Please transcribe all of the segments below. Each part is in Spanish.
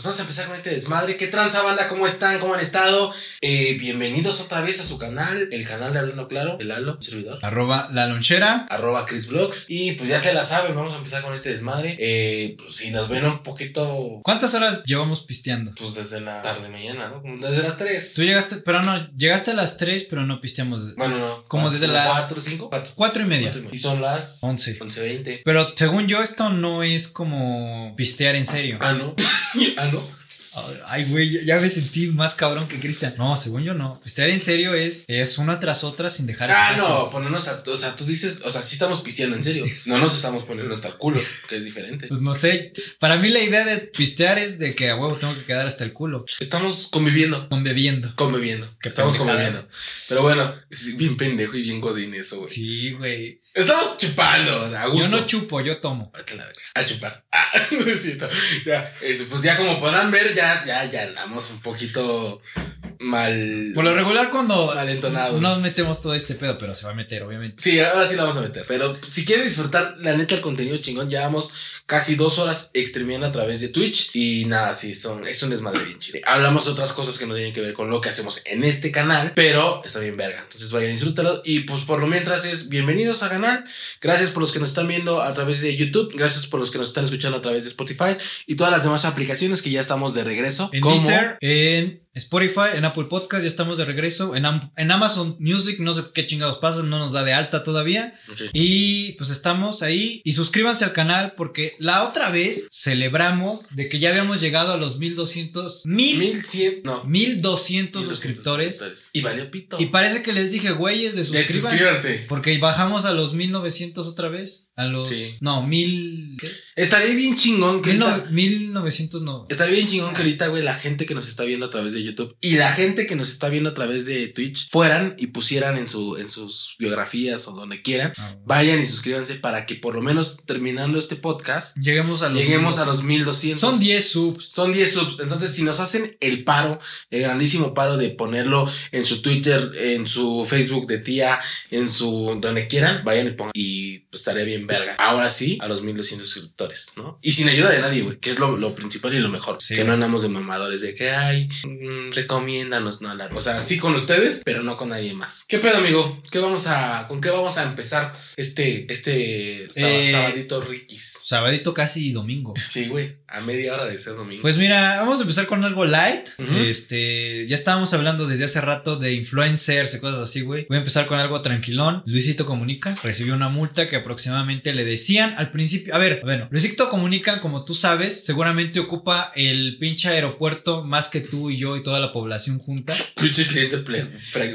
pues vamos a empezar con este desmadre. ¿Qué tranza, banda? ¿Cómo están? ¿Cómo han estado? Eh, bienvenidos otra vez a su canal, el canal de Hablando Claro, el Lalo, servidor. Arroba la lonchera. Arroba Chris Vlogs. Y pues ya se la saben, vamos a empezar con este desmadre. Eh, pues si nos ven un poquito, ¿Cuántas horas llevamos pisteando? pues desde la tarde mañana, ¿no? Como Desde las 3. Tú llegaste, pero no, llegaste a las 3, pero no pisteamos. Bueno, no. Como desde las- 4, 5, 4. 4 y media. Y son las 11. 11.20. Pero según yo, esto no es como pistear en serio. Ah, no. ah, Ay, güey, ya- me sentí más cabrón que Cristian. No, según yo no. Pistear en serio es, es una tras otra sin dejar Ah, espacio. no, ponernos a, o sea, tú dices, o sea, sí estamos pisteando en serio. No nos estamos poniendo hasta el culo, que es diferente. Pues no sé. Para mí la idea de pistear es de que a huevo tengo que quedar hasta el culo. Estamos conviviendo. Con bebiendo. Conviviendo. Qué estamos pendejada. conviviendo. Pero bueno, es bien pendejo y bien godín eso, güey. Sí, güey. Estamos chupando, o sea, a gusto. Yo no chupo, yo tomo. Vete a la verga. A chupar. Ah, no es cierto. Ya, eso, pues ya como podrán ver, ya, ya, ya andamos un poquito mal. Por lo regular cuando mal entonados. no metemos todo este pedo, pero se va a meter, obviamente. Sí, ahora sí la vamos a meter. Pero si quieren disfrutar, la neta, el contenido chingón, llevamos casi dos horas streameando a través de Twitch. Y nada, sí, son, es un desmadre bien chido. Hablamos de otras cosas que no tienen que ver con lo que hacemos en este canal, pero está bien verga. Entonces vayan a disfrútalo. Y pues por lo mientras es bienvenidos al canal. Gracias por los que nos están viendo a través de YouTube. Gracias por los que nos están escuchando a través de Spotify y todas las demás aplicaciones que ya estamos de regreso. En como Deezer, en Spotify, en Apple Podcast, ya estamos de regreso. En, Am- en Amazon Music, no sé qué chingados pasa, no nos da de alta todavía. Y pues estamos ahí. Y suscríbanse al canal porque la otra vez celebramos de que ya habíamos llegado a los 1200, 1000, 1100, no. 1200 1200 suscriptores. Y valió pito. Y parece que les dije, güeyes, de Ya, suscriban. suscríbanse. Porque bajamos a los 1900 otra vez. A los. Sí. No, 1000. ¿qué? Estaría bien chingón que Mil no- ahorita- 1900 no. Estaría bien chingón que ahorita, güey, la gente que nos está viendo a través de YouTube y la gente que nos está viendo a través de Twitch fueran y pusieran en, su, en sus biografías o donde quieran. Ah, Vayan y suscríbanse para que por lo menos terminando este podcast Lleguemos a los. lleguemos a 1200. los 1200. Son 10 subs. Son 10 subs. Entonces, si nos hacen el paro, el grandísimo paro de ponerlo en su Twitter, en su Facebook de tía, en su donde quieran, vayan y pongan. Y pues estaría bien verga. Ahora sí, a los 1200 suscriptores, ¿no? Y sin ayuda de nadie, güey, que es lo, lo principal y lo mejor. Sí. Que no andamos de mamadores de que, ay, mm, recomiéndanos, no, la- O sea, sí con ustedes, pero no con nadie más. ¿Qué pedo, amigo? ¿Qué vamos a, con qué vamos a empezar este, este sab- Eh, sabadito riquis? Sabadito casi domingo. Sí, güey, a media hora de ser domingo. Pues mira, vamos a empezar con algo light. Este, ya estábamos hablando desde hace rato de influencers y cosas así, güey. Voy a empezar con algo tranquilón. Luisito Comunica recibió una multa que aproximadamente le decían al principio. A ver, bueno, Luisito Comunica, como tú sabes, seguramente ocupa el pinche aeropuerto más que tú y yo y toda la población junta. Pinche cliente fre-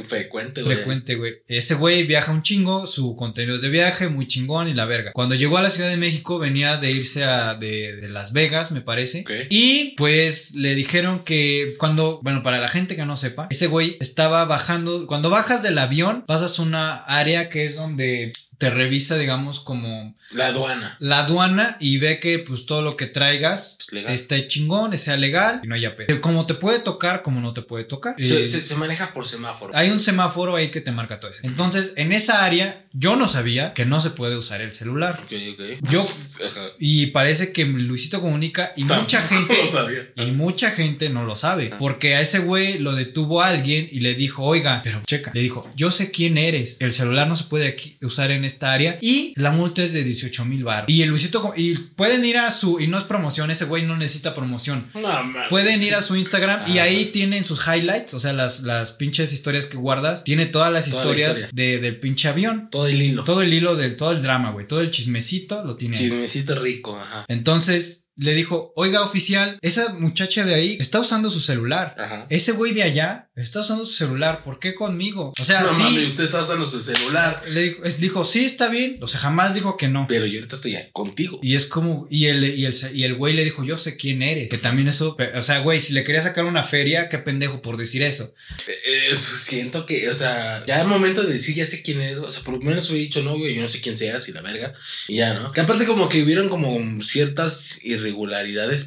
frecuente, güey. Frecuente, güey. Ese güey viaja un chingo, su contenido es de viaje, muy chingón y la verga. Cuando llegó a la Ciudad de México venía de irse a de, de Las Vegas, me parece. Y pues le dijeron que cuando, bueno, para la gente que no sepa, ese güey estaba bajando, cuando bajas del avión, pasas una área que es donde te revisa, digamos, como La aduana. la aduana y ve que pues todo lo que traigas Pues esté chingón, sea legal y no haya pedo. Como te puede tocar, como no te puede tocar. Se, Eh, se- se maneja por semáforo. hay un semáforo ahí que te marca todo eso. Entonces, en esa área, yo no sabía que no se puede usar el celular. Ok, ok. Yo-. Y parece que Luisito comunica y mucha gente. lo sabía. Y mucha gente no lo sabe. Porque a ese güey lo detuvo alguien y le dijo, oiga, pero checa. Le dijo, yo sé quién eres. El celular no se puede aquí usar en esta área. Y la multa es de 18 mil baros. Y el Luisito. Y pueden ir a su. Y no es promoción. Ese güey no necesita promoción. No. Pueden ir a su Instagram y Ah. ahí tienen sus highlights, o sea, las, las pinches historias que guardas. Tiene todas las Toda la historias historia. de, del pinche avión. Todo el hilo. Todo el hilo del todo el drama, güey. Todo el chismecito lo tiene. ahí. Chismecito rico, ajá. Entonces le dijo, oiga oficial, esa muchacha de ahí está usando su celular. Ajá. Ese güey de allá está usando su celular. ¿Por qué conmigo? O sea, no sí. mames, usted está usando su celular. Le dijo, es- dijo, sí, está bien. O sea, jamás dijo que no. Pero yo ahorita estoy contigo. Y es como, y el, y el, y el güey le dijo, yo sé quién eres. Que también eso, o sea, güey, si le quería sacar una feria, qué pendejo por decir eso. Eh, eh, siento que, o sea, ya es momento de decir, ya sé quién es. O sea, por lo menos he dicho, no, güey, yo no sé quién seas y la verga. Y ya, ¿no? Que aparte, como que hubieron como ciertas irregularidades,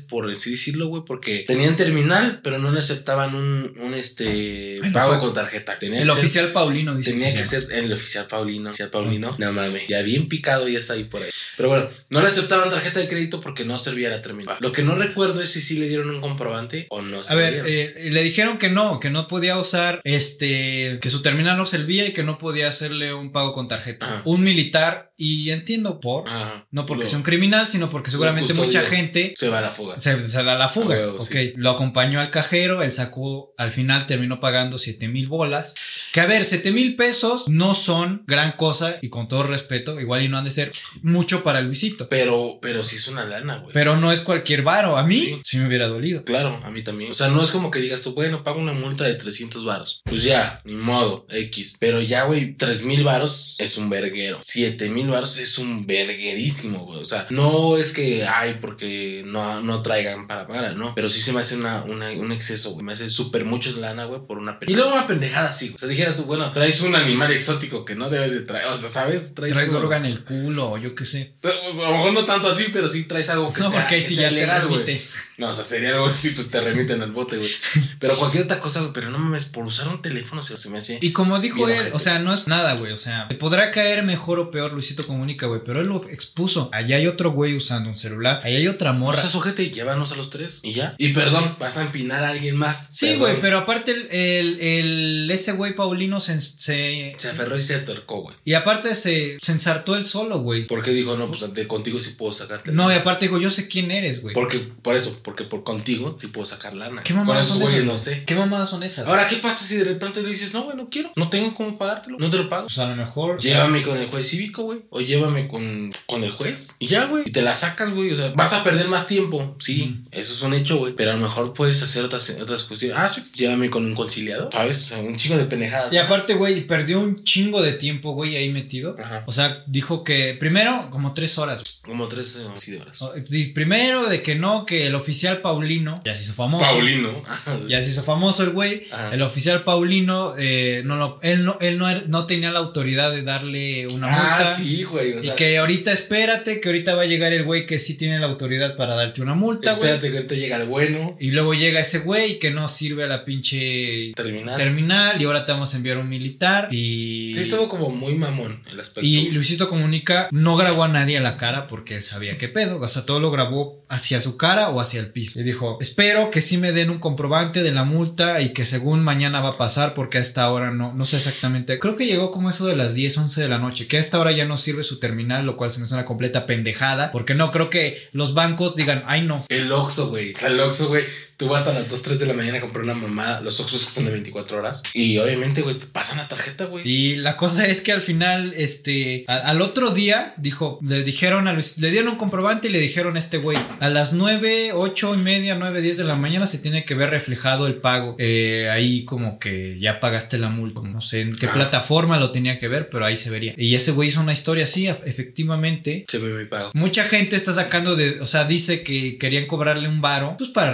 por así decirlo, güey, porque tenían terminal, pero no le aceptaban un, un este Ay, pago con tarjeta. Tenía El ser- oficial Paulino dice Tenía que ser el oficial Paulino. Oficial Paulino. No mames. Ya bien picado, ya está ahí por ahí. Pero bueno, no le aceptaban tarjeta de crédito porque no servía la terminal. Lo que no recuerdo es si sí le dieron un comprobante o no se A ver, eh, le dijeron que no, que no podía usar este, que su terminal no servía y que no podía hacerle un pago con tarjeta. Ajá. Un militar, y entiendo por, Ajá. no porque Lo- sea un criminal, sino porque seguramente mucha gente Se va a la fuga. se, se da la fuga. Huevo, ok, sí. lo acompañó al cajero, él sacó, al final terminó pagando 7 mil bolas. Que a ver, 7 mil pesos no son gran cosa y con todo respeto, igual y no han de ser mucho para Luisito. Pero, pero sí es una lana, güey. Pero no es cualquier varo. A mí Sí. sí, me hubiera dolido. Claro, a mí también. O sea, no es como que digas tú, bueno, pago una multa de 300 varos. Pues ya, ni modo, X. Pero ya, güey, 3 mil varos es un verguero. 7 mil varos es un verguerísimo, güey. O sea, no es que, ay, porque no, no traigan para pagar, no. Pero sí se me hace una, una- un exceso, güey. Me hace súper mucho lana, güey, por una pendejada. Y luego una pendejada así, güey. O sea, dijeras tú, bueno, traes un animal exótico que no debes de traer. O sea, ¿sabes? Traes como- droga en el culo, o yo qué sé. Pero, A lo mejor no tanto así, pero sí traes algo que No, sea, porque ahí que sí sea ya te legal, güey. remite. No, o sea, sería algo así, pues te remiten al bote, güey. Pero cualquier otra cosa, güey, pero no mames, por usar un teléfono se, se me hace. Y como dijo él, o sea, no es nada, güey. O sea, te podrá caer mejor o peor Luisito Comunica, güey. Pero él lo expuso. Allá hay otro güey usando un celular. Allá hay otra O morra. sea, sujete, llévanos a los tres y ya. Y perdón, vas a empinar a alguien más. Sí, güey, pero aparte el, el- el- ese güey Paulino se, se- Se aferró y se atorcó, güey. y aparte se, se ensartó él solo, güey. Porque dijo, no, pues de contigo sí puedo sacarte. No, y aparte dijo, yo sé quién eres, güey. Porque, por eso, porque por contigo sí puedo sacar lana. ¿Qué mamadas son esas? no sé. ¿Qué mamadas son esas? Ahora, ¿qué pasa si de repente le dices, no, güey, no quiero? No tengo cómo pagártelo. No te lo pago. Pues a lo mejor. Llévame con el juez cívico, güey. O llévame con, con el juez. Y ya, güey. Y te la sacas, güey. O sea, vas a perder más tiempo. Sí, Mm. eso es un hecho, güey. Pero a lo mejor puedes hacer otras, otras cuestiones. Ah, sí, llévame con un conciliador. ¿Sabes? Un chingo de pendejadas. Y aparte, güey, perdió un chingo de tiempo, güey, ahí metido. Ajá. O sea, dijo que primero, como tres horas. Como tres eh, de horas. O- Primero de que no, que el oficial Paulino ya se hizo famoso. Paulino. Ya se hizo famoso el güey. El oficial Paulino, eh, no lo, él, no, él no, no tenía la autoridad de darle una Ah, multa. sí, güey. O sea, y que ahorita espérate, que ahorita va a llegar el güey que sí tiene la autoridad para darte una multa, güey. espérate que ahorita llega el bueno. Y luego llega ese güey que no sirve a la pinche Terminar. terminal y ahora te vamos a enviar un militar y... Sí, estuvo como muy mamón el aspecto. Y Luisito Comunica no grabó a nadie a la cara porque él sabía qué pedo. O sea, todo lo grabó hacia su cara o hacia el piso. Y dijo, espero que sí me den un comprobante de la multa y que según mañana va a pasar porque a esta hora no, no sé exactamente. Creo que llegó como eso de las 10, 11 de la noche. Que a esta hora ya no sirve su terminal, lo cual se me hace una completa pendejada. Porque no creo que los bancos digan, ay no. El Oxxo, güey. El Oxxo, güey. Tú vas a las 2, 3 de la mañana a comprar una mamada. Los Oxxos que son de 24 horas. Y obviamente, güey, te pasan la tarjeta, güey. Y la cosa es que al final, este, a- al otro día, dijo, le dijeron a Luis, le dieron un comprobante y le dijeron a este güey, a las 9, 8 y media, 9, 10 de la mañana se tiene que ver reflejado el pago. Eh, ahí como que ya pagaste la multa, no sé en qué Ah. plataforma lo tenía que ver, pero ahí se vería. Y ese güey hizo una historia así, efectivamente. Se ve mi pago. Mucha gente está sacando de, o sea, dice que querían cobrarle un varo, pues para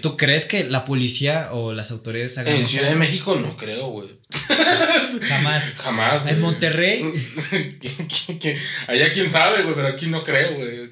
¿Tú crees que la policía o las autoridades hagan En eso? Ciudad de México no creo, güey. Jamás. Jamás, güey. En Monterrey. Allá quién sabe, güey, pero aquí no creo, güey.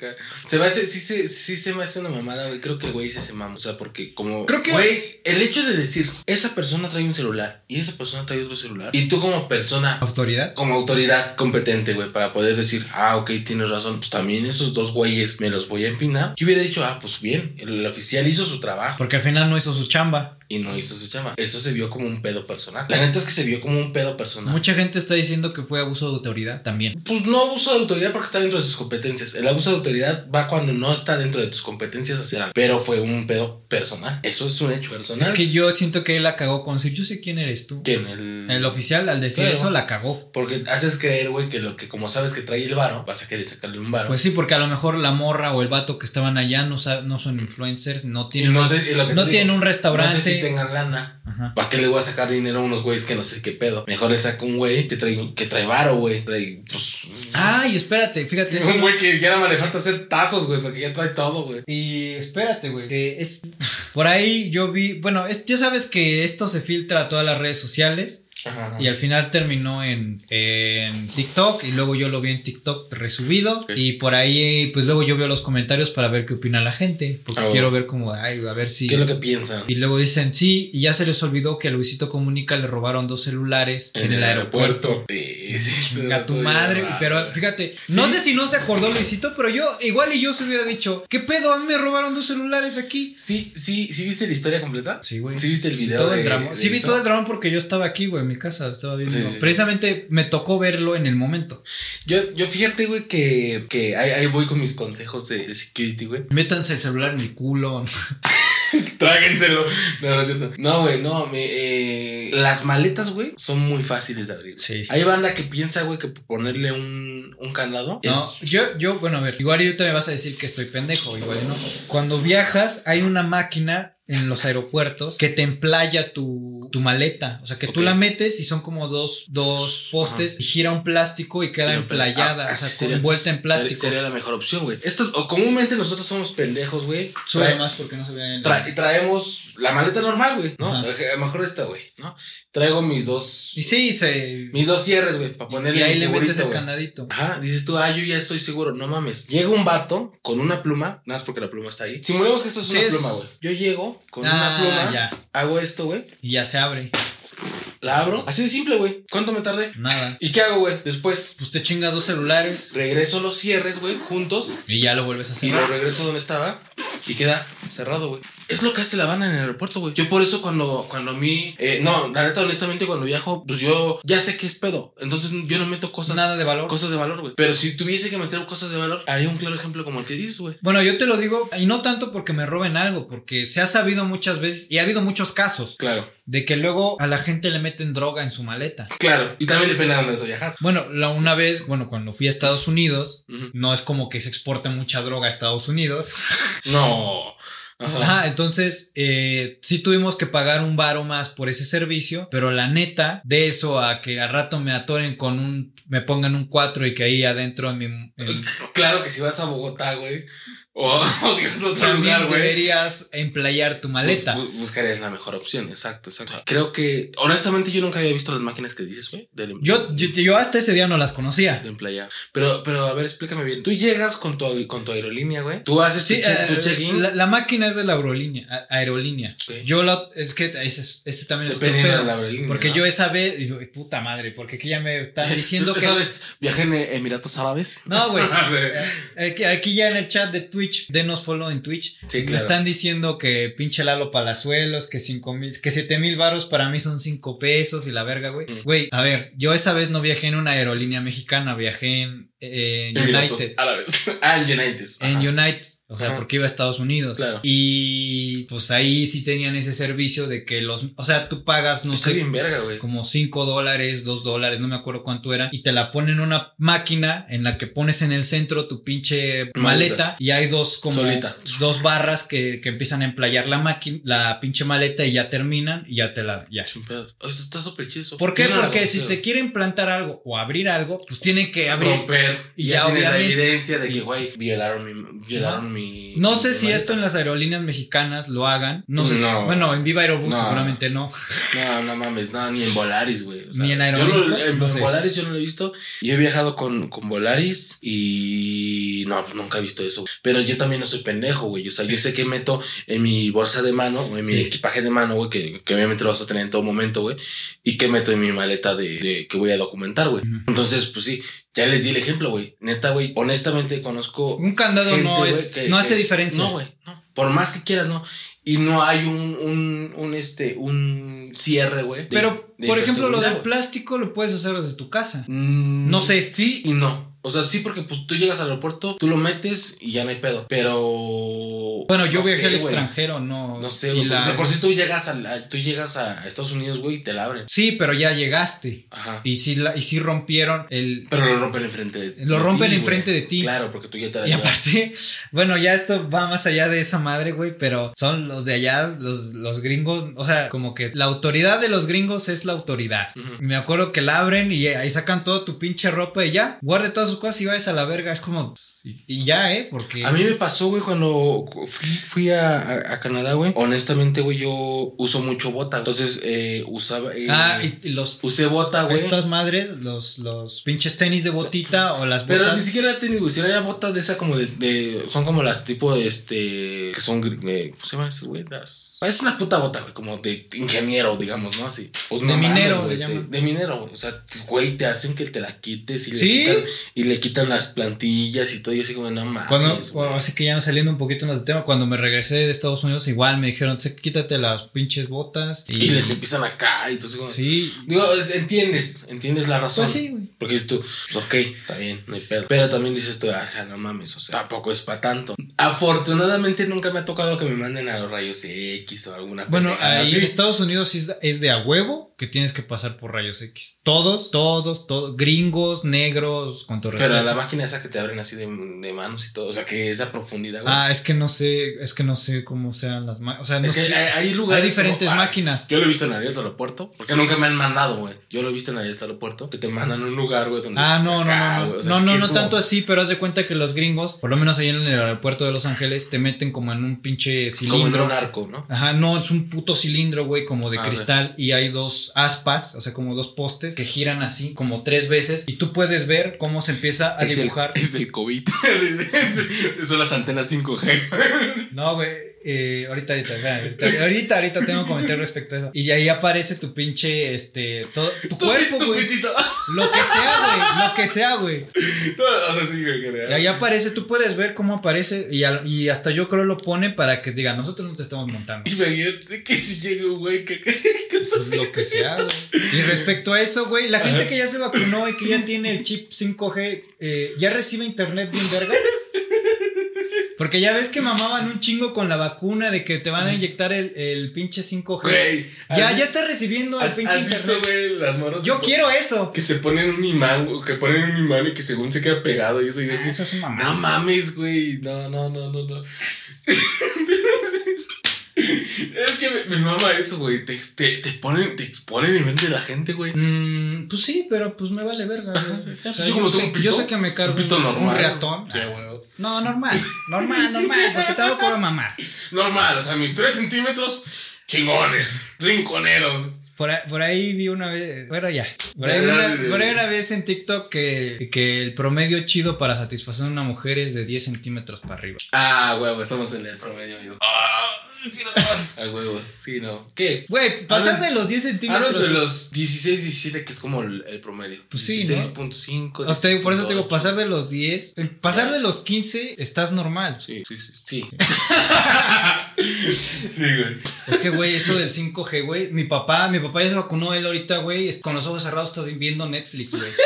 Se me hace, sí, se- sí se me hace una mamada, güey. Creo que el güey sí se mama. O sea, porque como. Creo que- Güey, el hecho de decir, esa persona trae un celular y esa persona trae otro celular. Y tú como persona ¿Autoridad? como autoridad competente, güey, para poder decir, ah, ok, tienes razón, pues también esos dos güeyes me los voy a empinar. Yo hubiera dicho, ah, pues bien, el oficial hizo su trabajo Porque al final no hizo su chamba. Y no hizo su chama. Eso se vio como un pedo personal. La neta es que se vio como un pedo personal. Mucha gente está diciendo que fue abuso de autoridad también. Pues no abuso de autoridad porque está dentro de sus competencias. El abuso de autoridad va cuando no está dentro de tus competencias hacer algo. Pero fue un pedo personal. Eso es un hecho personal. Es que yo siento que él la cagó con decir, yo sé quién eres tú. Que en el... El oficial al decir Claro. eso la cagó. Porque haces creer, güey, que lo que como sabes que trae el varo, vas a querer sacarle un varo. Pues sí, porque a lo mejor la morra o el vato que estaban allá no, no son influencers, no tienen, no sé, tienen un restaurante. No sé si tengan lana. Ajá. ¿Para qué le voy a sacar dinero a unos güeyes que no sé qué pedo? Mejor le saco un güey que trae, que trae varo, güey. Trae, pues. Ay, espérate, fíjate. eso un no- güey que ya nada más le falta hacer tazos, güey, porque ya trae todo, güey. Y espérate, güey. Que es. Por ahí yo vi. Bueno, es, ya sabes que esto se filtra a todas las redes sociales. Ajá, ajá. Y al final terminó en, en TikTok y luego yo lo vi en TikTok resubido y por ahí pues luego yo veo los comentarios para ver qué opina la gente porque bueno. quiero ver como ay a ver si ¿Qué es lo que piensan? y luego dicen sí y ya se les olvidó que a Luisito Comunica le robaron dos celulares en, el aeropuerto. Sí, sí, Chinga tu madre, raro, pero fíjate, no sé si no se acordó Luisito, pero yo igual y yo se hubiera dicho, ¿qué pedo? A mí me robaron dos celulares aquí. Sí, sí, sí viste la historia completa. Sí, güey. ¿Sí viste el video todo el de- drama. de Sí, vi todo el drama porque yo estaba aquí, güey, mi casa, estaba viendo. Sí, sí, sí. Precisamente me tocó verlo en el momento. Yo, yo fíjate, güey, que, que ahí, ahí voy con mis consejos de, de security, güey. Métanse el celular en el culo. Tráguenselo. No, no es cierto. No, güey, no. Me, eh, las maletas, güey, son muy fáciles de abrir. Sí. Hay banda que piensa, güey, que ponerle un, un candado No, es. yo, yo, bueno, a ver, igual y tú me vas a decir que estoy pendejo, igual no. Cuando viajas, hay una máquina en los aeropuertos que te emplaya tu, tu maleta. O sea, que tú la metes y son como dos, dos postes y gira un plástico y queda pla- emplayada, ah, o sea, sería- envuelta en plástico. sería la mejor opción, güey. Estas, o comúnmente nosotros somos pendejos, güey. Sube más porque no se ve en tra- y traemos la maleta normal, güey, ¿no? Ajá. A lo mejor esta, güey, ¿no? Traigo mis dos. Y sí, se... Mis dos cierres, güey, para ponerle y ahí le metes el candadito. Ajá, dices tú, ah, yo ya estoy seguro, no mames. Llega un vato con una pluma, nada más porque la pluma está ahí. Simulemos que esto es Sí, una es- pluma, güey. Yo llego con Ah, una pluma, ya. hago esto, güey, Y ya se abre. La abro. Así de simple, güey. ¿Cuánto me tardé? Nada. ¿Y qué hago, güey? Después Pues te chingas dos celulares regreso los cierres, güey, juntos. y ya lo vuelves a Y hacer. lo regreso donde estaba y queda cerrado, güey. Es lo que hace la banda en el aeropuerto, güey. Yo por eso cuando, cuando a mí... eh, no, la neta, honestamente, cuando viajo, pues yo ya sé qué es pedo. Entonces yo no meto cosas... Nada de valor. Cosas de valor, güey. Pero si tuviese que meter cosas de valor, haría un claro ejemplo como el que dices, güey. Bueno, yo te lo digo, y no tanto porque me roben algo, porque se ha sabido muchas veces, y ha habido muchos casos, Claro, de que luego a la gente le meten droga en su maleta. claro. Y también depende de dónde vas a viajar. Bueno, la, una vez, bueno, cuando fui a Estados Unidos, no es como que se exporta mucha droga a Estados Unidos. No. Ajá. Ajá, entonces eh, sí tuvimos que pagar un varo más por ese servicio, pero la neta, de eso a que al rato me atoren con un, me pongan un 4 y que ahí adentro en mi... en- Claro que si vas a Bogotá, güey. O, vas a otro también lugar, güey. deberías emplayar tu maleta. Bus- bu- buscarías la mejor opción, exacto, exacto. Creo que, honestamente, yo nunca había visto las máquinas que dices, güey, em- Yo, yo, yo hasta ese día no las conocía. de emplear. Pero, pero, a ver, explícame bien. Tú llegas con tu, con tu aerolínea, güey. Tú haces Sí, tu, eh, check-in. la, la máquina es de la aerolínea. aerolínea. Yo la, es que ese, ese también es otro Depende de pedo, la aerolínea. Porque ¿no? yo esa vez, puta madre, porque aquí ya me están diciendo que... ¿Sabes? Viajé en Emiratos Árabes. No, güey. Eh, Aquí, aquí ya en el chat de Twitch, denos follow en Twitch. Sí, Me están diciendo que pinche Lalo Palazuelos, que cinco mil, que siete mil varos para mí son cinco pesos y la verga, güey. Mm. Güey, a ver, yo esa vez no viajé en una aerolínea mexicana, viajé en, eh, en Emiratos United. Árabes. ah, en United. En. United, o sea, Ajá. porque iba a Estados Unidos. Claro. Y pues ahí sí tenían ese servicio de que los, o sea, tú pagas, no Está sé, bien verga, como 5 dólares, 2 dólares, no me acuerdo cuánto era, y te la ponen en una máquina en la que pones en el centro tu pinche maleta, Maleta. y hay dos como Solita. dos barras que, que empiezan a emplayar la máquina, la pinche maleta y ya terminan y ya te la ya. Está súper chido. ¿Por qué? La Porque si te quieren plantar algo o abrir algo, pues tienen que abrir. romper Y y ya ya, tienes la evidencia de que güey violaron mi violaron mi No sé mi si esto en las aerolíneas mexicanas lo hagan. No sé. si- No. bueno, en Viva Aerobús No. seguramente no. no no mames no ni en Volaris güey o sea, Ni en yo no- en no sé. Volaris yo no lo he visto yo he viajado con con Volaris y no pues nunca he visto eso pero yo también no soy pendejo güey o sea yo sé que meto en mi bolsa de mano o en mi Sí. equipaje de mano güey que, que obviamente lo vas a tener en todo momento güey y que meto en mi maleta de, de que voy a documentar güey entonces pues sí ya les di el ejemplo güey neta güey honestamente conozco Un candado gente, no es, que- no hace que- diferencia. No, güey, no. Por más que quieras, no. Y no hay un, un, un este, un cierre, güey. Pero, de por ejemplo, lo del plástico lo puedes hacer desde tu casa. Mm, no sé. Sí y no. O sea, sí, porque pues tú llegas al aeropuerto, tú lo metes y ya no hay pedo. Pero. Bueno, yo no viajé sé, al extranjero, no. No sé, güey. la- De por si tú llegas a, la- tú llegas a Estados Unidos, güey, y te la abren. Sí, pero ya llegaste. Ajá. Y sí, la, y sí rompieron el. Pero lo rompen enfrente de Lo de rompen ti, enfrente de ti. Claro, porque tú ya te la Y aparte, bueno, ya esto va más allá de esa madre, güey, pero son los de allá, los, los gringos, o sea, como que la autoridad de los gringos es la autoridad. Me acuerdo que la abren y ahí sacan toda tu pinche ropa y ya, guarde toda todas sus cosas y vayas a la verga. Es como. Y, y ya, ¿eh? Porque. A mí me pasó, güey, cuando fui, fui a, a- a Canadá, güey. Honestamente, güey, yo uso mucho bota. Entonces, eh, usaba. eh, Ah, y, los. Usé bota, güey. Estas madres, los, los pinches tenis de botita o las Pero botas. ni siquiera era tenis, güey. Si era bota de esa como de, de- Son como las tipo de este. Que son. eh, ¿Cómo se llaman esas, güey? Las. Es una puta bota, güey. Como de ingeniero, digamos, ¿no? Así. Pues no De mames, minero, güey. le De, llaman. de minero, güey. O sea, güey, te hacen que te la quites y le, ¿Sí? quitan, y le quitan las plantillas y todo. Y así como, no mames. Cuando, bueno, así que ya no saliendo un poquito más de tema, cuando me regresé de Estados Unidos, igual me dijeron, "Sí, quítate las pinches botas. Y, Y les empiezan acá y entonces como. Sí. Digo, es- entiendes, entiendes la razón. Pues sí, güey. Porque dices tú, pues ok, está bien, no hay pedo. Pero también dices tú, ah, o sea, no mames, o sea, tampoco es para tanto. Afortunadamente nunca me ha tocado que me manden a los rayos X o alguna Bueno, pendejada ahí así. en Estados Unidos es de a huevo que tienes que pasar por rayos X. Todos, todos, todos, gringos, negros, con todo Pero la máquina esa que te abren así de, de manos y todo, o sea, que esa profundidad, güey. Ah, es que no sé, es que no sé cómo sean las máquinas. O sea, no es que sé. hay, hay lugares. Hay diferentes como- ah, máquinas. Yo lo he visto en Ariel Aeropuerto, porque nunca me han mandado, güey. Yo lo he visto en Ariel Aeropuerto, que te mandan a un lugar, güey, donde. Ah, no, no, acá, no, no, güey, o sea, no, no, no como- tanto así, pero haz de cuenta que los gringos, por lo menos ahí en el aeropuerto de Los Ángeles, te meten como en un pinche Como en cilindro. un arco, ¿no? Ajá, no, es un puto cilindro, güey, como de Ah, cristal y hay dos aspas, o sea, como dos postes que giran así como tres veces y tú puedes ver cómo se empieza a Es el- dibujar. Es el COVID. Son las antenas 5G. No, güey, eh, ahorita, ahorita, ahorita, ahorita, ahorita tengo que comentar respecto a eso. Y ahí aparece tu pinche, este, todo, tu cuerpo, güey. Lo que sea, güey, lo que sea, güey. No, o sea, sí, güey. Y ahí aparece, tú puedes ver cómo aparece y, al- y hasta yo creo lo pone para que diga, nosotros no te estamos montando. Imagínate que si llega un güey que, que, Pues lo que sea, güey. Y respecto a eso, güey, la gente que ya se vacunó y que ya tiene el chip 5G, eh, ¿ya recibe internet bien verga? Porque ya ves que mamaban un chingo con la vacuna de que te van a inyectar el, el pinche 5G. Güey. ya, ¿has- ya está recibiendo el ¿Has, pinche visto, internet. güey, las? Yo quiero eso. Que se ponen un imán, que ponen un imán y que según se queda pegado y eso. Y Eso es un mamá. no mames, güey. No, no, no, no, no. es que me, me mama eso, güey. Te, te, te ponen, te exponen en mente de la gente, güey. Mm, pues sí, pero pues me vale verga. güey. O sea, Yo como tengo un pito, yo sé que me cargo un pito un, normal. un reatón. Sí, güey. No, normal, normal, normal, porque tengo que mamar. Normal, o sea, mis 3 centímetros, chingones, rinconeros. Por ahí, por ahí vi una vez, bueno ya, por ahí, una, por ahí una vez en TikTok que, que el promedio chido para satisfacer a una mujer es de 10 centímetros para arriba. Ah, huevo, estamos en el promedio, amigo. Ah, sí, no más. Ah, huevo, sí, no. ¿Qué? Güey, pasar de los 10 centímetros. Hablo de los 16, 17, que es como el, el promedio. Pues sí, ¿no? 16.5. o sea, por eso te digo, 16.8. pasar de los 10, el pasar de los 15 estás normal. Sí, sí, sí. Sí, sí güey. Es que, güey, eso del 5G, güey, mi papá, mi papá ya se vacunó, él ahorita, güey, con los ojos cerrados estás viendo Netflix, güey.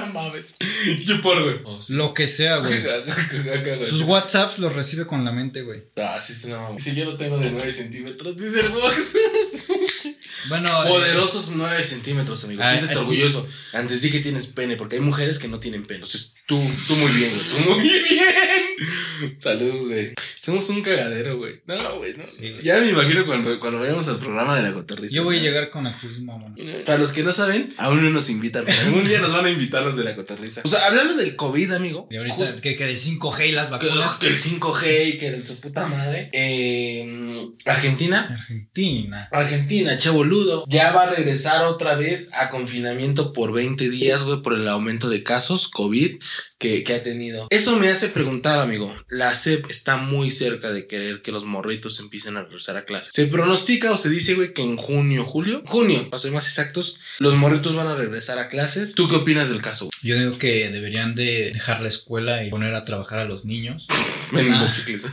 No mames. Yo por, güey. Oh, sí. Lo que sea, güey. Sus WhatsApps los recibe con la mente, güey. Ah, sí, sí, no mames. Si yo lo tengo de 9 centímetros, dice el box. Bueno, eh, Poderosos 9 centímetros, amigo. Ah, Siéntete ah, orgulloso. Antes di que tienes pene, porque hay mujeres que no tienen pene. Entonces, tú, tú muy bien, güey. Tú muy bien. Saludos, güey. Somos un cagadero, güey. No, güey, no. Sí, ya me imagino cuando, cuando vayamos al programa de la cotorriza. yo voy a llegar con activismo, mamá. Para los que no saben, aún no nos invitan. Pero algún día nos van a invitar los de la cotorriza. O sea, hablando del COVID, amigo. Y ahorita que, que del 5G y las que, vacunas. que el 5G y que el su puta madre. Eh, Argentina. Argentina. Argentina, boludo. Ya va a regresar otra vez a confinamiento por 20 días, güey, por el aumento de casos COVID que, que ha tenido. Eso me hace preguntar, amigo. La SEP está muy cerca de querer que los morritos empiecen a regresar a clases. Se pronostica o se dice, güey, que en junio, julio, junio, para ser más exactos, los morritos van a regresar a clases. ¿Tú qué opinas del caso? Yo digo que deberían de dejar la escuela y poner a trabajar a los niños. Ven, Ah. chicles.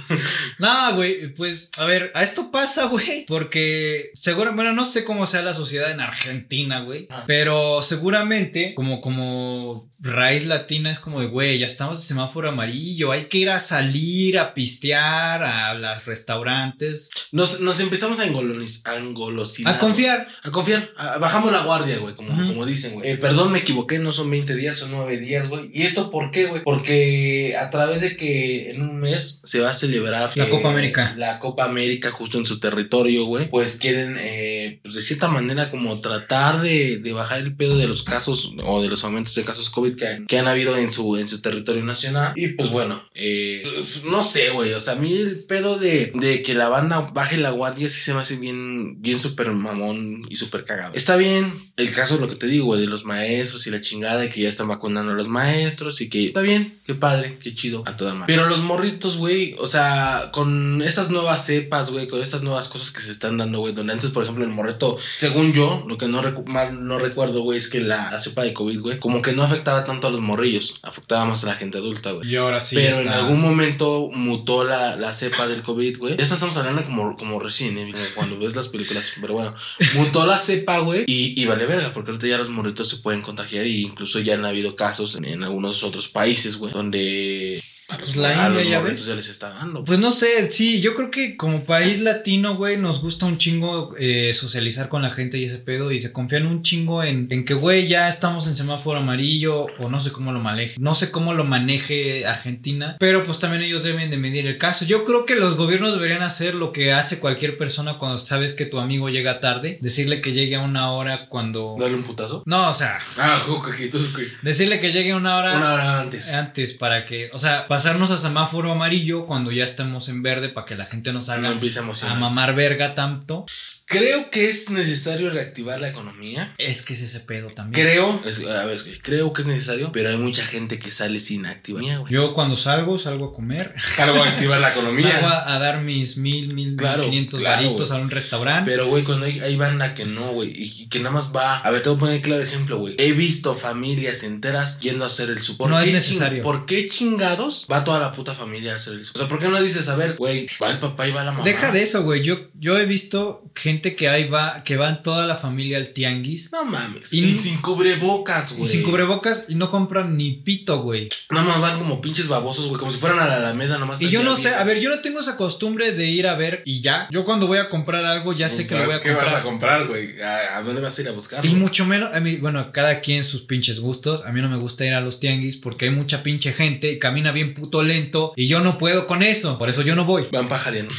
No, güey, pues, a ver, a esto pasa, güey, porque seguro, bueno, no sé cómo sea la sociedad en Argentina, güey, Ah. pero seguramente, como, como raíz latina es como de, güey, ya estamos en semáforo amarillo, hay que ir a salir, a pistear, a los restaurantes. Nos, nos empezamos a, a engolosinar. A confiar. A confiar. A- bajamos la guardia, güey, como, como dicen, güey. Eh, perdón, me equivoqué, no son 20 días, son 9 días, güey. ¿Y esto por qué, güey? Porque a través de que en un mes se va a celebrar La Copa América. La Copa América justo en su territorio, güey. Pues quieren, eh, pues de cierta manera, como tratar de, de bajar el pedo de los casos o de los aumentos de casos COVID que, que han habido en su, en su territorio nacional. Y pues bueno, eh, no sé, güey. O sea, a mí el pedo de, de que la banda baje la guardia sí se me hace bien, bien súper mamón y súper cagado. Está bien el caso de lo que te digo, güey, de los maestros y la chingada y que ya están vacunando a los maestros y que está bien, qué padre, qué chido, a toda madre. Pero los morritos, güey, o sea, con estas nuevas cepas, güey, con estas nuevas cosas que se están dando, güey, donde antes, por ejemplo, el morrito, según yo, lo que no recu- no recuerdo, güey, es que la, la cepa de COVID, güey, como que no afectaba tanto a los morrillos, afectaba más a la gente adulta, güey. Y ahora sí. Pero en algún momento mutó la, la cepa del COVID, güey. Ya estamos hablando como, como recién, ¿eh? Como cuando ves las películas. Pero bueno, mutó la cepa, güey. Y, y vale verga, porque ahorita ya los morritos se pueden contagiar. Y incluso ya han habido casos en, en algunos otros países, güey, donde a los, Pues la India, ya morritos ves. ya les está dando. Pues no sé, sí, yo creo que como país latino, güey, nos gusta un chingo eh, socializar con la gente y ese pedo y se confían un chingo en, en que, güey, ya estamos en semáforo amarillo o no sé cómo lo maneje, no sé cómo lo maneje Argentina, pero pues también ellos deben de medir el caso. Yo creo que los gobiernos deberían hacer lo que hace cualquier persona cuando sabes que tu amigo llega tarde, decirle que llegue a una hora cuando... Darle un putazo. No, o sea, Ah, ok, entonces, decirle que llegue a una hora... Una hora antes. Antes para que, o sea, pasarnos a semáforo amarillo cuando ya estemos en verde para que la gente no No salga empieza a mamar verga tanto. Creo que es necesario reactivar la economía. Es que es ese pedo también. Creo, es- a ver, creo que es necesario, pero hay mucha gente que sale sin activar. güey. Yo cuando salgo, salgo a comer. Salgo a activar la economía. Salgo a, a dar mis mil, mil, Claro, quinientos claro, varitos a un restaurante. Pero, güey, cuando hay, hay banda que no, güey, y, y que nada más va. A ver, te voy a poner claro ejemplo, güey. He visto familias enteras yendo a hacer el super. No es necesario. ¿Por qué chingados va toda la puta familia a hacer el super? O sea, ¿por qué no dices, a ver, güey, va el papá y va la mamá? Deja de eso, güey. Yo, yo he visto gente que ahí va, que van toda la familia al tianguis. No mames. Y- Y, sin cubrebocas, Y güey. sin cubrebocas y no compran ni pito, güey. Nada más van como pinches babosos, güey, como si fueran a la Alameda, nomás. Y yo no sé, a ver, yo no tengo esa costumbre de ir a ver y ya. Yo cuando voy a comprar algo ya sé que lo voy a ¿Qué comprar. vas a comprar, güey? ¿A, a dónde vas a ir a buscar? Y mucho menos, a mí, bueno, cada quien sus pinches gustos. A mí no me gusta ir a los tianguis porque hay mucha pinche gente y camina bien puto lento y yo no puedo con eso. Por eso yo no voy. Van pajareando.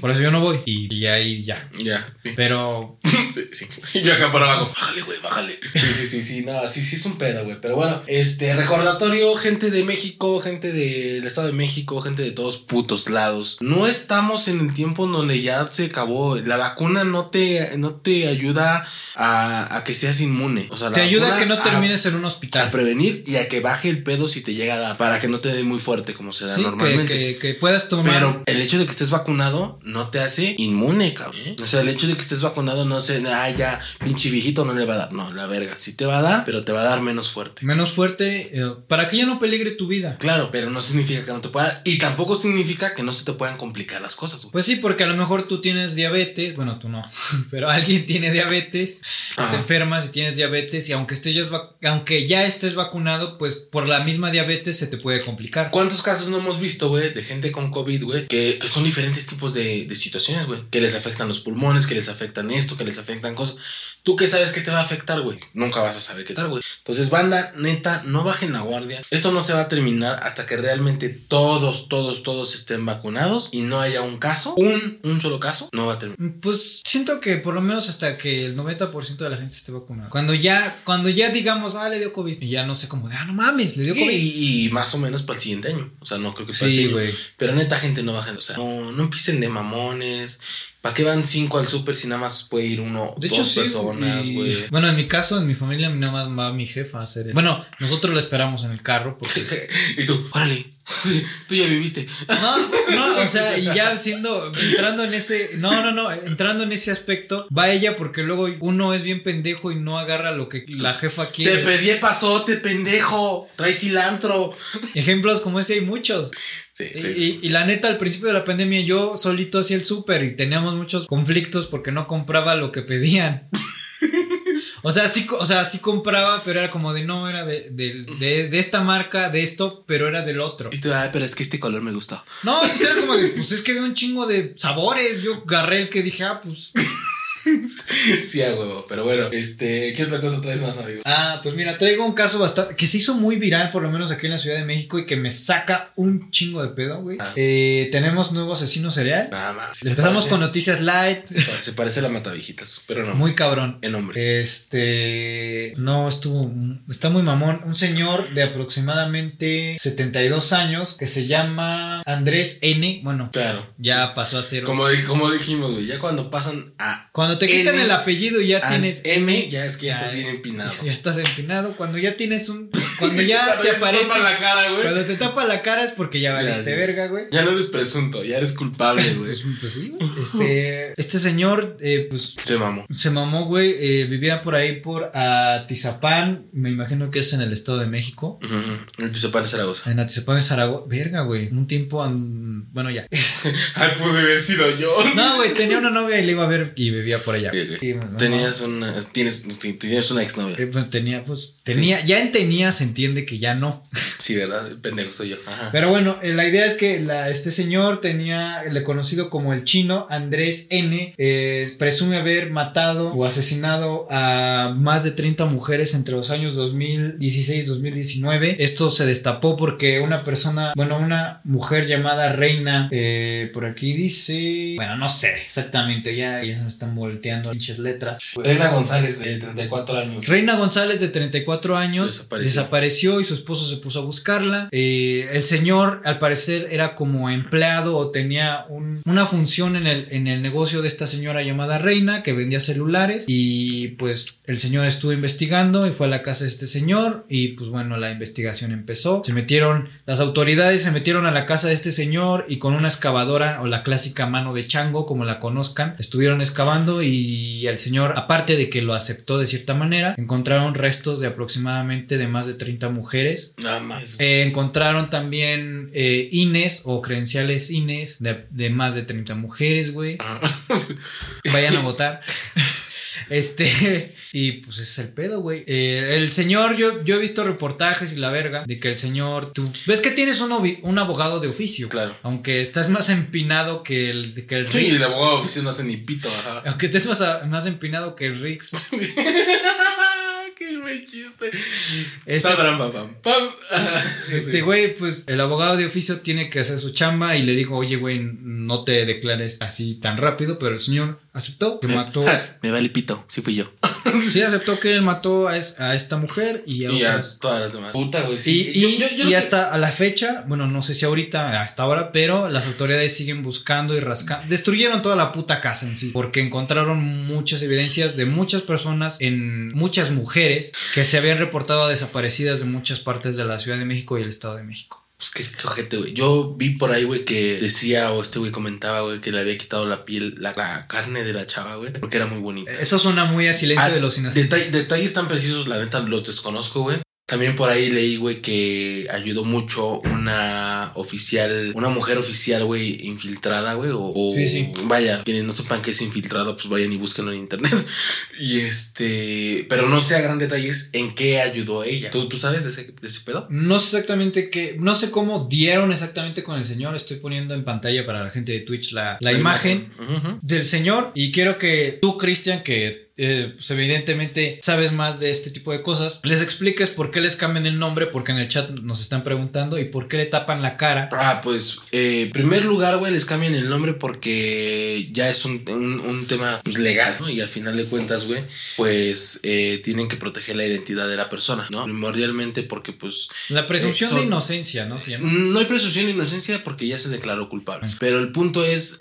Por eso yo no voy. Y, y ahí ya. ya. Sí. Pero Sí, sí. Y yo acá por abajo. Bájale, güey, bájale. Sí, sí, sí, sí. No, sí, sí es un pedo, güey. Pero bueno, este recordatorio, gente de México, gente del Estado de México, gente de todos putos lados. No estamos en el tiempo en donde ya se acabó. La vacuna no te, no te ayuda a, a que seas inmune. O sea, la te ayuda a que no termines en un a hospital. prevenir y a que baje el pedo si te llega a dar. Para que no te dé muy fuerte como se da Sí, que, normalmente. que, que puedas tomar. Pero el hecho de que estés vacunado no te hace inmune, cabrón. ¿eh? O sea, el hecho de que estés vacunado no se, ay, ya, pinche viejito no le va a dar. No, la verga. Sí te va a dar, pero te va a dar menos fuerte. menos fuerte eh, para que ya no peligre tu vida. Claro, pero no significa que no te pueda dar. Y tampoco significa que no se te puedan complicar las cosas. güey. Pues sí, porque a lo mejor tú tienes diabetes, bueno, tú no, pero alguien tiene diabetes, Ajá. te enfermas y tienes diabetes y aunque estés ya, aunque ya estés vacunado, pues por la misma diabetes se te puede complicar. ¿Cuántos casos no hemos visto, güey, de gente con COVID, güey? Que, que son diferentes tipos de, de situaciones, güey. Que les afectan los pulmones, que les afectan esto, que les afectan cosas. ¿Tú qué sabes que te va a afectar, güey? Nunca vas a saber qué tal, güey. Entonces, banda, neta, no bajen la guardia. Esto no se va a terminar hasta que realmente todos, todos, todos estén vacunados y no haya un caso, un, un solo caso, no va a terminar. Pues siento que por lo menos hasta que el 90% de la gente esté vacunada. Cuando ya, cuando ya digamos, ah, le dio COVID. Y ya no sé cómo de, ah, no mames, le dio COVID. Y, y más o menos para el siguiente año. O sea, no creo que para el Sí, siguiente año. Pero neta, gente, no bajen. O sea, no, no empiecen de mamones. ¿Para qué van cinco al súper si nada más puede ir uno De dos hecho, sí. personas, güey? Bueno, en mi caso, en mi familia, nada más va mi jefa a hacer el- Bueno, nosotros lo esperamos en el carro porque y tú, órale, sí, tú ya viviste. No, no, o sea, y ya siendo, entrando en ese, no, no, no, entrando en ese aspecto, va ella porque luego uno es bien pendejo y no agarra lo que la jefa Te quiere. pedí el pasote, pendejo. Trae cilantro. Ejemplos como ese hay muchos. Sí, sí. y- y la neta, al principio de la pandemia yo solito hacía el súper y teníamos muchos conflictos porque no compraba lo que pedían. O sea, sí, o sea, sí compraba, pero era como de no, era de, de, de, de esta marca, de esto, pero era del otro. Y tú, ah, pero es que este color me gustó. No, pues era como de, pues es que había un chingo de sabores. Yo agarré el que dije, ah, pues. sí, a huevo. Pero bueno, este, ¿qué otra cosa traes más, amigo? Ah, pues mira, traigo un caso bastante. que se hizo muy viral, por lo menos aquí en la Ciudad de México, y que me saca un chingo de pedo, güey. Ah. Eh, tenemos nuevo asesino serial. Nada más. Empezamos parece- con noticias light. Se parece, se parece a la Matavijitas, pero no. Muy cabrón. En hombre. Este. No, estuvo. Está muy mamón. Un señor de aproximadamente 72 años que se llama Andrés N. Bueno, Claro. ya pasó a ser. Como, como dijimos, güey, ya cuando pasan a Cuando te quitan N, el apellido y ya tienes M, ya es que ya- estás bien empinado. Ya estás empinado. Cuando ya tienes un. Cuando ya Cuando te ya aparece. tapan la cara, güey. Cuando te tapa la cara es porque ya Ya, valiste ya. verga, güey. Ya no eres presunto, ya eres culpable, güey. Pues, pues sí. Este, este señor, eh, pues Se mamó. se mamó, güey. eh, vivía por ahí por Atizapán. Me imagino que es en el Estado de México. Ujú, ujú. El Tizapán de Zaragoza. En Atizapán de Zaragoza. Verga, güey. Un tiempo. an- Bueno, ya. Ay, pude haber sido yo. No, güey. Tenía una novia y le iba a ver y vivía por allá. Tenías una. Tienes, tenías una exnovia. eh, tenía, pues, tenía, ya en tenía se entiende que ya no. Sí, ¿verdad? Pendejo soy yo. Ajá. Pero bueno, eh, la idea es que la- este señor tenía, le conocido como el chino, Andrés N, eh, presume haber matado o asesinado a más de 30 mujeres entre los años 2016 y 2019. Esto se destapó porque una persona, bueno, una mujer llamada Reina, eh, por aquí dice, bueno, no sé exactamente, ya, ya se me están volteando pinches letras. Reina González, de 34 años. Reina González, de 34 años, Desapareció. desapareció. Y su esposo se puso a buscarla. Eh, el señor, al parecer, era como empleado o tenía un- una función en el, negocio de esta señora llamada Reina, que vendía celulares. Y pues el señor estuvo investigando y fue a la casa de este señor. Y pues bueno, la investigación empezó. Se metieron, las autoridades se metieron a la casa de este señor y con una excavadora o la clásica mano de chango, como la conozcan, estuvieron excavando y el señor, aparte de que lo aceptó de cierta manera, encontraron restos de aproximadamente de más de 30 mujeres. Nada más. Eh, encontraron también eh, INES o credenciales INES de, de más de 30 mujeres, güey. Ajá. Vayan a votar. Este, y pues ese es el pedo, güey. Eh, el señor, yo, yo he visto reportajes y la verga de que el señor, tú ves que tienes un, un abogado de oficio, Claro. aunque estás más empinado que el, que el Sí, el abogado de oficio no hace ni pito, ajá. Aunque estés más, más empinado que el Rix. Buen chiste. Este, Pam. Este güey, pues el abogado de oficio tiene que hacer su chamba y le dijo, oye, güey, no te declares así tan rápido, pero el señor aceptó que mató. Me vale pito, sí fui yo. Sí, aceptó que él mató a, es- a esta mujer y a Y a todas las demás. Puta, güey. Y, Sí. y- Yo- yo- yo y que- hasta a la fecha, bueno, no sé si ahorita, hasta ahora, pero las autoridades siguen buscando y rascando. Destruyeron toda la puta casa en sí, porque encontraron muchas evidencias de muchas personas, en muchas mujeres, que se habían reportado desaparecidas de muchas partes de la Ciudad de México y el Estado de México. Pues qué cojete, güey. Yo vi por ahí, güey, que decía, o este güey comentaba, güey, que le había quitado la piel, la, la carne de la chava, güey, porque era muy bonita. Eso suena muy a silencio Ah, de los inocentes. Detall- detalles tan precisos, la neta, los desconozco, güey. También por ahí leí, güey, que ayudó mucho una oficial, una mujer oficial, güey, infiltrada, güey. O, o- Sí, sí. vaya, quienes no sepan qué es infiltrado, pues vayan y búsquenlo en internet. Y este, pero no sé a gran detalles en qué ayudó ella. ¿Tú, tú sabes de ese, de ese pedo? No sé exactamente qué, no sé cómo dieron exactamente con el señor. Estoy poniendo en pantalla para la gente de Twitch la, la imagen del señor y quiero que tú, Cristian, que eh, pues evidentemente sabes más de este tipo de cosas, les expliques por qué les cambian el nombre, porque en el chat nos están preguntando y por qué le tapan la cara. Ah, pues, eh, en primer lugar, güey, les cambian el nombre porque ya es un, un- un tema pues, legal, ¿no? Y al final de cuentas, güey, pues eh, tienen que proteger la identidad de la persona, ¿no? Primordialmente porque, pues, La presunción Eh, son- de inocencia, ¿no? Se llama. no hay presunción de inocencia porque ya se declaró culpable. Pero el punto es,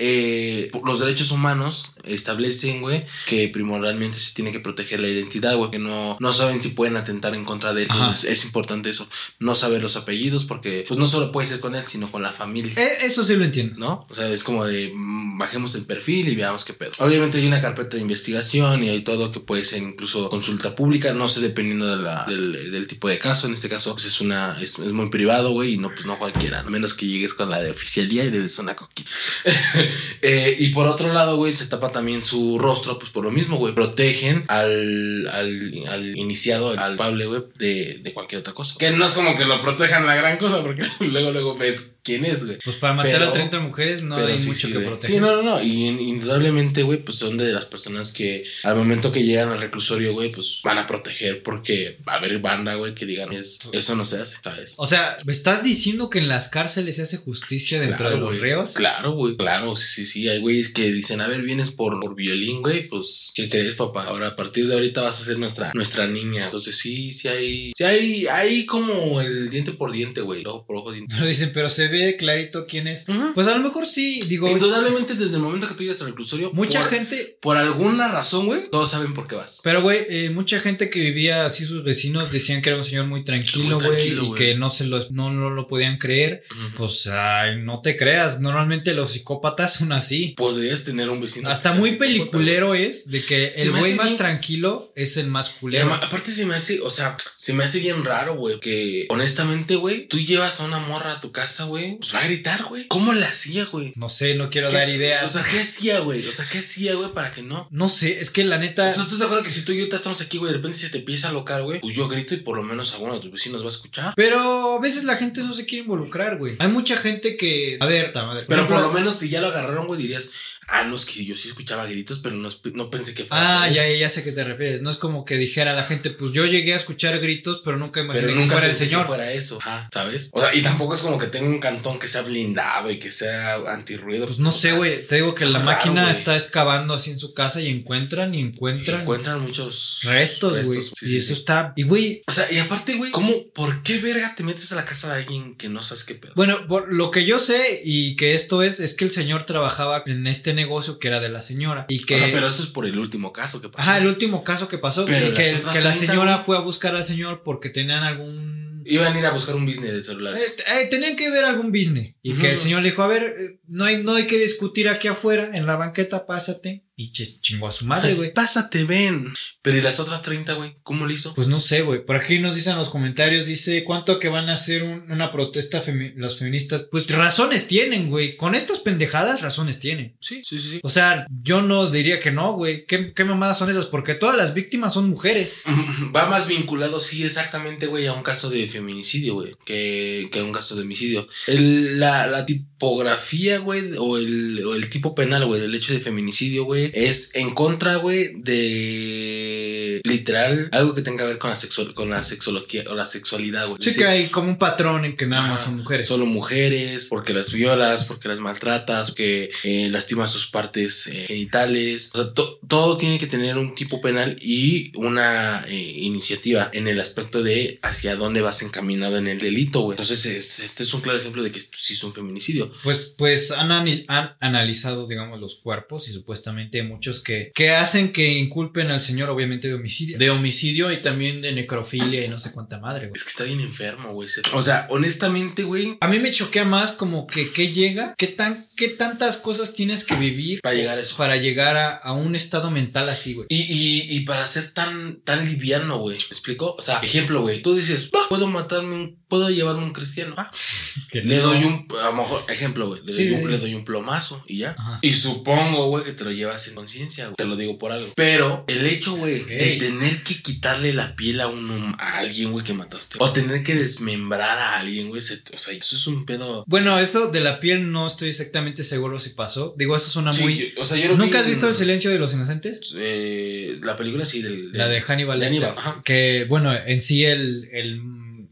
los derechos humanos establecen, güey, que primordialmente se tiene que proteger la identidad, güey, que no, no saben si pueden atentar en contra de él. Entonces es importante eso, no saber los apellidos porque, pues, no solo puede ser con él, sino con la familia. Eh, eso sí lo entiendo. ¿no? O sea, es como de mm, bajemos el perfil y veamos qué pedo. Obviamente hay una carpeta de investigación y hay todo que puede ser incluso consulta pública, no sé, dependiendo de la, del, del tipo de caso. En este caso, pues es una, es, es muy privado, güey, y no, pues no cualquiera, a menos que llegues con la de oficialía y le des una coquita. Eh, y por otro lado, güey, se tapa también su rostro, pues por lo mismo, güey, protegen al, al, iniciado, al güey, de, de cualquier otra cosa. Que no es como que lo protejan la gran cosa, porque luego, luego ves quién es, güey. Pues para matar Pero- a 30 mujeres no hay sí, mucho sí, que proteger. Sí, no, no, no. Y in- indudablemente, güey, pues son de las personas que al momento que llegan al reclusorio, güey, pues van a proteger porque va a haber banda, güey, que digan, es, eso no se hace, ¿sabes? O sea, ¿me estás diciendo que en las cárceles se hace justicia dentro Claro, de los reos? Claro, güey, claro, sí, sí, sí. Hay güeyes que dicen, a ver, vienes por, por violín, güey, pues, ¿qué crees, papá? Ahora, a partir de ahorita vas a ser nuestra, nuestra niña. Entonces, sí, sí hay, sí hay, hay como el diente por diente, güey, ojo por ojo, diente. Pero dicen, pero se ve clarito quién es. Pues a lo mejor sí, digo, Indudablemente, desde el momento que tú llegas al reclusorio, mucha por, gente, por alguna razón, güey, todos saben por qué vas. pero güey, eh, mucha gente que vivía así, sus vecinos decían que era un señor muy tranquilo, güey, y que no se lo, no, no lo podían creer. Pues, ay, no te creas, normalmente los psicópatas son así. Podrías tener un vecino. Hasta muy peliculero es de que el güey más bien- tranquilo es el más culero. además, aparte se me hace, o sea, se me hace bien raro, güey, que honestamente, güey, tú llevas a una morra a tu casa, güey, pues va a gritar, güey. ¿Cómo la hacía, güey? No sé, no quiero ¿Qué- dar ideas. O sea, ¿qué hacía, güey? O sea, ¿qué hacía, güey, para que no? no sé, es que la neta. O sea, ¿estás de acuerdo que si tú y yo estamos aquí, güey, de repente se te empieza a locar, güey? Pues yo grito y por lo menos alguno de tus vecinos va a escuchar. Pero a veces la gente no se quiere involucrar, güey. Hay mucha gente que. A ver, ta madre. Pero por ejemplo- lo menos si ya lo agarraron, güey, dirías, ah, no, es que yo sí escuchaba gritos, pero no, no pensé que fuera. Ah, ya, eso". ya, ya sé a qué te refieres. No es como que dijera la gente, pues yo llegué a escuchar gritos, pero nunca imaginé Pero que fuera el pensé que señor. fuera eso, Ajá, ¿sabes? O sea, y tampoco es como que tenga un cantón que sea blindado y que sea antirruido. Pues no sé, güey. Te digo que la raro, máquina está excavando así en su casa y encuentran y encuentran, Encuentran muchos restos, güey. sí, y sí, eso sí. está. Y güey. O sea, y aparte, güey, ¿cómo, por qué verga te metes a la casa de alguien que no sabes qué pedo? Bueno, por lo que yo sé y que esto es, es que el señor trabajaba en este negocio que era de la señora. Y que. Ajá, pero eso es por el último caso que pasó. Ajá, el último caso que pasó, Pero que, la 30, señora fue a buscar al señor porque tenían algún... Iban a ir a buscar un business de celulares. Eh, eh, tenían que ver algún business. Y que el señor le dijo, a ver, eh, no hay, no hay que discutir aquí afuera, en la banqueta, pásate. Y ch- chingó a su madre, güey. Pásate, ven. Pero ¿y las otras 30, güey? ¿Cómo lo hizo? Pues no sé, güey. Por aquí nos dicen en los comentarios, dice, ¿cuánto que van a hacer un- una protesta femi- las feministas? Pues razones tienen, güey. Con estas pendejadas, razones tienen. Sí, sí, sí. O sea, yo no diría que no, güey. ¿Qué, ¿Qué mamadas son esas? Porque todas las víctimas son mujeres. Va más vinculado, sí, exactamente, güey, a un caso de feminicidio, güey, que, que a un caso de homicidio. El, la, la tipografía, güey, o el, o el tipo penal, güey, del hecho de feminicidio, güey, es en contra, güey, de literal algo que tenga que ver con la, sexual, con la sexología o la sexualidad, güey. Sí que hay como un patrón en que nada más son mujeres. Solo mujeres, porque las violas, porque las maltratas, porque eh, lastimas sus partes eh, genitales. O sea, to- todo tiene que tener un tipo penal y una eh, iniciativa en el aspecto de hacia dónde vas encaminado en el delito, güey. Entonces, es- este es un claro ejemplo de que sí es un feminicidio. Pues, pues han, han analizado, digamos, los cuerpos y supuestamente hay muchos que, que hacen que inculpen al señor, obviamente, de homicidio. De homicidio y también de necrofilia y no sé cuánta madre, güey. Es que está bien enfermo, güey. ese- O sea, honestamente, güey, A mí me choquea más como que qué llega, qué tan, qué tantas cosas tienes que vivir para llegar a eso. para llegar a, a un estado mental así, güey. Y, y, y para ser tan, tan liviano, güey. ¿Me explico? O sea, ejemplo, güey. Tú dices, "Va, puedo matarme un, puedo llevarme un cristiano. Va, Le no. doy un, a lo mejor, ejemplo, güey, le, Sí, doy sí, le doy un plomazo y ya. Ajá. Y supongo, güey, que te lo llevas en conciencia, güey. Te lo digo por algo. Pero el hecho, güey, de tener que quitarle la piel a, un, a alguien, güey, que mataste. O tener que desmembrar a alguien, güey. se- O sea, eso es un pedo. Bueno, eso de la piel no estoy exactamente seguro si pasó. Digo, eso suena Sí, muy... yo- o sea, yo lo ¿Nunca vi has visto El silencio de los inocentes? eh, la película sí del. La de Hannibal. de Hannibal, ajá. Que, bueno, en sí el, el,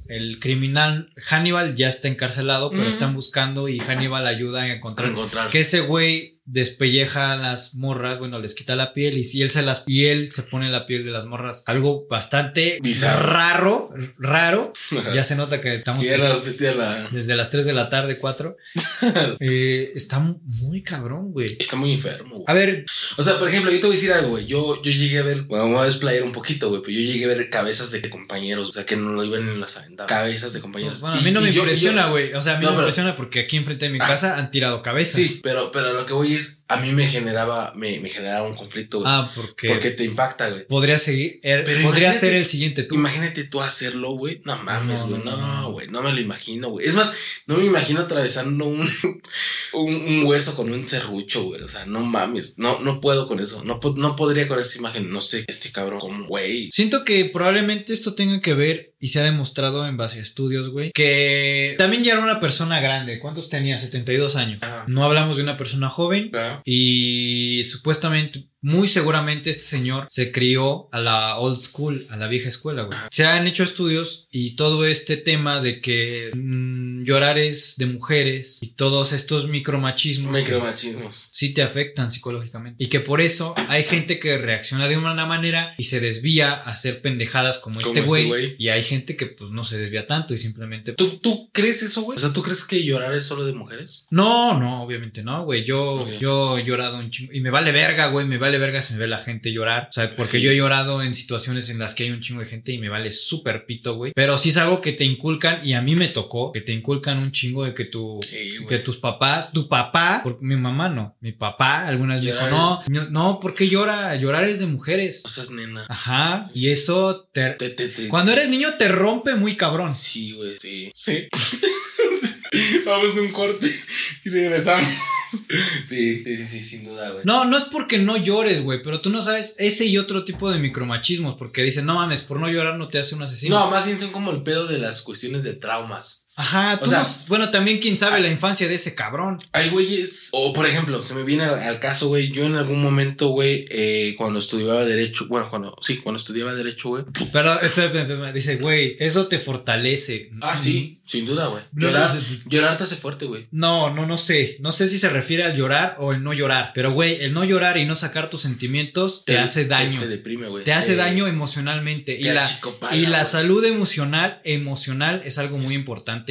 el criminal Hannibal ya está encarcelado, pero están buscando y Hannibal ayuda a encontrar encontrar. que ese güey despelleja a las morras, bueno, les quita la piel y si él se las y él se pone la piel de las morras, algo bastante Bizarro. raro, raro. Ya se nota que estamos vestidas la- desde las 3 de la tarde, 4. Eh, está muy cabrón, güey. Está muy enfermo, güey. A ver, O sea, por ejemplo, yo te voy a decir algo, güey. Yo, yo llegué a ver, bueno, voy a desplayar un poquito, güey, pero yo llegué a ver cabezas de compañeros, o sea, que no lo iban en las aventadas. Cabezas de compañeros. bueno, a mí no y me yo- impresiona, güey. O sea, a mí No, me pero- impresiona porque aquí enfrente de mi Ah. casa han tirado cabezas. Sí, pero, pero lo que voy a mí me generaba, me, me generaba un conflicto, güey. Ah, porque, porque te impacta, güey. podría seguir, er- Pero podría ser el siguiente tú. Imagínate tú hacerlo, güey. No mames, No, güey. no. güey. No, me lo imagino, güey. Es más, no me imagino atravesando un, un, un hueso con un serrucho, güey. O sea, no mames. No, no puedo con eso. No, no podría con esa imagen. No sé, este cabrón, como, güey. Siento que probablemente esto tenga que ver y se ha demostrado en base a estudios, güey, que también ya era una persona grande. ¿Cuántos tenía? 72 años. Ajá. No hablamos de una persona joven y supuestamente, muy seguramente este señor se crió a la old school, a la vieja escuela, güey. Se han hecho estudios y todo este tema de que mm, llorar es de mujeres y todos estos micromachismos. pues, Micromachismos. sí te afectan psicológicamente. Y que por eso hay gente que reacciona de una manera y se desvía a hacer pendejadas como, Como este este güey. y hay gente que pues no se desvía tanto y simplemente... ¿Tú, ¿Tú crees eso, güey? O sea, ¿tú crees que llorar es solo de mujeres? No, no, obviamente no, güey. Yo, yo he llorado un chingo. Y me vale verga, güey. Me vale verga si me ve la gente llorar. O sea, porque Sí. yo he llorado en situaciones en las que hay un chingo de gente y me vale súper pito, güey. Pero sí es algo que te inculcan y a mí me tocó. Que te inculcan un chingo de que tu, Sí, que tus papás, tu papá, porque mi mamá no, mi papá alguna vez me dijo, no, no, no, ¿por qué llora? Llorar es de mujeres. O sea, es nena. Ajá, y eso te... Te, te, te- Cuando eres niño te rompe muy cabrón. Sí, güey. Sí. Sí. Vamos a un corte y regresamos. Sí, sí, sí, sí, sin duda, güey. No, no es porque no llores, güey, pero tú no sabes ese y otro tipo de micromachismos, porque dicen, no mames, por no llorar no te hace un asesino. No, más bien son como el pedo de las cuestiones de traumas. Ajá, tú O sea- no- bueno, también quién sabe la infancia de ese cabrón. Hay güeyes, o por ejemplo, se me viene al, al caso, güey, yo en algún momento, güey, eh, cuando estudiaba Derecho, bueno, cuando, sí, cuando estudiaba Derecho, güey. Pero, dice, güey, eso te fortalece. Ah, sí, sin duda, güey. Llorar, llorar te hace fuerte, güey. No, no, no sé. No sé si se refiere al llorar o el no llorar. Pero, güey, el no llorar y no sacar tus sentimientos te, hace daño. Te, te deprime, güey. Te hace daño emocionalmente. Y la, y la salud emocional, emocional es algo muy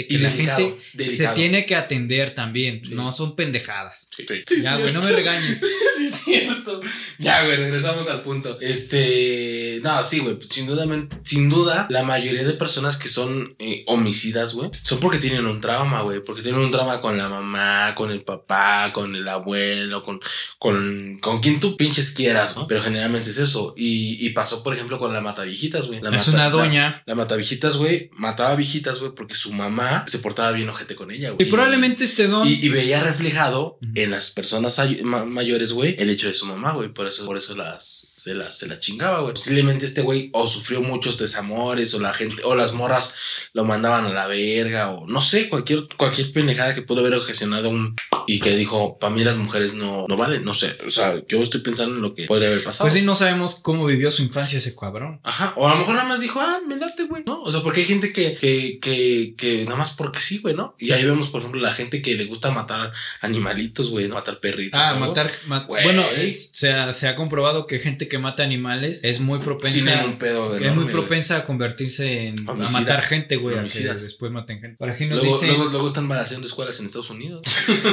importante que Y la delicado, gente delicado. se tiene que atender también. Sí. No son pendejadas. Sí, sí, ya, güey, no me regañes. sí, es cierto. Ya, güey, regresamos al punto. Este. No, sí, güey. pues, Sin duda, sin duda, la mayoría de personas que son eh, homicidas, güey, son porque tienen un trauma, güey. Porque tienen un trauma con la mamá, con el papá, con el abuelo, con, con, con quien tú pinches quieras, ¿no? Pero generalmente es eso. Y, y pasó, por ejemplo, con la mataviejitas, güey. La es mata- una la- doña. La, mataviejitas, güey, mataba viejitas, güey, porque su mamá se portaba bien ojete con ella, Y güey. probablemente este don. Y, y veía reflejado en las personas ay- ma- mayores, güey, el hecho de su mamá, güey. Por eso, por eso las, se las, se las chingaba, güey. Posiblemente este güey o sufrió muchos desamores, o la gente, o las morras lo mandaban a la verga, o no sé, cualquier, cualquier pendejada que pudo haber ocasionado un. Y que dijo, para mí las mujeres no, no valen, no sé. O sea, yo estoy pensando en lo que podría haber pasado. pues sí, no sabemos cómo vivió su infancia ese cabrón. Ajá, o a lo mejor nada más dijo, ah, me late, güey, ¿no? O sea, porque hay gente que, que, que, que nada más porque sí, güey, ¿no? Y ahí vemos, por ejemplo, la gente que le gusta matar animalitos, güey, ¿no? matar perritos. Ah, ¿no? matar. ma- Güey. bueno, eh, se ha, se ha comprobado que gente que mata animales es muy propensa. Un pedo es muy propensa a convertirse en. a matar gente, güey. A que después maten gente. Por aquí nos Luego, dice. luego, luego están balaseando escuelas en Estados Unidos.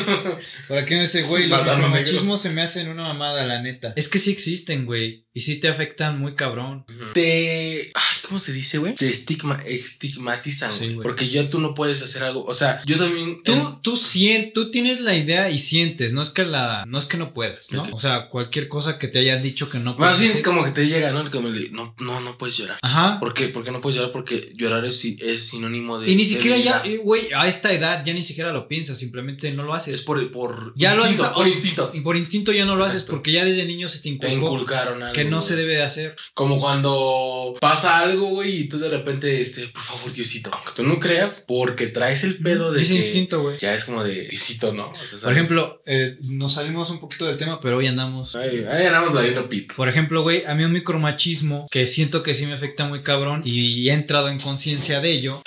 Por aquí nos dice, güey, los negros. se me hacen una mamada, la neta. Es que sí existen, güey. Y sí te afectan muy cabrón. Te. ¿Cómo se dice, güey? Te estigma, estigmatizan, güey. Porque ya tú no puedes hacer algo. O sea, yo también. Tú, tú, sien- tú tienes la idea y sientes, no es que la, no es que no puedas, ¿no? O sea, cualquier cosa que te hayan dicho que no puedes Más bien hacer. como que te llega, ¿no? Como el de, no, no, no puedes llorar. Ajá. ¿Por qué? ¿Por qué no puedes llorar? Porque llorar es, si- es sinónimo de. Y ni siquiera ya, eh, güey, a esta edad ya ni siquiera lo piensas, simplemente no lo Es haces. por, por Ya lo instinto, haces- por instinto. Y por instinto ya no lo haces porque ya desde niño se te Te inculcó inculcaron algo. que no se debe de hacer. Como cuando pasa algo, güey, y tú de repente, este, por favor, Diosito. Aunque tú no creas, porque traes el pedo de Ese que instinto, güey. Ya es como de Diosito, ¿no? O sea, Por ejemplo, eh, nos salimos un poquito del tema, pero hoy andamos. Ahí, ahí andamos valiendo pito. Por ejemplo, güey, a mí un micromachismo que siento que sí me afecta muy cabrón y he entrado en conciencia de ello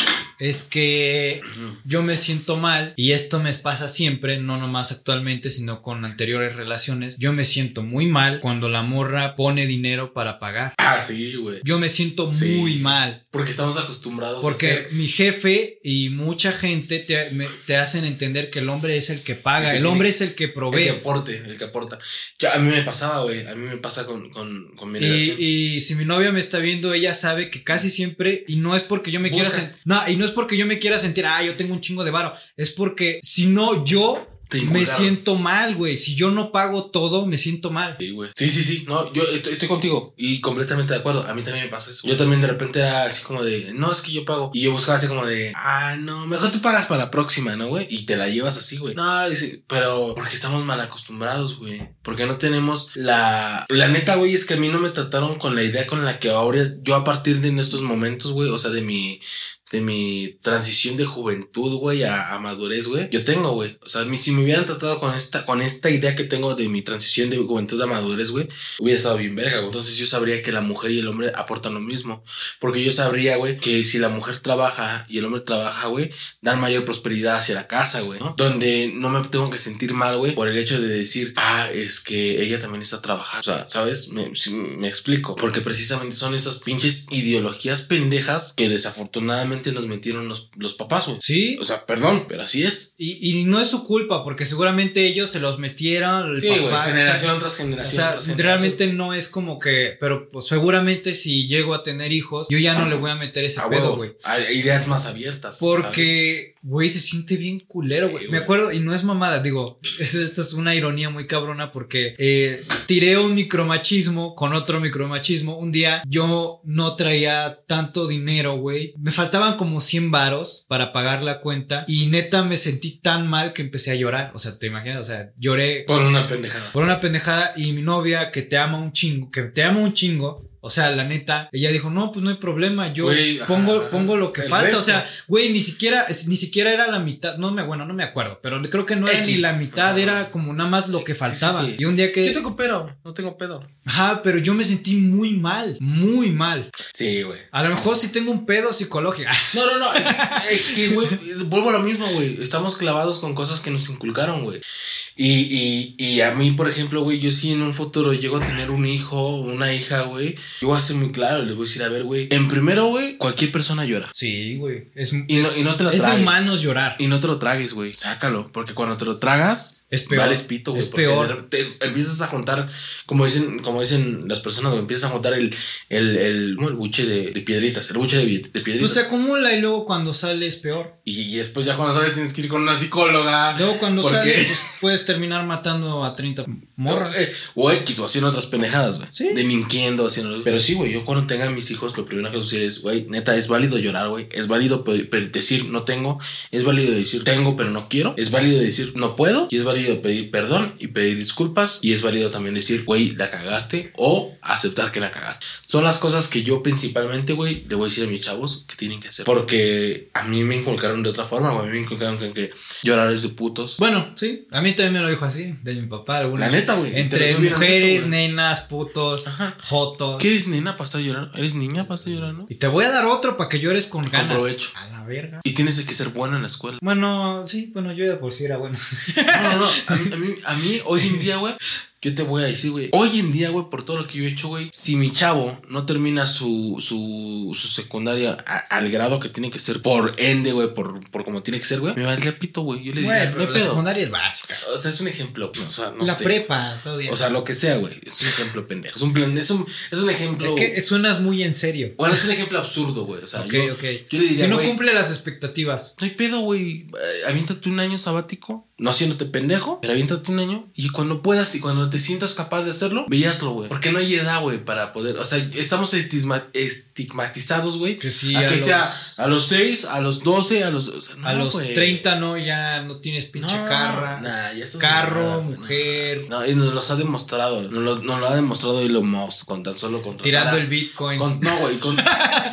es que yo me siento mal y esto me pasa siempre, no nomás actualmente, sino con anteriores relaciones. Yo me siento muy mal cuando la morra pone dinero para pagar. Ah, sí, güey. Yo me siento Sí. muy mal. Porque estamos acostumbrados a Porque mi jefe y mucha gente te, me- te hacen entender que el hombre es el que paga, El hombre es el que El que provee. aporte, el que aporta. Yo- a mí me pasaba, güey. A mí me pasa con, con, con mi Y, relación. y si mi novia me está viendo, ella sabe que casi siempre, y no es porque yo me quiera sentir, no, y no es porque yo me quiera sentir, ah, yo tengo un chingo de varo, es porque si no, yo te me siento mal, güey. Si yo no pago todo, me siento mal. Sí, güey. Sí, sí, sí. No, yo estoy, estoy contigo y completamente de acuerdo. A mí también me pasa eso. Yo también de repente era así como de, no, es que yo pago. Y yo buscaba así como de, ah, no, mejor tú pagas para la próxima, ¿no, güey? Y te la llevas así, güey. No, pero porque estamos mal acostumbrados, güey. Porque no tenemos la... La neta, güey, es que a mí no me trataron con la idea con la que ahora yo a partir de en estos momentos, güey, o sea, de mi de mi transición de juventud, güey, a, a madurez, güey. Yo tengo, güey. O sea, si me hubieran tratado con esta, con esta idea que tengo de mi transición de juventud a madurez, güey, hubiera estado bien verga, güey. Entonces yo sabría que la mujer y el hombre aportan lo mismo. Porque yo sabría, güey, que si la mujer trabaja y el hombre trabaja, güey, dan mayor prosperidad hacia la casa, güey, ¿no? Donde no me tengo que sentir mal, güey, por el hecho de decir, ah, es que ella también está trabajando. O sea, ¿sabes? Me, sí, me explico. Porque precisamente son esas pinches ideologías pendejas que desafortunadamente nos metieron los, los papás, güey. Sí. O sea, perdón, pero así es. Y, y no es su culpa, porque seguramente ellos se los metieron. El Sí, papá, generación o sea, tras O generación. sea, tras generación. realmente no es como que, pero pues seguramente si llego a tener hijos, yo ya no le voy a meter ese A pedo, güey. Ideas más abiertas. ¿sabes? Güey, se siente bien culero, Sí, güey. Me acuerdo, y no es mamada, digo, es- esto es una ironía muy cabrona porque eh, tiré un micromachismo con otro micromachismo. Un día yo no traía tanto dinero, güey. Me faltaban como 100 varos para pagar la cuenta y neta me sentí tan mal que empecé a llorar. O sea, te imaginas, o sea, lloré Por una pendejada. por una pendejada y mi novia que te ama un chingo, que te ama un chingo. O sea, la neta, ella dijo, no, pues no hay problema, yo pongo, ajá. pongo lo que falta. O sea, güey, ni siquiera, ni siquiera era la mitad, no me, bueno, no me acuerdo, pero creo que no era ni la mitad, era como nada más lo que Sí, sí, faltaba. sí. Y un día que, Yo tengo pedo, no tengo pedo. Ajá, pero yo me sentí muy mal, muy mal. Sí, güey. A lo mejor sí tengo un pedo psicológico. No, no, no. Es, es que, güey, vuelvo a lo mismo, güey. Estamos clavados con cosas que nos inculcaron, güey. Y, y, y a mí, por ejemplo, güey, yo sí en un futuro llego a tener un hijo, una hija, güey. Yo voy a ser muy claro, les voy a decir, a ver, güey. En primero, güey, cualquier persona llora. Sí, güey. Es, Y no- es- y no te la es de humanos llorar. Y no te lo tragues, güey. Sácalo. Porque cuando te lo tragas, Es peor. vales pito, güey. Es peor. repente empiezas a juntar, como dicen, como dicen las personas, güey, empiezas a juntar el, el, el, el buche de, de piedritas, el buche de, de piedritas. Pues se acumula y luego cuando sale es peor. y, y después ya cuando sabes tienes que ir con una psicóloga. Luego cuando ¿Por sale, qué? pues, puedes terminar matando a 30 morras. Eh, o X, o haciendo otras pendejadas, güey. Sí. Demintiendo, haciendo. Pero sí, güey, yo cuando tenga a mis hijos, lo primero que voy a decir es, güey, neta, es válido llorar, güey. Es válido decir no tengo. Es válido decir tengo, pero no quiero. Es válido decir no puedo. Y es válido pedir perdón y pedir disculpas. Y es válido también decir, güey, la cagaste. O aceptar que la cagaste. Son las cosas que yo principalmente, güey, le voy a decir a mis chavos que tienen que hacer. Porque a mí me inculcaron de otra forma, güey. A mí me inculcaron que, que llorar es de putos. Bueno, sí, a mí también me lo dijo así, de mi papá. alguna La neta, güey. Entre mujeres, nenas, putos, Ajá. jotos. ¿Qué eres nena para estar llorando? ¿Eres niña para estar llorando? Y te voy a dar otro para que llores con ganas. provecho. A la verga. Y tienes que ser bueno en la escuela. Bueno, sí, bueno, yo de por sí era bueno. No, no, no. A mí, a mí, a mí hoy en día, güey, yo te voy a decir, güey. Hoy en día, güey, por todo lo que yo he hecho, güey, si mi chavo no termina su, su, su secundaria a- al grado que tiene que ser por ende, güey, por, por como tiene que ser, güey, me valdría pito, güey. Yo le Güey, diría, no la pedo. secundaria es básica. O sea, es un ejemplo. O sea, no la sé. prepa, todavía. O sea, lo que sea, güey. Es un ejemplo pendejo. Es un, plan, es un, es un ejemplo. es que suenas muy en serio. Bueno, es un ejemplo absurdo, güey. O sea, ok, yo, ok. yo le diría, si no cumple las expectativas. No hay pedo, güey. Eh, Aviéntate un año sabático, no haciéndote pendejo, pero aviéntate un año y cuando puedas y cuando te sientas capaz de hacerlo, veíaslo, güey. Porque no hay edad, güey, para poder. O sea, estamos estigma- estigmatizados, güey. Que sí, a a que los- sea a los 6, a los 12, a los. o sea, no, a los güey. 30 no, ya no tienes pinche No, carra. nah, ya carro, mujer. No, y nos los ha demostrado. Nos lo, nos lo ha demostrado Elon Musk con tan solo contratar Tirando el Bitcoin. con- no, güey, con.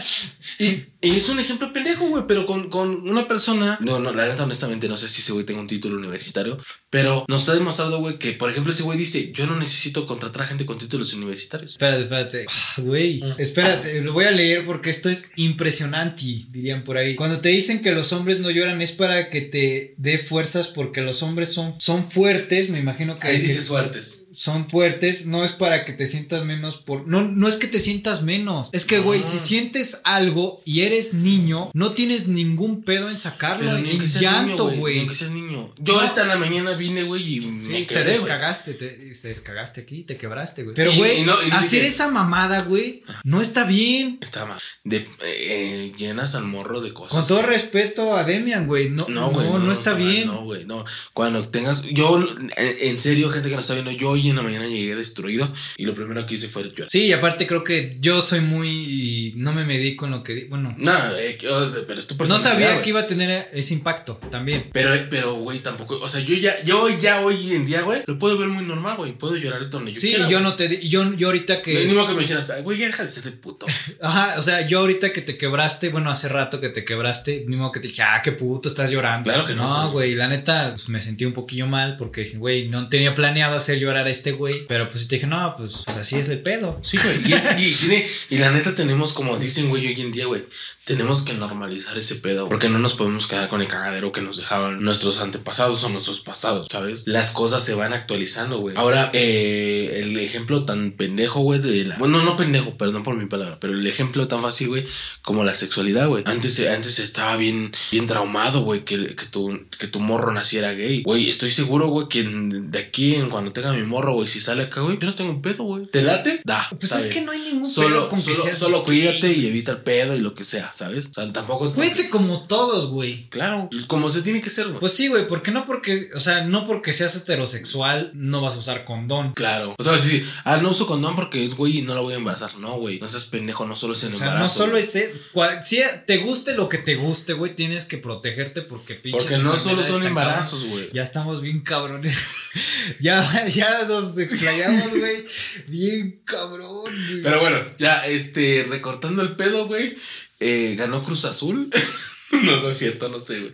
y, y es un ejemplo pendejo, güey, pero con, con una persona. No, no, la neta, honestamente, no sé si ese güey tenga un título universitario, pero nos ha demostrado, güey, que, por ejemplo, ese güey dice: Yo no necesito contratar a gente con títulos universitarios. Espérate, espérate. Ah, Güey, Mm. espérate, lo voy a leer porque esto es impresionante, dirían por ahí. Cuando te dicen que los hombres no lloran es para que te dé fuerzas porque los hombres son, son fuertes, me imagino que... Ahí dice suertes. Son fuertes, no es para que te sientas menos por... No, no es que te sientas menos. Es que, güey, si sientes algo y eres niño, no tienes ningún pedo en sacarlo Pero en llanto, güey. Ni aunque seas niño. Yo ahorita en la mañana vine, güey, y me Sí, te quedé, descagaste, te, te descagaste aquí, te quebraste, güey. Pero, güey, no- no hacer dije- esa mamada, güey, no está bien. Está mal. De, eh, llenas al morro de cosas. Con todo respeto a Demian, güey, no, No, no, güey. no, está mal, bien. No, güey, no. Cuando tengas. Yo, en, en serio, gente que no está viendo, yo hoy en la mañana llegué destruido y lo primero que hice fue llorar. Sí, y aparte creo que yo soy muy... No me medí con lo que... di- Bueno, No, eh, que- o sea, pero es tu no sabía que iba a tener ese impacto también. Pero, pero, güey, tampoco. O sea, yo ya, yo ya hoy en día, güey, lo puedo ver muy normal, güey. Puedo llorar donde yo Sí, quiera. yo no te... Yo, yo ahorita que... Ni modo que me dijeras, "Ay, güey, ya deja de ser de puto. Ajá, o sea, yo ahorita que te quebraste, bueno, hace rato que te quebraste, ni modo que te dije, ah, qué puto, estás llorando. Claro que no, No, güey. la neta, pues, me sentí un poquillo mal porque güey, no tenía planeado hacer llorar a este güey, pero pues te dije, no, pues, así es el pedo. Sí, güey. Y, la neta tenemos, como dicen, güey, hoy en día, güey, tenemos que normalizar ese pedo. Porque no nos podemos quedar con el cagadero que nos dejaban nuestros antepasados o nuestros pasados, ¿sabes? Las cosas se van actualizando, güey. Ahora, eh, el ejemplo tan pendejo, güey, de la... Bueno, no pendejo, perdón por mi palabra, pero el ejemplo tan fácil, güey, como la sexualidad, güey. Antes, antes estaba bien, bien traumado, güey, que, que, tu, que tu morro naciera gay. Güey, estoy seguro, güey, que de aquí, en cuando tenga mi morro, güey, si sale acá, güey, yo no tengo un pedo, güey. ¿Te late? Da. Pues es bien. que no hay ningún pedo Solo, con que solo, seas solo gay. cuídate y evita el pedo y lo que sea, ¿sabes? O sea, tampoco. Cuídate como todos, güey. Claro, como se tiene que ser, güey. Pues sí, güey, porque no porque, o sea, no porque seas heterosexual no vas a usar condón. Claro. O sea, si, ah, no uso condón porque es güey y no la voy a embarazar. No, güey. No seas pendejo, no solo es en O sea, embarazo. no solo es e- cual- si te guste lo que te guste, güey, tienes que protegerte porque pinches Porque no solo son embarazos, güey. Ya estamos bien cabrones. ya, ya nos explayamos, güey. Bien cabrón, güey. Pero bueno, ya, este, recortando el pedo, güey. eh, ganó Cruz Azul. no, no es cierto, no sé, güey.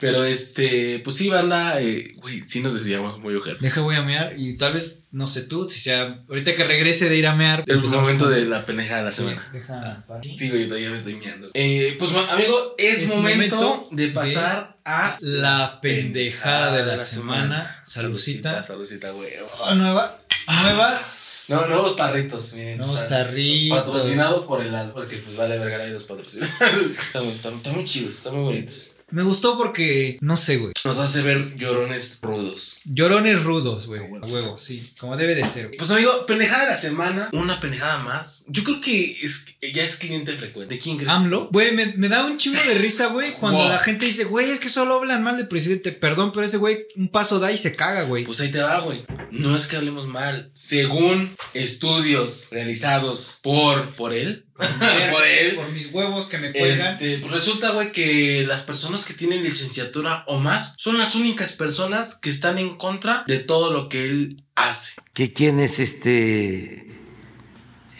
Pero este, pues sí, banda, eh, güey, sí nos decíamos muy ojete. Deja, voy a mear y tal vez, no sé tú, si sea, ahorita que regrese de ir a mear. El momento de la pendeja de la Sí, semana. Deja. Sí, güey, todavía me estoy miando. Eh, pues, amigo, es, Es momento, momento de pasar a La pendejada de la semana. Salucita. Salucita, güey. Oh, nueva, nuevas. No, nuevos tarritos, miren. Nuevos o sea, tarritos. Patrocinados por el AL, porque pues vale verga nadie los patrocina. están, están- están muy chidos, están muy bonitos. Me gustó porque, no sé, güey. Nos hace ver llorones rudos. Llorones rudos, güey. Huevo. Huevo, sí. Como debe de ser, güey. Pues amigo, pendejada de la semana, una pendejada más. Yo creo que es, ya es cliente frecuente. ¿De quién crees? AMLO, güey, me, me da un chingo de risa, güey, cuando Wow. la gente dice, güey, es que solo hablan mal del presidente. Perdón, pero ese güey un paso da y se caga, güey. Pues ahí te va, güey. No es que hablemos mal. Según estudios realizados por, por él, por él, Por mis huevos que me cuelgan. Este, pues resulta, güey, que las personas que tienen licenciatura o más son las únicas personas que están en contra de todo lo que él hace. que quienes este,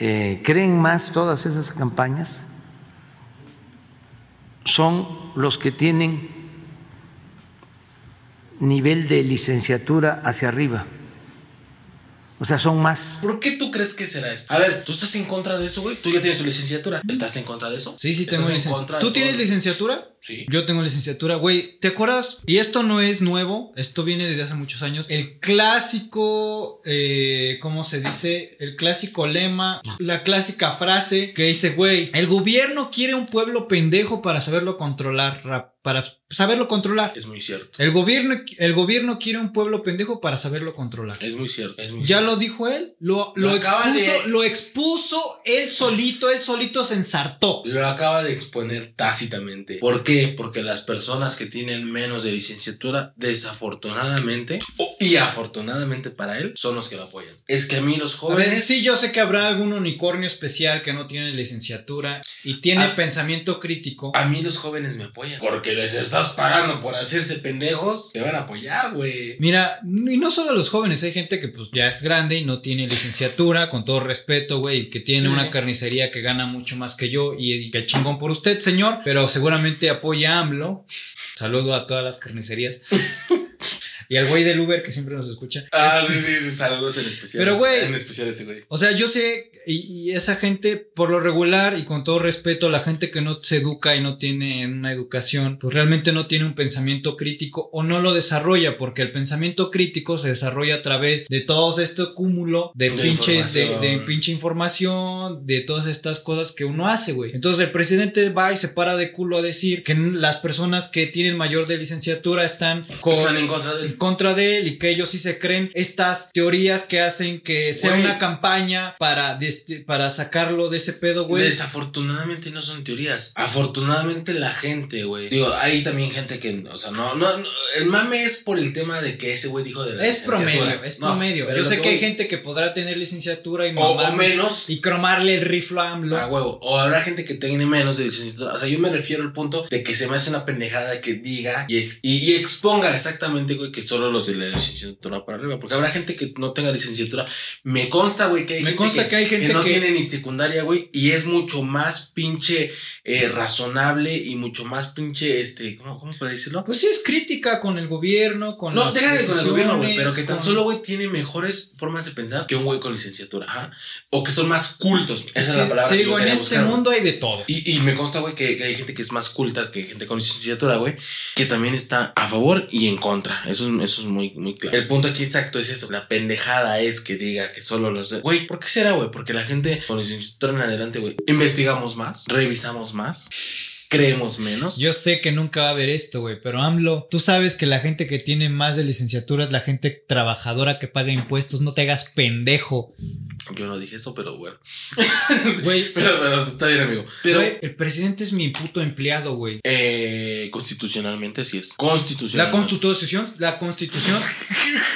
eh, creen más todas esas campañas son los que tienen nivel de licenciatura hacia arriba. O sea, son más. ¿Por qué tú crees que será esto? A ver, ¿tú estás en contra de eso, güey? ¿Tú ya tienes tu licenciatura? ¿Estás en contra de eso? Sí, sí, tengo ¿Estás en licenciatura. ¿Tú tienes licenciatura? Sí. Yo tengo licenciatura, güey. ¿Te acuerdas? Y esto no es nuevo, esto viene desde hace muchos años. El clásico, eh, ¿cómo se dice? El clásico lema, la clásica frase que dice, güey, el gobierno quiere un pueblo pendejo para saberlo controlar, rap- para saberlo controlar. Es muy cierto. El gobierno, el gobierno quiere un pueblo pendejo para saberlo controlar. Es muy cierto. Es muy Ya cierto. lo dijo él, lo, Lo lo, acaba expuso, de- lo expuso él solito, él solito se ensartó. Lo acaba de exponer tácitamente. ¿Por qué? Porque las personas que tienen menos de licenciatura, desafortunadamente, y afortunadamente para él, son los que lo apoyan. Es que a mí los ver, jóvenes... sí, yo sé que habrá algún unicornio especial que no tiene licenciatura y tiene pensamiento crítico. A mí los jóvenes me apoyan. Porque les estás pagando por hacerse pendejos. Te van a apoyar, güey. Mira, y no solo los jóvenes, hay gente que pues ya es grande y no tiene licenciatura, con todo respeto, güey, que tiene una carnicería que gana mucho más que yo y, y que chingón por usted, señor, pero seguramente apoya a AMLO. Saludo a todas las carnicerías. Y al güey del Uber que siempre nos escucha. Ah, sí, sí, sí, saludos en especial. Pero, güey. En especial ese güey. O sea, yo sé, y, y esa gente, por lo regular y con todo respeto, la gente que no se educa y no tiene una educación, pues realmente no tiene un pensamiento crítico o no lo desarrolla, porque el pensamiento crítico se desarrolla a través de todo este cúmulo de, De pinches, de, de pinche información, de todas estas cosas que uno hace, güey. Entonces el presidente va y se para de culo a decir que las personas que tienen mayor de licenciatura están con Están en contra de en él. contra de él y que ellos sí se creen estas teorías que hacen que sea una campaña para, deste- para sacarlo de ese pedo, güey. Desafortunadamente no son teorías. Afortunadamente la gente, güey. Digo, hay también gente que, o sea, no, no, no, el mame es por el tema de que ese güey dijo de las Es promedio, es promedio. Yo sé que hay gente que podrá tener licenciatura y o, o menos. y cromarle el riflo a AMLO. A huevo. O habrá gente que tiene menos de licenciatura. O sea, yo me refiero al punto de que se me hace una pendejada que diga y, ex- y, y exponga exactamente, güey, que solo los de la licenciatura para arriba. Porque habrá gente que no tenga licenciatura. Me consta, güey, que hay Me gente, consta que hay gente no que- tiene ni secundaria, güey. Y es mucho más pinche eh, razonable y mucho más pinche, este, ¿cómo, cómo puedo decirlo? Pues sí es crítica con el gobierno, con No, deja de con el gobierno, güey, pero que tan con- solo, güey, tiene mejores formas de pensar que un güey con licenciatura, ajá. O que son más cultos. Esa es la palabra. sí, digo, en este buscar, mundo hay de todo. Y, y me consta, güey, que, que hay gente que es más culta que gente con licenciatura, güey, que también está a favor y en contra. Eso es, eso es muy, muy claro. El punto aquí exacto es eso. La pendejada es que diga que solo los de... Güey, ¿por qué será, güey? Porque la gente con licenciatura en adelante, güey, investigamos más, revisamos más, creemos menos. Yo sé que nunca va a haber esto, güey, pero AMLO, tú sabes que la gente que tiene más de licenciatura es la gente trabajadora que paga impuestos, no te hagas pendejo. Yo no dije eso, pero bueno. Güey, Pero, pero está bien, amigo. Pero güey, el presidente es mi puto empleado, güey. eh, constitucionalmente sí es. La Constitucionalmente. constitución, la constitución.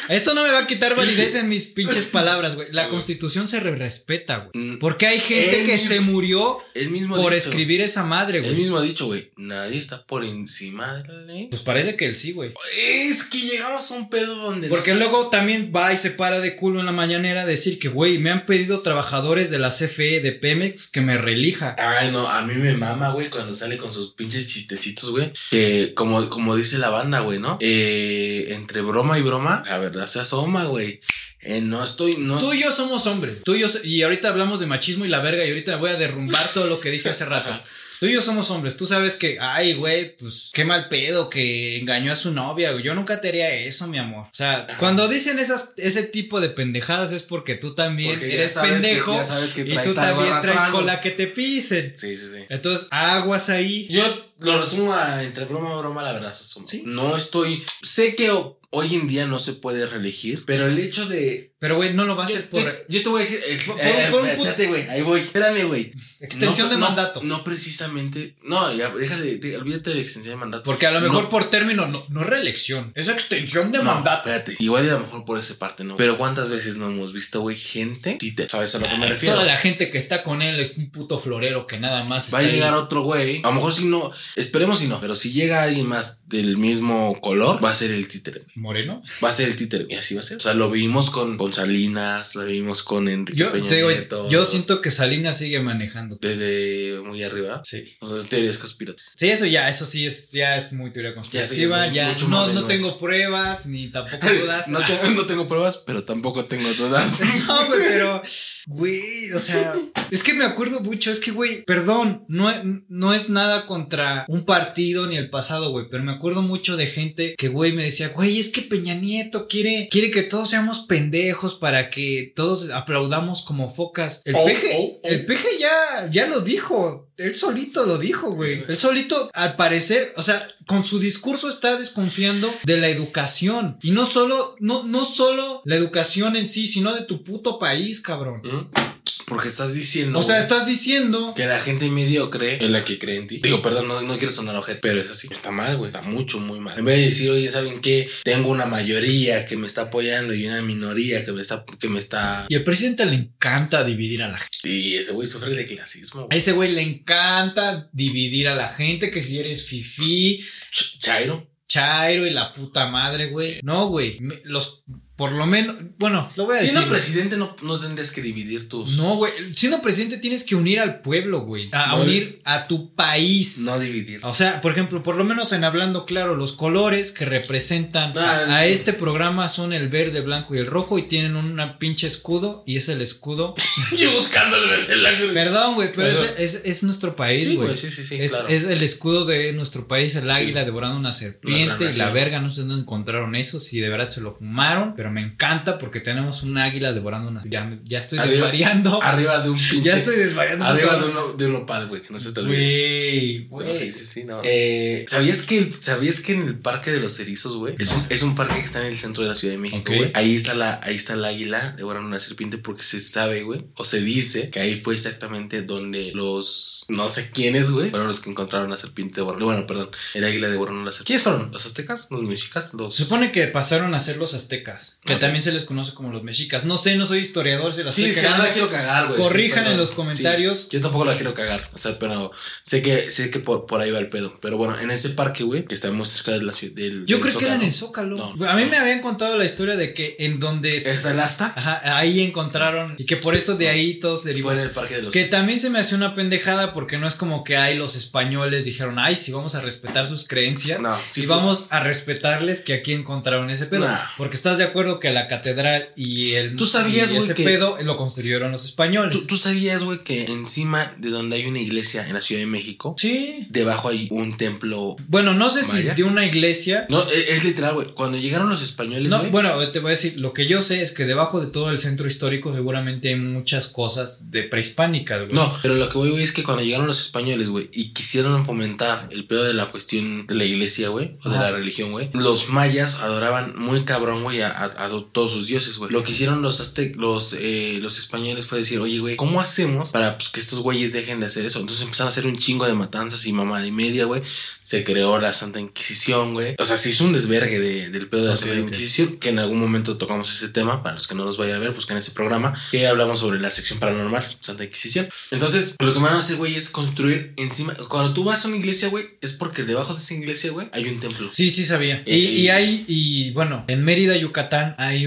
Esto no me va a quitar validez en mis pinches palabras, güey. La constitución se re- respeta, güey. Mm, Porque hay gente Él que mismo- se murió Él mismo por dicho- escribir esa madre, Él güey. mismo ha dicho, güey, nadie está por encima de la ley. Pues parece que él sí, güey. Es que llegamos a un pedo donde. no Porque luego también va y se para de culo en la mañanera a decir que, güey, me han pedido trabajadores de la CFE, de Pemex, que me relija. Ay, no, a mí me mama, güey, cuando sale con sus pinches chistecitos, güey. Que como, como dice la banda, güey, ¿no? Eh, entre broma y broma, la verdad se asoma, güey. Eh, no estoy, no Tú y yo somos hombres. Tú y yo, y ahorita hablamos de machismo y la verga, y ahorita voy a derrumbar todo lo que dije hace rato. Tú y yo somos hombres. Tú sabes que, ay, güey, pues qué mal pedo que engañó a su novia, güey. Yo nunca te haría eso, mi amor. O sea, Ajá. cuando dicen esas, ese tipo de pendejadas es porque tú también Porque eres que- pendejo ya sabes que y tú también traes arrastrando. con la que te pisen. Sí, sí, sí. Entonces, aguas ahí. Yo lo resumo a entre broma y broma, la verdad. Sí. No estoy. Sé que ho- hoy en día no se puede reelegir, pero el hecho de. Pero, güey, no lo va a Yo, hacer por yo- yo te voy a decir. es- Por- eh, por- por- espérate, güey. Ahí voy. Espérame, güey. extensión No, de no, mandato. No precisamente. No, ya, déjale, olvídate de extensión de mandato. Porque a lo mejor No. por término, no, no reelección. Es extensión de mandato. Espérate, igual y a lo mejor por esa parte, ¿no? Pero ¿cuántas veces no hemos visto, güey, gente? Títer, ¿sabes a lo que me refiero? Toda la gente que está con él es un puto florero que nada más Va a ahí. llegar otro güey. A lo mejor si no, esperemos si no, pero si llega alguien más del mismo color, va a ser el títere. Moreno. Va a ser el títere. Y así va a ser. O sea, lo vimos con, con Salinas, lo vimos con Enrique Yo, Peña te digo, Nieto. yo siento que Salinas sigue manejando. Desde muy arriba. Sí. O sea, teorías conspirativas. Sí, eso ya, eso sí es, ya es muy teoría conspirativa. Ya sí, no, no tengo pruebas ni tampoco dudas. No, tengo, no tengo pruebas, pero tampoco tengo dudas. No, güey, pero, güey, o sea, es que me acuerdo mucho, es que, güey, perdón, no, es- no es nada contra un partido ni el pasado, güey, pero me acuerdo mucho de gente que, güey, me decía, güey, es que Peña Nieto quiere, quiere que todos seamos pendejos para que todos aplaudamos como focas. El Oh, peje, oh, oh. el peje ya, ya lo dijo. Él solito lo dijo, güey. Él solito, al parecer, o sea, con su discurso está desconfiando de la educación. Y no solo, no, no solo la educación en sí, sino de tu puto país, cabrón. ¿Mm? Porque estás diciendo. o sea, estás diciendo. Que la gente mediocre es la que cree en ti. Digo, perdón, no, no quiero sonar ojete, pero es así. Está mal, güey. Está mucho, muy mal. En vez de decir, oye, ¿saben qué? Tengo una mayoría que me está apoyando y una minoría que me está. Que me está... Y al presidente le encanta dividir a la gente. Y ese güey sufre de clasismo. A ese güey le encanta dividir a la gente, que si eres fifí, Ch- Chairo. chairo y la puta madre, güey. No, güey. Los por lo menos, bueno, lo voy a decir. Siendo presidente no, no tendrías que dividir tus. No, güey. Siendo presidente tienes que unir al pueblo, güey. A, No. unir a tu país. No dividir. O sea, por ejemplo, por lo menos en hablando claro, los colores que representan Ah, a, a este programa son el verde, blanco y el rojo y tienen una pinche escudo y es el escudo. Yo buscando el verde blanco. Perdón, güey, pero es, es- es nuestro país, güey. sí, sí, sí, es, claro. es el escudo de nuestro país, el águila devorando una serpiente y la verga. No sé dónde encontraron eso, si de verdad se lo fumaron, pero me encanta porque tenemos un águila devorando una. Ya, ya estoy Arriba- desvariando. Arriba de un pinche. Ya estoy desvariando. Arriba de cabrón. un, de un opal, güey, que no se te olvide. Güey, güey. sí, sí, sí, no. Eh, ¿sabías, que, ¿Sabías que en el Parque de los Erizos, güey? Es un, es un parque que está en el centro de la Ciudad de México, güey. Ahí está la, ahí está el águila devorando una serpiente porque se sabe, güey, o se dice que ahí fue exactamente donde los no sé quiénes, güey, fueron los que encontraron la serpiente devorando. Bueno, perdón, el águila devorando la serpiente. ¿Quiénes fueron? ¿Los aztecas? ¿Los mexicas? Los. Se supone que pasaron a ser los aztecas, que también se les conoce como los mexicas. No sé, no soy historiador, se las Sí, estoy sí, no cagando. la quiero cagar, güey. Corrijan en los comentarios. Yo tampoco la quiero cagar. O sea, pero sé que, sé que por, por ahí va el pedo. Pero bueno, en ese parque, güey, que está muy cerca de la ciudad del. Yo del creo que era en el Zócalo. Zócalo. No, a mí no. me habían contado la historia de que en donde ¿Es el asta? ajá, ahí encontraron y que por eso de ahí todos derivó. Fue en el parque de los. Que también se me hace una pendejada porque no es como que ahí los españoles dijeron, ay, sí, vamos a respetar sus creencias No, sí y fue- vamos a respetarles que aquí encontraron ese pedo. Nah. Porque estás de acuerdo que la catedral y el ¿Tú sabías, y ese que- pedo lo construyeron los españoles. ¿Tú, tú sabías, güey, que encima de donde hay una iglesia en la Ciudad de México, Sí. debajo hay un templo. Bueno, no sé Maya. si de una iglesia. No, e- es, literal, güey. Cuando llegaron los españoles, No, bueno, te voy a decir, lo que yo sé es que debajo de todo el centro histórico seguramente hay muchas cosas de prehispánicas, güey. No, pero lo que voy, güey, es que cuando llegaron los españoles, güey, y quisieron fomentar el pedo de la cuestión de la iglesia, güey, o de la religión, güey, los mayas adoraban muy cabrón, güey, a, a- a todos sus dioses, güey. Lo que hicieron los aztec, los, eh, los españoles fue decir, oye, güey, ¿cómo hacemos para pues, que estos güeyes dejen de hacer eso? Entonces empezaron a hacer un chingo de matanzas y mamada y media, güey. Se creó la Santa Inquisición, güey. O sea, se hizo un desvergue de- del pedo de la Santa. Inquisición, que en algún momento tocamos ese tema, para los que no nos vayan a ver, buscan ese programa, que hablamos sobre la sección paranormal, Santa Inquisición. Entonces, lo que van a hacer, güey, es construir encima. Cuando tú vas a una iglesia, güey, es porque debajo de esa iglesia, güey, hay un templo. Sí, sí sabía. Y, Eh, y hay, y bueno, en Mérida, Yucatán, hay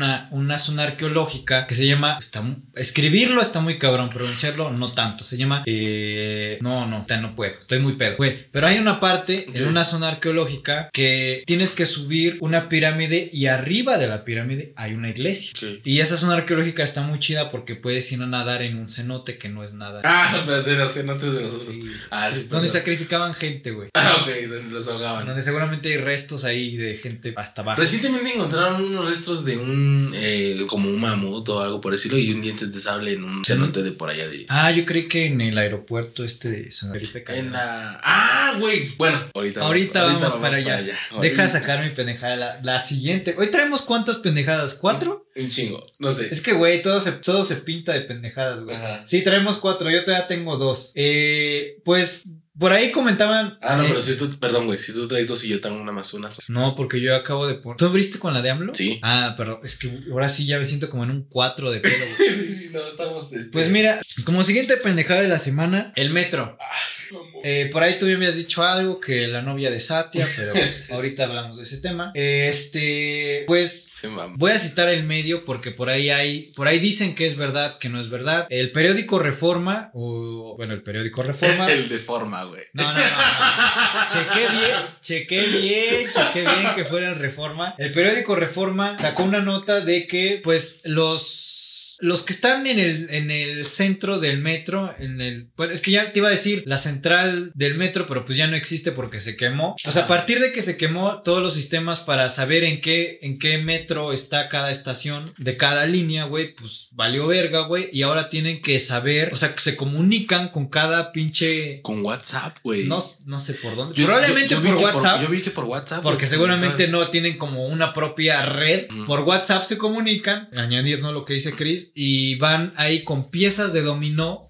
una, una zona arqueológica que se llama, está, escribirlo está muy cabrón, pronunciarlo no tanto, se llama, eh, no, no, no puedo, estoy muy pedo, güey, pero hay una parte Ok. en una zona arqueológica que tienes que subir una pirámide y arriba de la pirámide hay una iglesia. Y esa zona arqueológica está muy chida porque puedes ir a nadar en un cenote que no es nada. Ah, pero de los cenotes de nosotros. Sí. Ah, sí, Donde sacrificaban gente, güey. Ah, ok, donde los ahogaban. Donde seguramente hay restos ahí de gente hasta abajo. Recientemente encontraron unos restos de un, eh, como un mamut o algo por decirlo, y un dientes de sable en un cenote de por allá de. Ah, yo creí que en el aeropuerto este de San Felipe. En la. Ah, güey. Bueno, ahorita, Ahorita, vamos, para allá. Deja Ahorita. sacar mi pendejada. La, la siguiente. Hoy traemos cuántas pendejadas? ¿Cuatro? Un chingo. No sé. Es que, güey, todo se, todo se pinta de pendejadas, güey. Sí, traemos cuatro. Yo todavía tengo dos. Eh, pues por ahí comentaban. Ah, no, eh, pero si tú, perdón, güey, si tú traes dos y yo tengo una más una. No, porque yo acabo de poner. ¿Tú abriste con la de AMLO? Sí. Ah, perdón. Es que ahora sí ya me siento como en un cuatro de pedo, güey. sí, sí, no, estamos. Este... Pues mira, como siguiente pendejada de la semana, el metro. Ah, sí. Eh, por ahí tú ya me habías dicho algo, que la novia de Satya, pero pues, ahorita hablamos de ese tema. Este, pues Se mamó. voy a citar el medio porque por ahí hay, por ahí dicen que es verdad, que no es verdad. El periódico Reforma, o bueno, el periódico Reforma. El de forma, güey. No, no, no, no. Chequé bien, chequé bien, chequé bien que fuera el Reforma. El periódico Reforma sacó una nota de que, pues, los. Los que están en el, en el centro del metro, en el. Bueno, es que ya te iba a decir la central del metro, pero pues ya no existe porque se quemó. O sea, a Ajá. partir de que se quemó todos los sistemas para saber en qué, en qué metro está cada estación de cada línea, güey, pues valió verga, güey. Y ahora tienen que saber, o sea, que se comunican con cada pinche Con WhatsApp, güey. no, no sé por dónde. Yo- Probablemente yo- yo vi por WhatsApp. yo vi que por WhatsApp. porque seguramente no tienen como una propia red. Por WhatsApp se comunican, añadiendo lo que dice Chris, y van ahí con piezas de dominó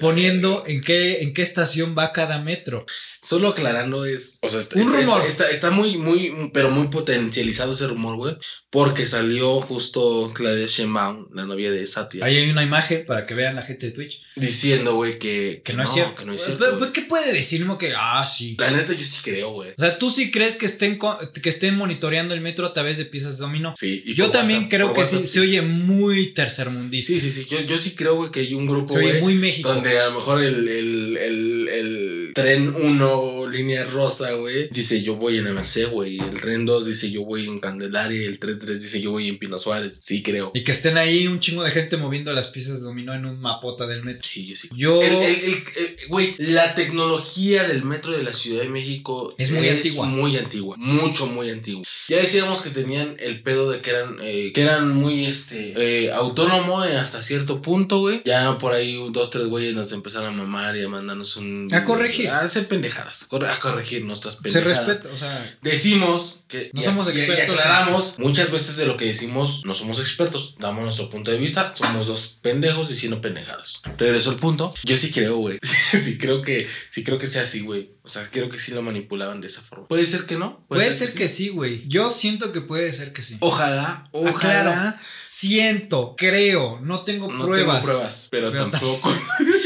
poniendo en qué, en qué estación va cada metro. Solo aclarando es. O sea, está, Un está- rumor. Está, está muy, muy, pero muy potencializado ese rumor, güey. Porque salió justo Claudia Sheinbaum, la novia de Satya, Ahí hay una imagen para que vean la gente de Twitch. diciendo, güey, que, Que no, es cierto. Que no es cierto. Pero, güey. ¿Qué puede decir? ¿No? Que, ah, sí. La neta, yo sí creo, güey. O sea, ¿tú sí crees que estén, que estén monitoreando el metro a través de piezas de dominó? Sí. y Yo también WhatsApp, creo que sí, se oye muy tercermundista. Sí, sí, sí. Yo, yo sí creo, güey, que hay un grupo, se oye muy México. Donde a lo mejor el, el, el, el tren 1, línea rosa, güey, dice yo voy en Merced, güey. El tren 2 dice yo voy en Candelaria. El tren 3 dice yo voy en Pino Suárez. Sí, creo. Y que estén ahí un chingo de gente moviendo las piezas de dominó en un mapota del metro. Sí, yo sí. Yo. El- Güey, la tecnología del metro de la Ciudad de México Es muy antigua. muy antigua, mucho, muy antigua. Ya decíamos que tenían el pedo de que eran, eh, que eran muy, este, eh, autónomo eh, hasta cierto punto, güey. Ya por ahí dos, tres güeyes nos empezaron a mamar y a mandarnos un... A corregir. A hacer pendejadas, a corregir nuestras se pendejadas. respeta, o sea. Decimos que No somos y- y expertos aclaramos muchas veces de lo que decimos no somos expertos, damos nuestro punto de vista, somos dos pendejos diciendo pendejadas. Regreso al punto. Yo sí creo, güey. sí creo que sí creo que sea así, güey. O sea, creo que sí lo manipulaban de esa forma. Puede ser que no. Puede ser que sí, güey. Yo siento que puede ser que sí. Ojalá, ojalá. Aclaro, siento, creo, no tengo No pruebas. tengo pruebas, pero, Pero tampoco.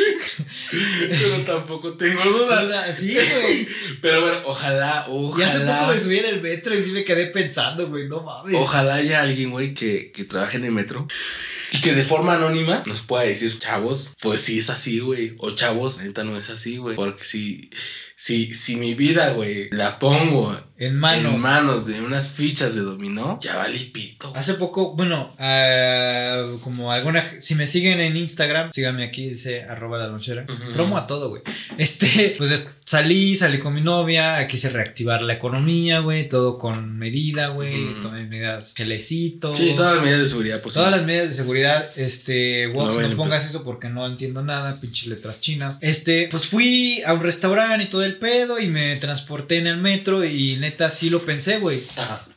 pero tampoco tengo O dudas. sea, sí, güey. Pero bueno, ojalá, Y ojalá. hace poco me subí en el metro y sí me quedé pensando, güey, no mames. Ojalá haya alguien, güey, que, que trabaje en el metro y que de forma anónima nos pueda decir, chavos, pues sí es así, güey. O chavos, neta no es así, güey. Porque si, si, si mi vida, güey, la pongo En manos. en manos de unas fichas de dominó, ya vale pito. Hace poco, bueno, ah, como alguna. Si me siguen en Instagram, síganme aquí, dice arroba la lonchera. Promo a todo, güey. Este, pues es- salí, salí con mi novia, quise reactivar la economía, güey, todo con medida, güey. Ujú. Tomé medidas, gelecito. Sí, todas las medidas de seguridad posibles. Todas las medidas de seguridad, este, No pongas eso porque no entiendo nada, pinches letras chinas. Este, pues fui a un restaurante y todo el pedo y me transporté en el metro y neta sí lo pensé, güey.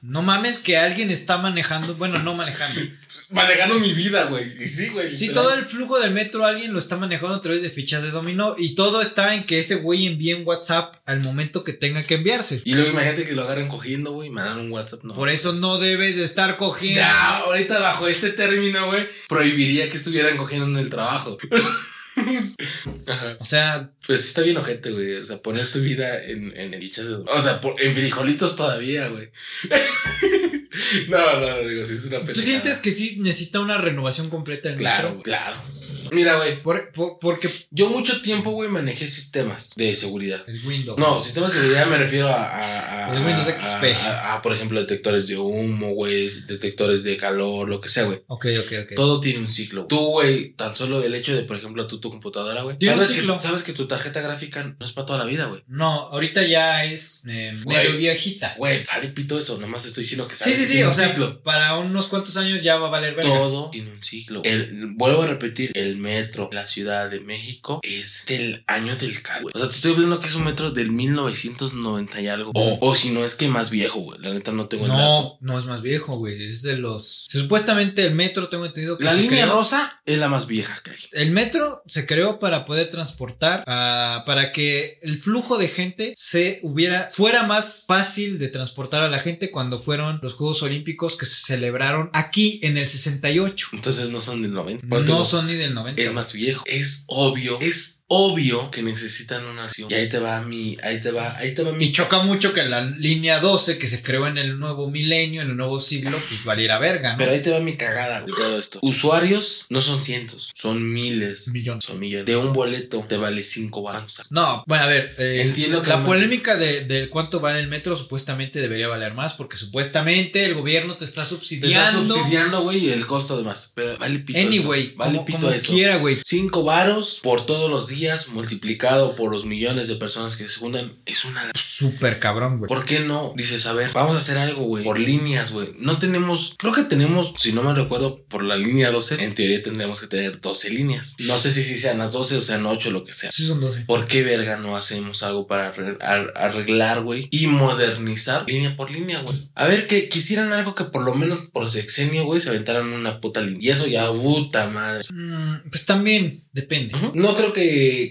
No mames que alguien está manejando, bueno, no manejando. Manejando mi vida, güey. Y sí, güey. Sí, todo el flujo del metro alguien lo está manejando a través de fichas de dominó y todo está en que ese güey envíe un WhatsApp al momento que tenga que enviarse. Y luego imagínate que lo agarren cogiendo, güey, y mandan un WhatsApp, no. Por eso no debes de estar cogiendo. Ya, ahorita bajo este término, güey, prohibiría que estuvieran cogiendo en el trabajo. Ajá. O sea, Pues está bien ojete, güey. O sea, poner tu vida en, en de- O sea, por- en frijolitos todavía, güey. no, no, digo, sí es una ¿tú pendejada. sientes que sí necesita una renovación completa el Claro, metro? claro. Mira, güey, Por- por- porque yo mucho tiempo, güey, manejé sistemas de seguridad. el Windows. No, sistemas de seguridad me refiero a. a- a- El Windows XP. A, a, por ejemplo, detectores de humo, güey, detectores de calor, lo que sea, güey. Ok, ok, ok. Todo tiene un ciclo. Tú, güey, tan solo el hecho de, por ejemplo, tú tu computadora, güey. Tiene un ciclo. que, sabes que tu tarjeta gráfica no es para toda la vida, güey. No, ahorita ya es eh, medio viejita. Güey, vale pito eso. Nomás estoy diciendo que Sí, sabes sí, que sí, tiene o sea, ciclo. para unos cuantos años ya va a valer verga. Todo tiene un ciclo. El, vuelvo a repetir, el metro, la Ciudad de México, es del año del cal, güey. O sea, te estoy hablando que es un metro del 1990 y algo. O, o si no es que más viejo, güey. La neta no tengo el dato. No, no es más viejo, güey. Es de los. Supuestamente el metro, tengo entendido que La se línea creó- rosa es la más vieja que hay. El metro se creó para poder transportar, ah, para que el flujo de gente se hubiera, fuera más fácil de transportar a la gente cuando fueron los Juegos Olímpicos que se celebraron aquí en el 68. Entonces no son del 90. No son ni del 90. Es más viejo. Es obvio. Es obvio que necesitan una acción. Y ahí te va mi. Ahí te va. Ahí te va mi. Y choca mucho que la línea 12 que se creó en el nuevo milenio, en el nuevo siglo, pues valiera verga, ¿no? Pero ahí te va mi cagada todo esto. Usuarios no son cientos, son miles. Millones. Son millones. De un boleto te vale 5 baros. No, bueno, a ver, eh, Entiendo que la polémica de, de cuánto vale el metro supuestamente debería valer más porque supuestamente el gobierno te está Te está subsidiando. subsidiando, güey, el costo de más. Pero vale pito Anyway, eso. Vale como, pito como eso. quiera, güey. 5 varos por todos los días multiplicado por los millones de personas que se juntan es una Súper cabrón, güey. ¿Por qué no? Dices, a ver, vamos a hacer algo, güey. Por líneas, güey. No tenemos, creo que tenemos, si no me recuerdo, por la línea 12, en teoría tendríamos que tener 12 líneas. No sé si, si sean las 12 o sean 8, lo que sea. Sí, son 12. ¿Por qué verga no hacemos algo para arre- ar- arreglar, güey? Y modernizar línea por línea, güey. A ver, que quisieran algo que por lo menos por sexenio, güey, se aventaran una puta línea. Y eso ya, puta madre. Mm, pues también depende. No creo que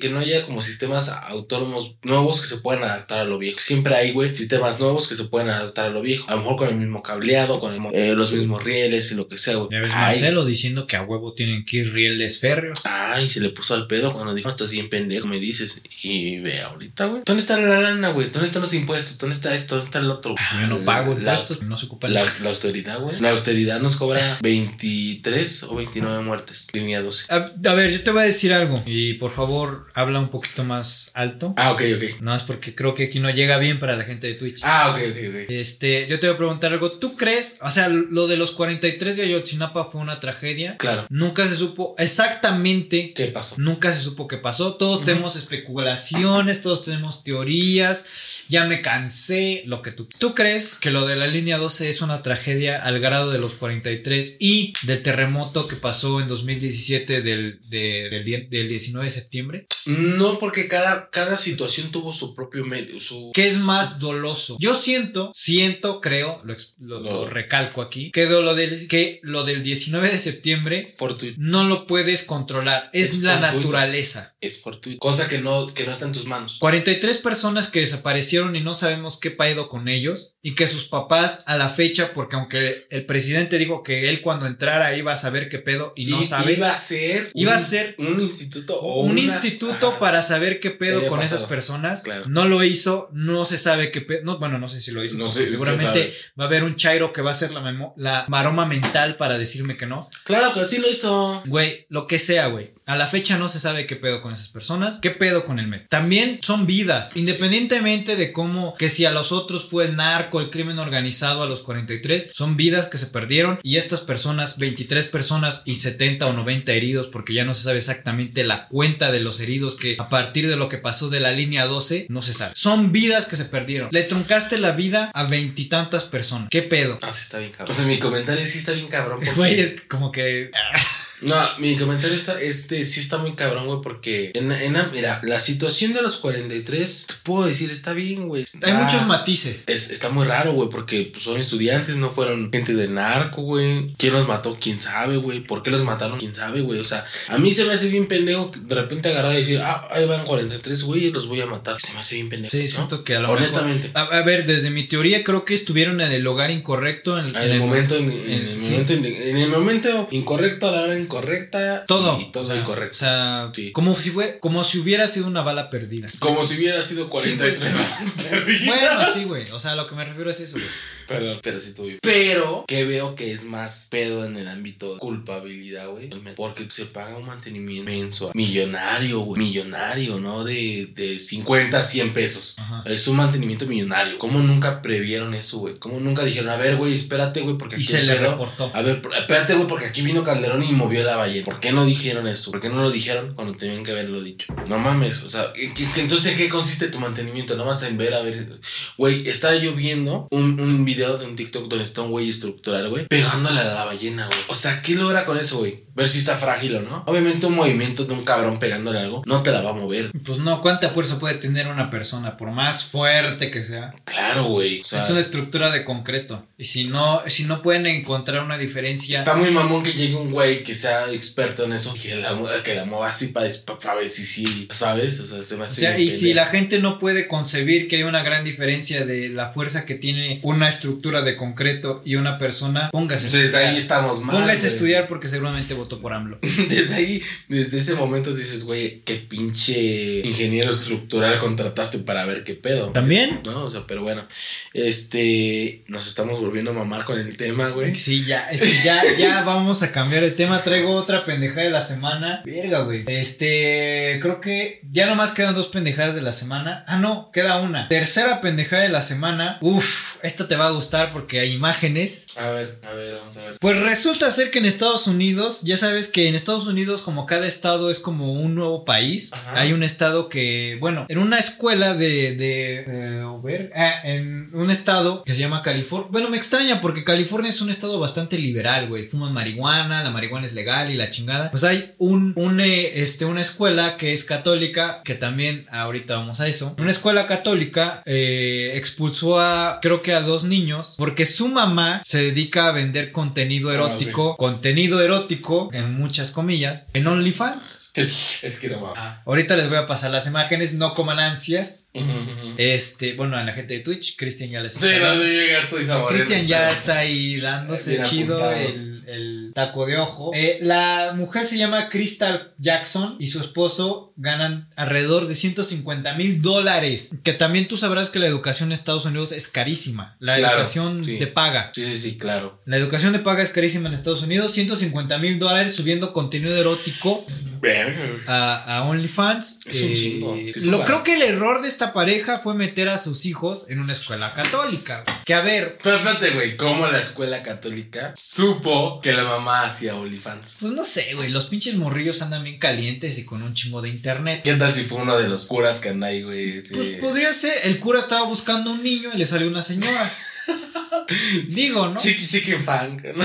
que, no haya como sistemas autónomos nuevos que se puedan adaptar a lo viejo. Siempre hay, güey, sistemas nuevos que se pueden adaptar a lo viejo. A lo mejor con el mismo cableado, con el, eh, los mismos rieles y lo que sea, güey. Ya ves, Ay, Marcelo diciendo que a huevo tienen que ir rieles férreos. Ay, se le puso al pedo cuando dijo, estás bien pendejo, me dices. Y ve ahorita, güey. ¿Dónde está la lana, güey? ¿Dónde están los impuestos? ¿Dónde está esto? ¿Dónde está el otro? Si yo no pago la, impuestos, no se ocupa la, la austeridad, güey. La austeridad nos cobra 23 o 29 muertes. Línea 12. A, a ver, yo te voy a decir algo. Y por favor, habla un poquito más alto. Ah, ok, ok. No es porque creo que aquí no llega bien para la gente de Twitch. Ah, ok, ok, ok. Este, yo te voy a preguntar algo. ¿Tú crees? O sea, lo de los 43 de Ayotzinapa fue una tragedia. Claro. Nunca se supo exactamente. ¿Qué pasó? Nunca se supo qué pasó. Todos tenemos especulaciones, todos tenemos teorías. Ya me cansé, lo que tú. ¿Tú crees que lo de la línea 12 es una tragedia al grado de los 43 y del terremoto que pasó en 2017 del, de- del, del 19 de septiembre? No, porque cada, cada situación tuvo su propio medio. Su... ¿Qué es más doloso? Yo siento, siento, creo, lo, lo- No. lo recalco aquí, que lo, del, que lo del 19 de septiembre Fortuito. no lo puedes controlar. Es, Es la fortuito. naturaleza. Es fortuito. Cosa que no, que no está en tus manos. 43 personas que desaparecieron y no sabemos qué pedo con ellos y que sus papás a la fecha, porque aunque el presidente dijo que él cuando entrara iba a saber qué pedo y no sabe, Iba a ser. Iba a ser Un instituto o un una- instituto Ajá. para saber qué pedo con esas personas. Claro. No lo hizo, no se sabe qué pedo. No, bueno, no sé si lo hizo. No sé, seguramente va a haber un chairo que va a ser la, memo- la maroma mental para decirme que no. Claro que sí lo hizo. Güey, lo que sea, güey. A la fecha no se sabe qué pedo con esas personas, qué pedo con el MEP. También son vidas, independientemente de cómo, que si a los otros fue el narco, el crimen organizado a los 43, son vidas que se perdieron y estas personas, 23 personas y 70 o 90 heridos, porque ya no se sabe exactamente la cuenta de los heridos que a partir de lo que pasó de la línea 12, no se sabe. Son vidas que se perdieron. Le truncaste la vida a veintitantas personas. ¿Qué pedo? Ah, sí está bien cabrón. Pues en mi comentario sí está bien cabrón. Porque... Güey, es como que... No, mi comentario está, este, sí está muy cabrón, güey, porque en, en mira, la situación de los 43, te puedo decir, está bien, güey. Hay Está- muchos matices. es- está muy raro, güey, porque pues, son estudiantes, no fueron gente de narco, güey. ¿Quién los mató? ¿Quién sabe, güey? ¿Por qué los mataron? ¿Quién sabe, güey? O sea, a mí se me hace bien pendejo de repente agarrar y decir, ah, ahí van 43, güey, los voy a matar. Se me hace bien pendejo. Sí, ¿no? siento que a lo Honestamente. mejor. A, a ver, desde mi teoría creo que estuvieron en el lugar incorrecto. En, En en el, momento, en, en en- el sí. momento, en el momento incorrecto, a la hora incorrecta. Todo. Y todo o sea, incorrecto. O sea, Sí. como si fue, como si hubiera sido una bala perdida. Como si hubiera sido 43 horas perdidas. Bueno, sí, güey. O sea, lo que me refiero es eso, güey. Perdón, pero sí estuvo bien. Pero que veo que es más pedo en el ámbito de culpabilidad, güey. Porque se paga un mantenimiento mensual. Millonario, güey. Millonario, ¿no? De, de 50 a 100 pesos. Ajá. Es un mantenimiento millonario. ¿Cómo nunca previeron eso, güey? ¿Cómo nunca dijeron, a ver, güey, espérate, güey, porque Y aquí se el le pedo- reportó. A ver, espérate, güey, porque aquí vino Calderón y movió la ballena. ¿Por qué no dijeron eso? ¿Por qué no lo dijeron cuando tenían que haberlo dicho? No mames, o sea, ¿qué- qué- entonces, ¿en qué consiste tu mantenimiento? Nada más en ver, a ver. Güey, estaba yo viendo un, un video de un TikTok donde está un güey estructural, güey, pegándole a la ballena, güey. O sea, ¿qué logra con eso, güey? Ver si está frágil o no. Obviamente, un movimiento de un cabrón pegándole algo no te la va a mover. Pues no, ¿cuánta fuerza puede tener una persona? Por más fuerte que sea. Claro, güey. O sea, es una estructura de concreto. Y si no, si no pueden encontrar una diferencia. Está muy mamón que llegue un güey que sea experto en eso, que la, que la mueva así para, ver si sí, ¿sabes? O sea, se me O hace. sea, bien y si la gente no puede concebir que hay una gran diferencia de la fuerza que tiene una estructura de concreto y una persona, póngase. a Desde estudiar. ahí estamos mal. Póngase a estudiar porque seguramente votó por AMLO. Desde ahí, desde ese momento dices, güey, qué pinche ingeniero estructural contrataste para ver qué pedo. ¿También? ¿No? O sea, pero bueno, este, nos estamos volviendo a mamar con el tema, güey. Sí, ya, es que ya, ya vamos a cambiar de tema. Traigo otra pendejada de la semana. Verga, güey. Este, creo que ya nomás quedan dos pendejadas de la semana. Ah, no, queda una. Tercera pendejada de la semana. Uf, esta te va a gustar porque hay imágenes. A ver, a ver, vamos a ver. Pues resulta ser que en Estados Unidos, ya sabes que en Estados Unidos como cada estado es como un nuevo país. Ajá. Hay un estado que, bueno, en una escuela de, de, a ver, ah, en un estado que se llama California. Bueno, me extraña porque California es un estado bastante liberal, güey. Fuman marihuana, la marihuana es legal y la chingada. Pues hay un, un eh, este, una escuela que es católica, que también ahorita vamos a eso. Una escuela católica eh, expulsó a, creo que a dos niños porque su mamá se dedica a vender contenido Ah, erótico, contenido erótico en muchas comillas, en OnlyFans. es que no va. Ah, ahorita les voy a pasar las imágenes, no coman ansias. Este, bueno, a la gente de Twitch, Cristian ya les Sí, está no, sí, saboreando. Cristian ya está ahí dándose Bien chido apuntado. el, el taco de ojo. Eh, la mujer se llama Crystal Jackson y su esposo ganan alrededor de 150 mil dólares. Que también tú sabrás que la educación en Estados Unidos es carísima. La Claro, educación sí. de paga. Sí, sí, sí, claro. La educación de paga es carísima en Estados Unidos. 150 mil dólares subiendo contenido erótico. A, a OnlyFans. Es un Eh. Es lo creo que el error de esta pareja fue meter a sus hijos en una escuela católica. Que a ver, Pero espérate, güey, ¿cómo la escuela católica supo que la mamá hacía OnlyFans? Pues no sé, güey. Los pinches morrillos andan bien calientes y con un chingo de internet. ¿Qué tal si fue uno de los curas que anda ahí, güey? Sí. Pues podría ser. El cura estaba buscando un niño y le salió una señora. Digo, ¿no? Chiqui Chicken Fang, ¿no?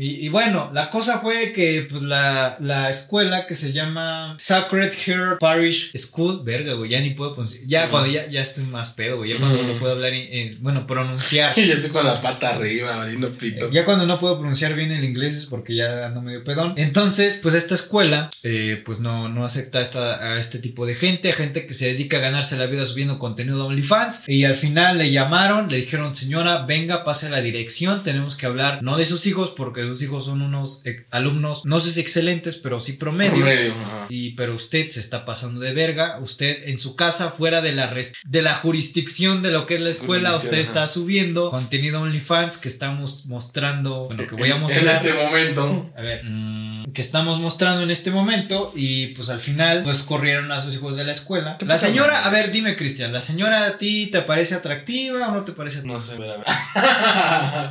Y, y bueno, la cosa fue que pues la, la escuela que se llama Sacred Heart Parish School, verga, güey, ya ni puedo pronunciar. Ya cuando ya, ya estoy más pedo, güey. Ya cuando no puedo hablar, en, en- bueno, pronunciar. Y yo estoy con la pata arriba, valiendo pito. Ya cuando no puedo pronunciar bien el inglés es porque ya ando medio pedón. Entonces, pues esta escuela, eh, pues no, no acepta esta, a este tipo de gente, gente que se dedica a ganarse la vida subiendo contenido de OnlyFans. Y al final le llamaron, le dijeron, señora, venga, pase a la dirección, tenemos que hablar, no de sus hijos, porque sus hijos son unos alumnos, no sé si excelentes, pero sí promedio. Promedio. Y, pero usted se está pasando de verga. Usted en su casa, fuera de la, res- de la jurisdicción de lo que es la escuela, usted está subiendo contenido OnlyFans que estamos mostrando. Bueno, que voy a mostrar. En este momento. A ver, mm, que estamos mostrando en este momento. Y pues al final, pues corrieron a sus hijos de la escuela. ¿Qué La señora, a ver, dime, Cristian, ¿la señora a ti te parece atractiva o no te parece atractiva? No sé, ver, a ver.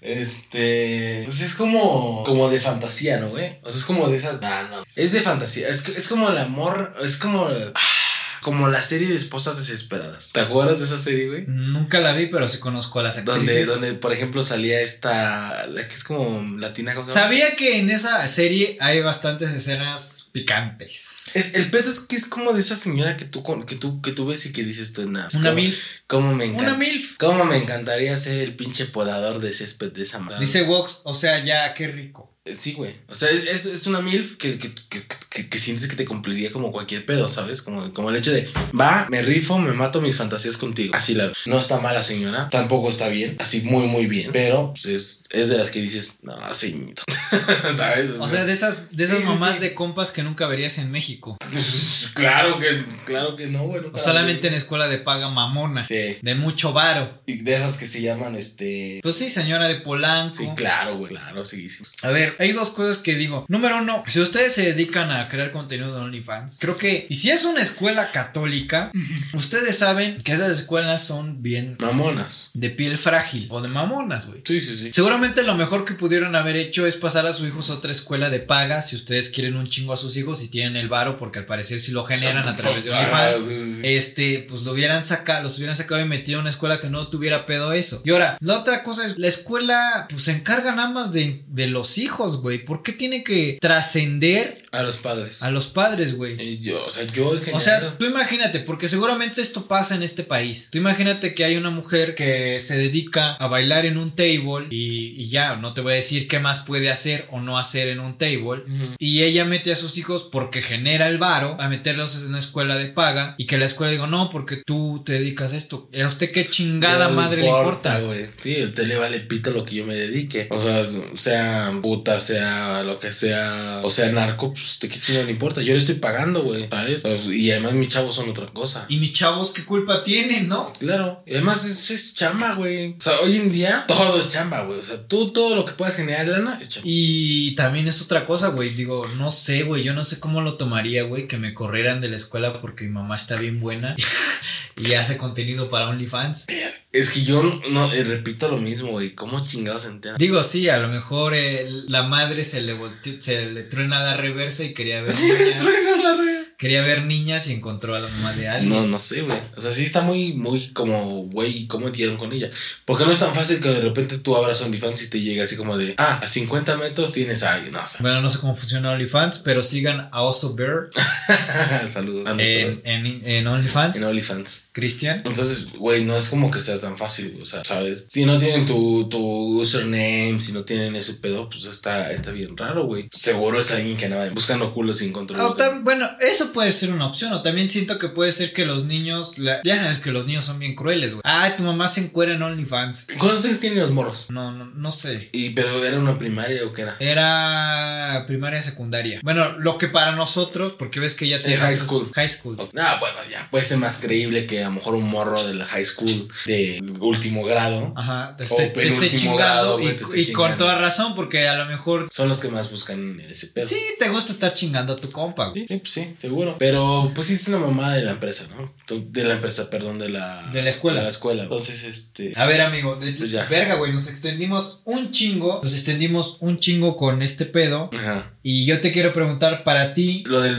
este. Pues es como. Como de fantasía, ¿no, güey? O sea, es como de esas. Ah, no. Es de fantasía. Es, es como el amor. Es como. ah, Como la serie de esposas desesperadas. ¿Te acuerdas de esa serie, güey? Nunca la vi, pero sí conozco a las Donde, actrices. donde, por ejemplo, salía esta. La que es como latina. ¿cómo? Sabía que en esa serie hay bastantes escenas picantes. Es, el pedo es que es como de esa señora que tú, que tú, que tú ves y que dices tú, nada. Una MILF. ¿Cómo me encanta? Una MILF. ¿Cómo me encantaría ser el pinche podador de césped de esa madre? Dice Vox, o sea, ya, qué rico. Sí, güey. O sea, es, es una MILF que, que, que, que- que sientes que te cumpliría como cualquier pedo, ¿sabes? Como, como el hecho de, va, me rifo, me mato mis fantasías contigo. Así la No está mala señora, tampoco está bien, así muy, muy bien. Pero pues, es, es de las que dices, no, señorito. ¿Sabes? O sea, de esas, de esas Sí, mamás sí. de compas que nunca verías en México. claro que, claro que no, güey. nunca O la solamente en escuela de paga mamona. Sí. De mucho varo. Y de esas que se llaman, este... Pues sí, señora de Polanco. Sí, claro, güey, claro, sí, sí. A ver, hay dos cosas que digo. Número uno, si ustedes se dedican a crear contenido de OnlyFans, creo que, y si es una escuela católica, ustedes saben que esas escuelas son bien Mamonas. de piel frágil o de mamonas, güey. Sí, sí, sí. Seguramente lo mejor que pudieron haber hecho es pasar a sus hijos a otra escuela de paga si ustedes quieren un chingo a sus hijos y tienen el varo porque al parecer si lo generan a través de Ah, OnlyFans. sí, sí. Este, pues lo hubieran sacado, los hubieran sacado y metido a una escuela que no tuviera pedo eso. Y ahora, la otra cosa es, la escuela, pues se encarga nada más de, de los hijos, güey. ¿Por qué tiene que trascender A los padres. a los padres, güey? Yo, o sea, yo en O general. sea, tú imagínate, porque seguramente esto pasa en este país. Tú imagínate que hay una mujer que se dedica a bailar en un table y, y ya, no te voy a decir qué más puede hacer o no hacer en un table. Y ella mete a sus hijos porque genera el varo a meterlos en una escuela de paga y que la escuela diga, no, porque tú te dedicas a esto. ¿A usted qué chingada No madre le importa? güey. Sí, a usted le vale pito lo que yo me dedique. O sea, sea puta, sea lo que sea, o sea narco, pues de qué chingada le importa. Yo le estoy pagando, güey, ¿sabes? Y además mis chavos son otra cosa. Y mis chavos, ¿qué culpa tienen, no? Claro, y además es, es chamba, güey. O sea, hoy en día todo es chamba, güey. O sea, tú todo lo que puedas generar lana es chamba. Y también es otra cosa, güey. Digo, no sé, güey. Yo no sé cómo lo tomaría, güey. Que me corrieran de la escuela porque mi mamá está bien buena y hace contenido para OnlyFans. Es que yo no eh, repito lo mismo, güey. ¿Cómo chingados se enteran? Digo, sí, a lo mejor eh, la madre se le volteó- se le truena la reversa y quería ver, Sí, niñas, truena la red. Quería ver niñas y encontró a la mamá de alguien. No, no sé, güey. O sea, sí está muy, muy como, güey, ¿cómo dieron con ella? Porque no es tan fácil que de repente tú abras OnlyFans y te llegue así como de, ah, a 50 metros tienes a alguien. No, o sea, Bueno, no sé cómo funciona OnlyFans, pero sigan a Oso Bear saludos. en, en, en OnlyFans. en OnlyFans. Cristian. Entonces, güey, no es como que sea tan fácil, güey. O sea, ¿sabes? Si no tienen tu, tu username, si no tienen ese pedo, pues está, está bien raro, güey. Seguro es alguien que andaba buscando culos sin control. O tam- bueno, eso puede ser una opción. O también siento que puede ser que los niños. la- ya sabes que los niños son bien crueles, güey. Ay, tu mamá se encuera en OnlyFans. ¿Cuántos años tienen los morros? No, no, no sé. Y, pero era una primaria o qué era? Era primaria, secundaria. Bueno, lo que para nosotros, porque ves que ya te. High school. High school. Ah, bueno, ya puede ser más creíble que a lo mejor un morro de la high school de último grado. Ajá, te O esté, te esté penúltimo grado, y, y con toda razón, porque a lo mejor Son los que más buscan ese pedo. sí te gusta estar chingando a tu compa, güey. Sí, sí, pues sí, seguro. Pero pues sí es una mamada de la empresa, ¿no? De la empresa, perdón, de la... De la escuela. De la escuela. Entonces, este... A ver, amigo, de- Pues ya. verga, güey, nos extendimos un chingo, nos extendimos un chingo con este pedo. Ajá. Y yo te quiero preguntar para ti, Lo del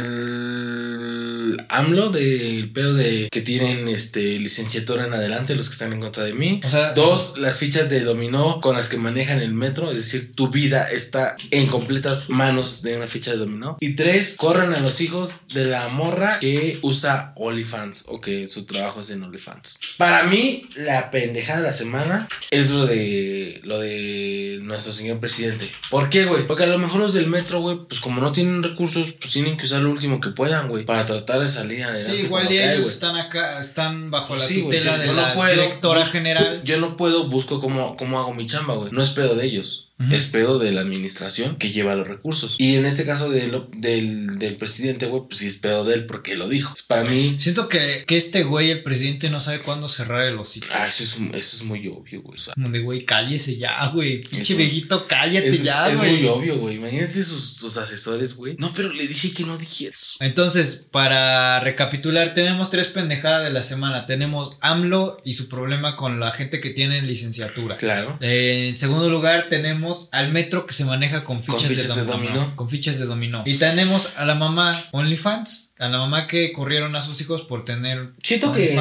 AMLO, del pedo de que tienen este licenciatura en adelante, los que están en contra de mí. o sea, Dos, las fichas de dominó con las que manejan el metro, es decir, tu vida está en completas manos de una ficha de dominó. Y tres, corren a los hijos de la morra que usa OnlyFans o que su trabajo es en OnlyFans. Para mí, la pendejada de la semana es lo de lo de nuestro señor presidente. ¿Por qué, güey? Porque a lo mejor los del metro, güey, pues como no tienen recursos, pues tienen que usar lo último que puedan, güey, para tratar de adelante. sí, igual y hay, ellos güey. están acá, están bajo la Sí, tutela yo- de yo no la puedo, directora busco- general. Yo no puedo, busco cómo, cómo hago mi chamba, güey. No es pedo de ellos. Es pedo de la administración que lleva los recursos. Y en este caso de lo- del, del presidente, güey, pues sí es pedo de él porque lo dijo. Para mí, Siento que, que este güey, el presidente, no sabe cuándo cerrar el hocico. ah, eso es, eso es muy obvio, güey. O sea, Como de, güey, cállese ya, güey. Pinche viejito, cállate es, ya, es güey. muy obvio, güey. Imagínate sus, sus asesores, güey. No, pero le dije que no dije eso. Entonces, para recapitular, tenemos tres pendejadas de la semana. Tenemos AMLO y su problema con la gente que tiene licenciatura. Claro. Eh, en segundo lugar, tenemos al metro que se maneja con fichas, fichas de, de dominó. Con fichas de dominó. Y tenemos a la mamá OnlyFans. A la mamá que corrieron a sus hijos por tener Siento que,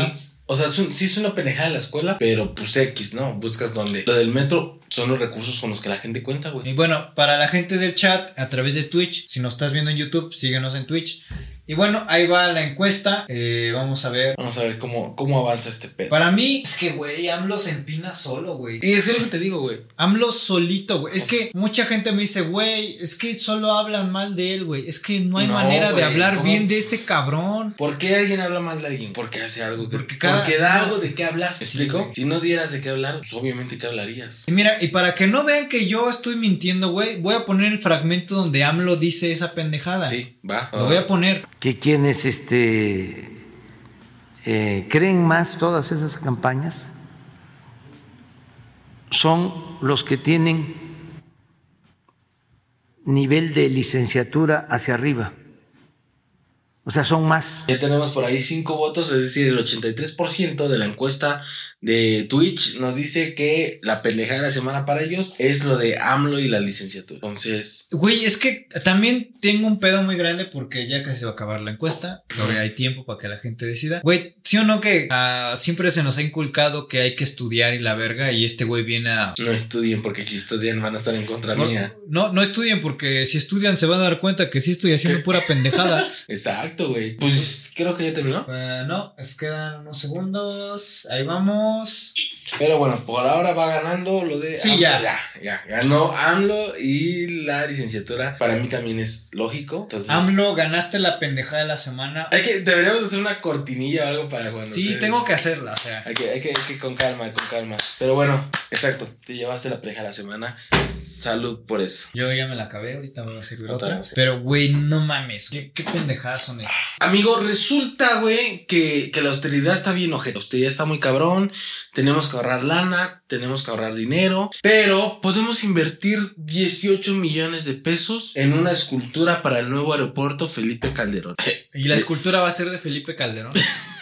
o sea, es un- sí es una pendejada de la escuela, pero pues X, ¿no? Buscas donde. Lo del metro son los recursos con los que la gente cuenta, güey. Y bueno, para la gente del chat, a través de Twitch, si nos estás viendo en YouTube, síguenos en Twitch. Y bueno, ahí va la encuesta. Eh, vamos a ver. Vamos a ver cómo, cómo avanza este pedo. Para mí, es que, güey, AMLO se empina solo, güey. Y es lo que te digo, güey. AMLO solito, güey. Es O que mucha gente me dice, güey, es que solo hablan mal de él, güey. Es que no hay No, manera de hablar ¿cómo? bien de ese cabrón. ¿Por qué alguien habla mal de alguien? Porque hace algo que. Porque Porque, cada- da algo de qué hablar. ¿Me Sí, explico? güey. si no dieras de qué hablar, pues obviamente que hablarías. Y mira, y para que no vean que yo estoy mintiendo, güey, voy a poner el fragmento donde AMLO dice esa pendejada. Sí, va. Lo voy a poner. que quienes este, eh, creen más todas esas campañas son los que tienen nivel de licenciatura hacia arriba. O sea, son más. Ya tenemos por ahí cinco votos, es decir, el 83% de la encuesta de Twitch nos dice que la pendejada de la semana para ellos es lo de AMLO y la licenciatura. Entonces, Güey, es que también tengo un pedo muy grande porque ya casi se va a acabar la encuesta. Todavía hay tiempo para que la gente decida. Güey, sí o no que ah, siempre se nos ha inculcado que hay que estudiar y la verga. Y este güey viene a. no estudien porque si estudian van a estar en contra No, mía. no, no estudien porque si estudian se van a dar cuenta que sí estoy haciendo pura pendejada. Exacto, güey. Pues creo que ya terminó. Eh, no, quedan unos segundos. Ahí vamos. Pero bueno, por ahora va ganando lo de Sí, AMLO. ya. ya. Ya, ganó AMLO y la licenciatura para mí también es lógico. Entonces, AMLO, ganaste la pendejada de la semana. Hay que, deberíamos hacer una cortinilla o algo para cuando. Sí, ustedes- tengo que hacerla, o sea. Hay que, hay que, hay que con calma, con calma. Pero bueno, exacto. Te llevaste la preja la semana. Salud por eso. Yo ya me la acabé, ahorita me va a servir Otra otra. Pero, güey, no mames. ¿Qué, qué pendejadas son esas? Amigo, resulta, güey, que, que la austeridad está bien ojete. La austeridad está muy cabrón. Tenemos que ahorrar lana, tenemos que ahorrar dinero. Pero podemos invertir 18 millones de pesos en una escultura para el nuevo aeropuerto Felipe Calderón. Y la escultura va a ser de Felipe Calderón.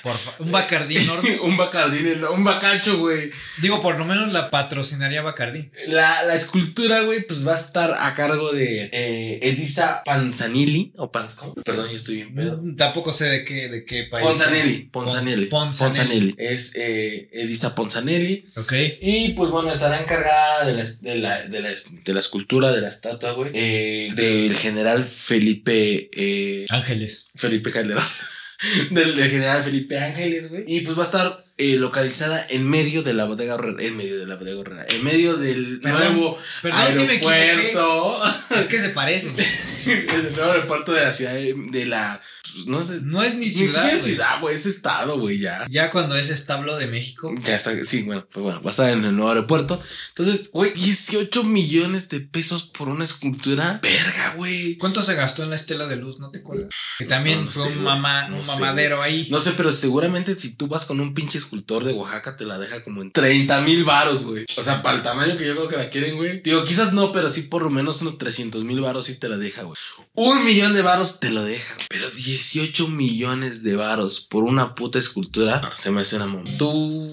Por un Bacardí enorme. un bacardín, un bacacho, güey. Digo, por lo menos la patrocinaría Bacardí. La, la escultura, güey, pues va a estar a cargo de eh, Edisa Panzanilli. O Panz. Perdón, yo estoy bien pedo. Tampoco sé de qué, de qué país. Ponzanelli, Ponzanelli. Pon- Ponzanelli. Ponzanelli. Es eh, Edisa Ponzanelli. Ok. Y pues bueno, estará encargada de la, de la, de la, de la escultura, de la estatua, güey. eh, del general Felipe. eh, Ángeles. Felipe Calderón. del, del general Felipe Ángeles, güey. Y pues va a estar eh, localizada en medio de la bodega Horrera. En medio de la bodega Horrera. En medio del Perdón, nuevo perdón si me aeropuerto. Es que se parecen. el nuevo aeropuerto de la ciudad de la. Pues, No es ni ciudad. güey. ciudad, güey. Es estado, güey, ya. Ya cuando es establo de México. Ya está, sí, bueno, pues bueno, va a estar en el nuevo aeropuerto. Entonces, güey, 18 millones de pesos por una escultura. Verga, güey. ¿Cuánto se gastó en la estela de luz? ¿No te acuerdas? Que también No, no fue sé, un, mamá, No un sé, mamadero ahí. No sé, pero seguramente si tú vas con un pinche escultor de Oaxaca, te la deja como en 30 mil varos, güey. O sea, para el tamaño que yo creo que la quieren, güey. Digo, quizás no, pero sí por lo menos unos 300 mil varos sí te la deja, güey. Un millón de varos te lo deja, pero 18 millones de varos por una puta escultura, se me hace una mamá. ¿Tú,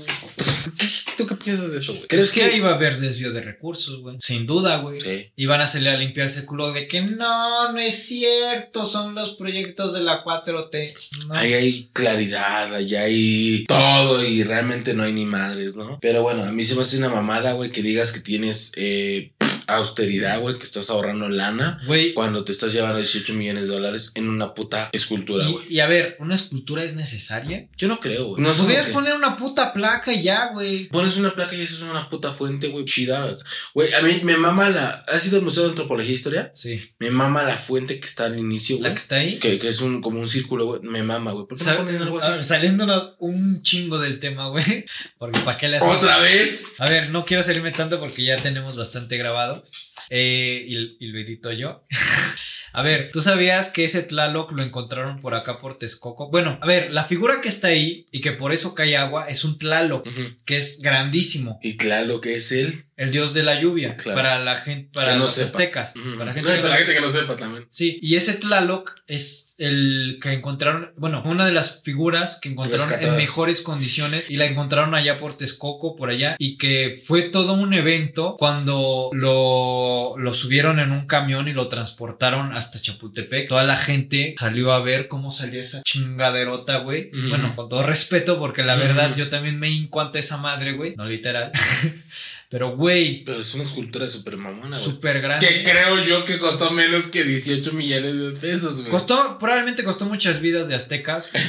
¿qué, ¿Tú qué piensas de eso, güey? ¿Crees ¿Crees que que...? iba a haber desvío de recursos, güey? Sin duda, güey. Sí. Iban a salir a limpiarse el culo de que no, no es cierto, son los proyectos de la 4T. No. Ahí hay claridad, allá hay todo y realmente no hay ni madres, ¿no? Pero bueno, a mí se me hace una mamada, güey, que digas que tienes eh, austeridad, güey, que estás ahorrando lana Güey, cuando te estás llevando 18 millones de dólares en una puta escultura, güey. y, y a ver, ¿una escultura es necesaria? Yo no creo, güey. No Podrías poner una puta placa ya, güey. Pones una placa y eso es una puta fuente, güey, chida. Güey, a mí me mama la... ¿Has ido al Museo de Antropología e Historia? Sí. Me mama la fuente que está al inicio, La güey. que está ahí. Que, que es un, como un círculo, güey. Me mama, güey. ¿Por qué no ponen algo a ver, así? saliéndonos un chingo del tema, güey. Porque para qué le hacemos. ¿Otra vez? A ver, no quiero salirme tanto porque ya tenemos bastante grabado. Eh, y, y lo edito yo. A ver, ¿tú sabías que ese Tlaloc lo encontraron por acá por Texcoco? Bueno, a ver, la figura que está ahí y que por eso cae agua es un Tlaloc, que es grandísimo. Y que es él. El dios de la lluvia. Claro. para la gente, para no los sepa. aztecas. Para la gente No, que para no- la gente que no sepa también. Sí, y ese Tlaloc es el que encontraron, bueno, una de las figuras que encontraron en mejores condiciones y la encontraron allá por Texcoco, por allá, y que fue todo un evento cuando lo, lo subieron en un camión y lo transportaron hasta Chapultepec. Toda la gente salió a ver cómo salió esa chingaderota, güey. Bueno, con todo respeto, porque la verdad yo también me hinco ante esa madre, güey, no literal. Pero, güey, Pero es una escultura súper mamona, güey. súper grande. Que creo yo que costó menos que 18 millones de pesos, güey. Costó, probablemente costó muchas vidas de aztecas,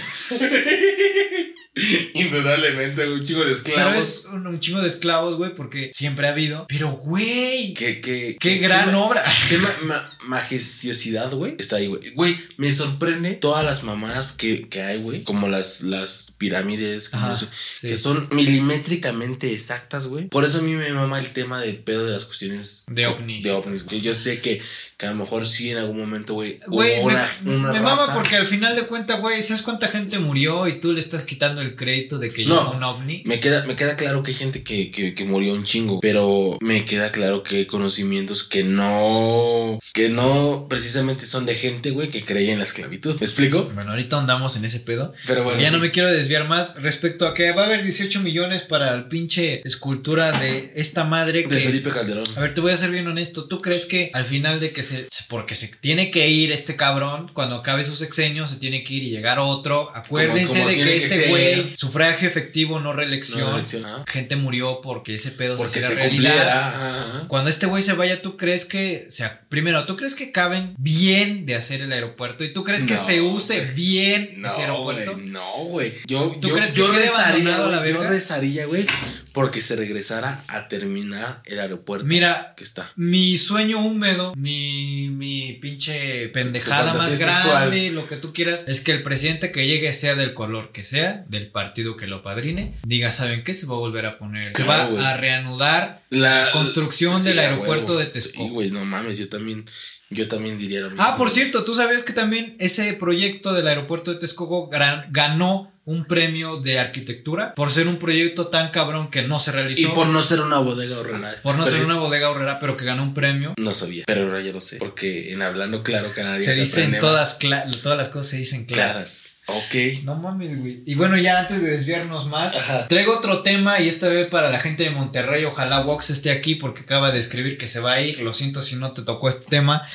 Indudablemente, un chico de Pero esclavos. es un, un chingo de esclavos, güey, porque siempre ha habido. Pero, güey, que, qué que- gran obra. Qué ma- ma- majestuosidad, güey. Está ahí, güey. Güey, me sorprende todas las mamás que, que hay, güey. Como las, las pirámides, Ajá, sí. que son milimétricamente exactas, güey. Por eso a mí me mama el tema del pedo de las cuestiones De ovnis. De ovnis, que yo sé que, que a lo mejor sí en algún momento, güey. Güey, me, una, mama porque al final de cuentas, güey, ¿sabes cuánta gente murió y tú le estás quitando el crédito de que No. llegó un ovni? Me queda, me queda claro que hay gente que, que, que murió un chingo, pero me queda claro que hay conocimientos que no, que no precisamente son de gente, güey, que creía en la esclavitud. ¿Me explico? Bueno, ahorita andamos en ese pedo. Pero bueno. ya no me quiero desviar más respecto a que va a haber 18 millones para el pinche escultura de esta madre que... De Felipe Calderón. A ver, te voy a ser bien honesto. ¿Tú crees que al final de que se. Porque se tiene que ir este cabrón, cuando acabe su sexenio, se tiene que ir y llegar otro? Acuérdense como de que este güey, sufragio efectivo, no reelección. No, elección, ajá. Gente murió porque ese pedo Porque se se realidad. cumpliera. Cuando este güey se vaya, ¿tú crees que, o sea, primero, ¿tú crees que caben bien de hacer el aeropuerto? ¿Y tú crees que No, se use bien ese No, aeropuerto? güey, no, güey. Yo, ¿Tú yo, crees que yo rezaría, la güey, yo verga? rezaría, güey, porque se regresara a terminar el aeropuerto Mira, que está. Mi sueño húmedo, mi, mi pinche pendejada Tu más grande, sexual. lo que tú quieras, es que el presidente que llegue sea del color que sea, del partido que lo padrine, diga, ¿saben qué? Se va a volver a poner, se Claro, va a reanudar La construcción sí, del aeropuerto de Texcoco. Sí, güey, no mames, yo también, yo también diría lo mismo. Ah, por cierto, ¿tú sabías que también ese proyecto del aeropuerto de Texcoco ganó un premio de arquitectura por ser un proyecto tan cabrón que no se realizó? Y por no ser una bodega horrera. por no ser una bodega horrera, pero que ganó un premio. No sabía, pero ahora ya lo sé. Porque en hablando claro día Se se dicen todas, todas las cosas se dicen claras. claras. Ok. No mames, güey. Y bueno, ya antes de desviarnos más, Ajá. traigo otro tema y esta vez para la gente de Monterrey. Ojalá Vox esté aquí porque acaba de escribir que se va a ir. Lo siento si no te tocó este tema.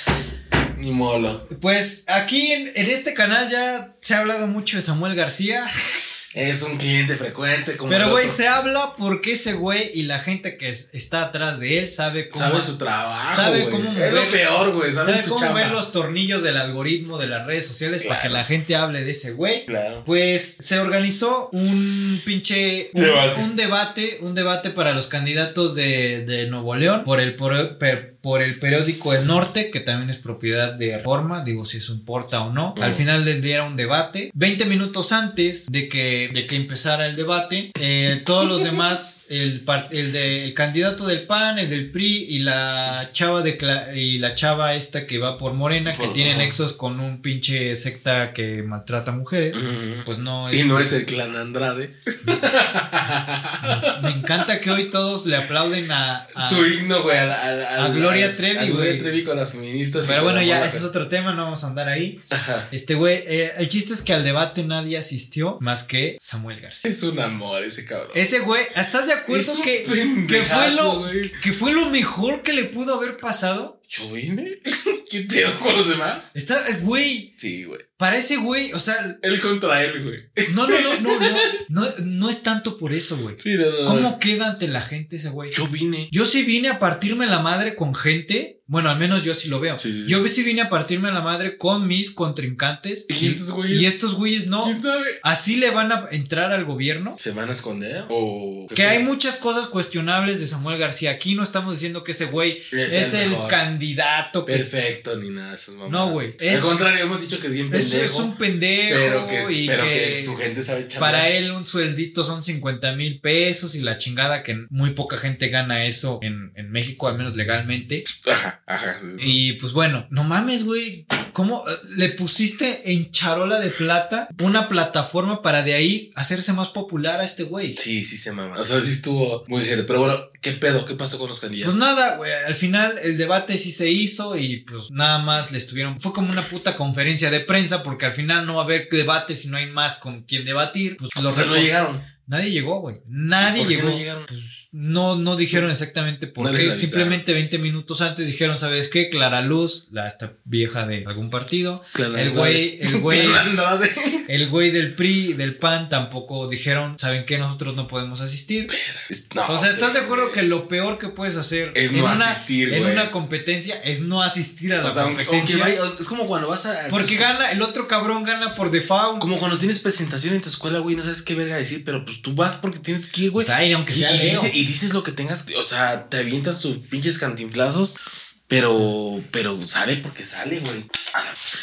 Ni mola. Pues aquí en, en este canal ya se ha hablado mucho de Samuel García. Es un cliente frecuente. Como Pero, güey, se habla porque ese güey y la gente que es- está atrás de él sabe cómo. Sabe su trabajo. sabe güey. cómo Es lo mover- peor, güey. Sabe sabe su cómo chamba. ver los tornillos del algoritmo de las redes sociales para que Claro. la gente hable de ese güey. Claro. Pues se organizó un pinche un Debate. un debate, un debate para los candidatos de, de Nuevo León por el por, per- por el periódico El Norte, que también es propiedad de Reforma, digo si eso importa o no. Mm. Al final del día era un debate. 20 minutos antes de que, de que empezara el debate, eh, todos los demás, el, el, de, el candidato del PAN, el del PRI y la chava de Cla- y la chava esta que va por Morena, que tiene nexos con un pinche secta que maltrata mujeres. Pues no Y no es el clan Andrade. Me encanta que hoy todos le aplauden a. a- Su himno, güey. A, a- a Gloria a- Trevi, a Gloria güey. Trevi con las feministas. pero bueno, ya, ese es otro tema, no vamos a andar ahí. Ajá. Este güey, eh, el chiste es que al debate nadie asistió más que Samuel García. Es un amor ese cabrón. Ese güey, ¿estás de acuerdo Es que, que, fue lo, güey. que fue lo mejor que le pudo haber pasado? ¿Yo vine? ¿Qué pedo con los demás? Está, es- güey, Sí, güey. para ese güey, o sea, Él contra él, güey. no, no, no, no, no, no, no es tanto por eso, güey. Sí, no, no, no. ¿Cómo queda ante la gente ese güey? Yo vine. Yo sí vine a partirme la madre con gente. Bueno, al menos yo sí lo veo. Sí, sí. Yo sí vine a partirme la madre con mis contrincantes. ¿Y estos güeyes? y estos güeyes no. ¿Quién sabe? Así le van a entrar al gobierno. ¿Se van a esconder? ¿O Que hay muchas cosas cuestionables de Samuel García. Aquí no estamos diciendo que ese güey Es es, el candidato que Perfecto, ni nada de esas mamadas. No, güey. Es- Al contrario, hemos dicho que es bien pendejo. es un pendejo pero que, y pero que, que su gente sabe chambear. para él un sueldito son 50 mil pesos y la chingada que muy poca gente gana eso en, en México, al menos legalmente. Ajá, ajá. sí, sí. Y pues bueno, no mames, güey. ¿Cómo eh, le pusiste en charola de plata una plataforma para de ahí hacerse más popular a este güey? Sí, sí se mama. O sea, sí estuvo muy gente. Pero bueno, ¿qué pedo? ¿Qué pasó con los candidatos? Pues nada, güey, al final el debate sí se hizo y pues nada más le estuvieron, fue como una puta conferencia de prensa porque al final no va a haber debate si no hay más con quien debatir. Pues o los sea, no llegaron. Nadie llegó, güey. Nadie ¿Por qué llegó. no llegaron? Pues no, no dijeron exactamente por No qué. Simplemente 20 minutos antes dijeron, ¿sabes qué? Clara Luz, la esta vieja de algún partido. Clan El güey, el güey, el güey del PRI, del PAN tampoco dijeron, ¿saben qué? Nosotros no podemos asistir. Es- no o sea, ¿estás de acuerdo que lo peor que puedes hacer Es en, no una, asistir, en una competencia es no asistir a la O sea, aunque, competencia? aunque vaya- es como cuando vas a. porque gana, el otro cabrón gana por default. Como cuando tienes presentación en tu escuela, güey, no sabes qué verga decir, pero pues tú vas porque tienes que ir, güey. O sea, y aunque sea y Leo. dice- y dices lo que tengas, o sea, te avientas tus pinches cantinflazos, pero, pero sale porque sale, güey.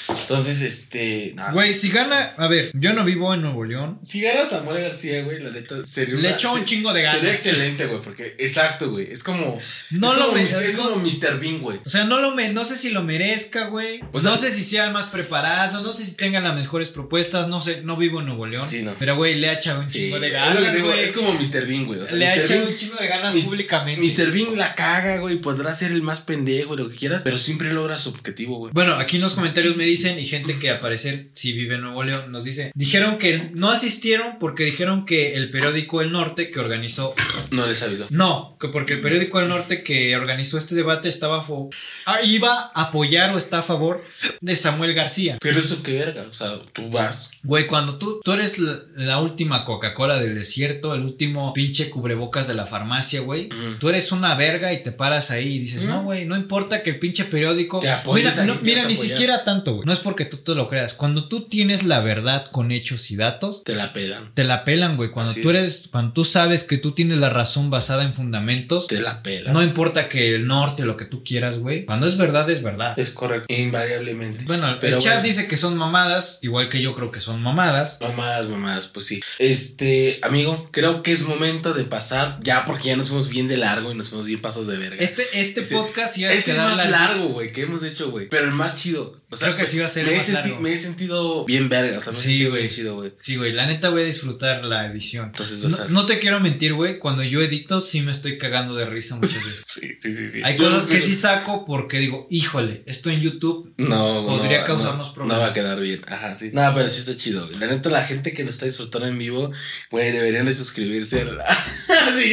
Entonces, este. Güey, si gana, a ver, yo no vivo en Nuevo León. Si gana Samuel García, güey, la neta sería Le echó un chingo de ganas. Sería excelente, güey, porque, exacto, güey. Es como. No es lo Es como Mr. Bean, güey. O sea, no lo me, no sé si lo merezca, güey. O sea- no sé si sea el más preparado, no sé si tengan las mejores propuestas, no sé, no vivo en Nuevo León. Sí, no. Pero güey, le ha echado un Sí, chingo de es lo que ganas, digo. Es como Mr. Bean, güey. O sea, Le ha echado un chingo de ganas Mis- públicamente. Mr. Bean la caga, güey. Podrá ser el más pendejo lo que quieras, pero siempre logra su objetivo, güey. Bueno, aquí en los comentarios me dicen, y gente que al parecer sí vive en Nuevo León, nos dice, dijeron que no asistieron porque dijeron que el periódico El Norte que organizó, No les avisó. no, que porque el periódico El Norte que organizó este debate estaba, a fo- ah, iba a apoyar o está a favor de Samuel García. Pero eso qué verga. O sea, tú vas. Güey, cuando tú, tú eres la, la última Coca-Cola del desierto, el último pinche cubrebocas de la farmacia, güey. Mm. Tú eres una verga y te paras ahí y dices, Mm. no, güey, no importa que el pinche periódico. Apoyes mira, no, mira ni siquiera tanto, güey. No es porque tú te lo creas. Cuando tú tienes la verdad con hechos y datos, Te la pelan. te la pelan, güey. Cuando Así tú es. eres, cuando tú sabes que tú tienes la razón basada en fundamentos, Te la pelan. no importa que el norte, lo que tú quieras, güey. Cuando es verdad, es verdad. Es correcto. Invariablemente. Bueno, Pero el chat bueno. dice que son mamadas, igual que yo creo que son mamadas. Mamadas, mamadas, pues sí. Este, amigo, creo que es momento de pasar ya porque ya nos fuimos bien de largo y nos fuimos bien pasos de verga. Este, este podcast iba a Ese es más largo, güey, que hemos hecho, güey. Pero el más chido. O sea, Creo que sí va a ser me he, más largo. me he sentido bien verga. O sea, me he Sí, sentido güey. chido, güey. Sí, güey, la neta voy a disfrutar la edición. Entonces a No, te quiero mentir, güey, cuando yo edito sí me estoy cagando de risa muchas veces. Sí, sí, sí, sí. Hay Yo cosas que sí saco porque digo, híjole, esto en YouTube No, podría no, causarnos no, problemas. No va a quedar bien. Ajá, sí. No, pero sí está chido. güey. La neta, la gente que lo está disfrutando en vivo, güey, deberían de suscribirse. a la- Sí,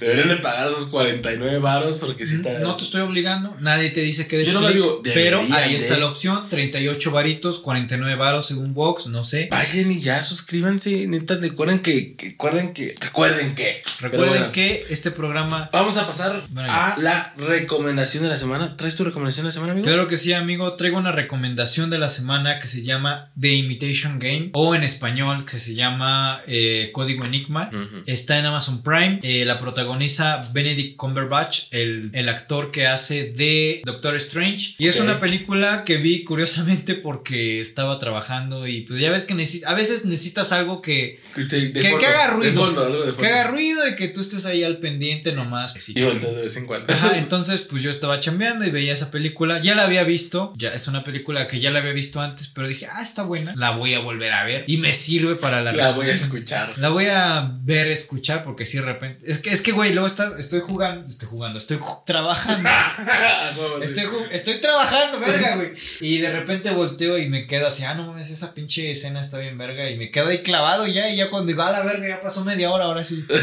deberían de pagar esos 49 varos porque sí está. no te estoy obligando, nadie te dice que Yo no lo digo, pero ahí está la opción. Suscripción, 38 varitos, 49 varos según Vox, no sé. Vayan y ya suscríbanse. Neta, recuerden que, que- recuerden que, recuerden que. Recuerden bueno, que este programa Vamos a pasar Bueno, a la recomendación de la semana. ¿Traes tu recomendación de la semana, amigo? Claro que sí, amigo. Traigo una recomendación de la semana que se llama The Imitation Game o en español que se llama eh, Código Enigma. Está en Amazon Prime. Eh, la protagoniza Benedict Cumberbatch, el, el actor que hace de Doctor Strange. Y es una película que vi curiosamente porque estaba trabajando y pues ya ves que necesi- a veces necesitas algo que, Que, te- de que- fondo, que haga de ruido. fondo, algo de que haga ruido y que tú estés ahí al pendiente nomás. sí. Y de vez en cuando. Ajá, entonces pues yo estaba chambeando y veía esa película, ya la había visto, ya es una película que ya la había visto antes, pero dije, ah, está buena, la voy a volver a ver y me sirve para la La voy a escuchar. La voy a ver, escuchar, porque si de repente. Es que, es que, güey, luego está, estoy jugando. Estoy jugando, estoy ju- trabajando. Estoy, ju- estoy trabajando, verga, güey. Y de repente volteo y me quedo así, ah, no mames, esa pinche escena está bien, verga. Y me quedo ahí clavado ya. Y ya cuando digo, ah, la verga, ya pasó media hora, ahora sí.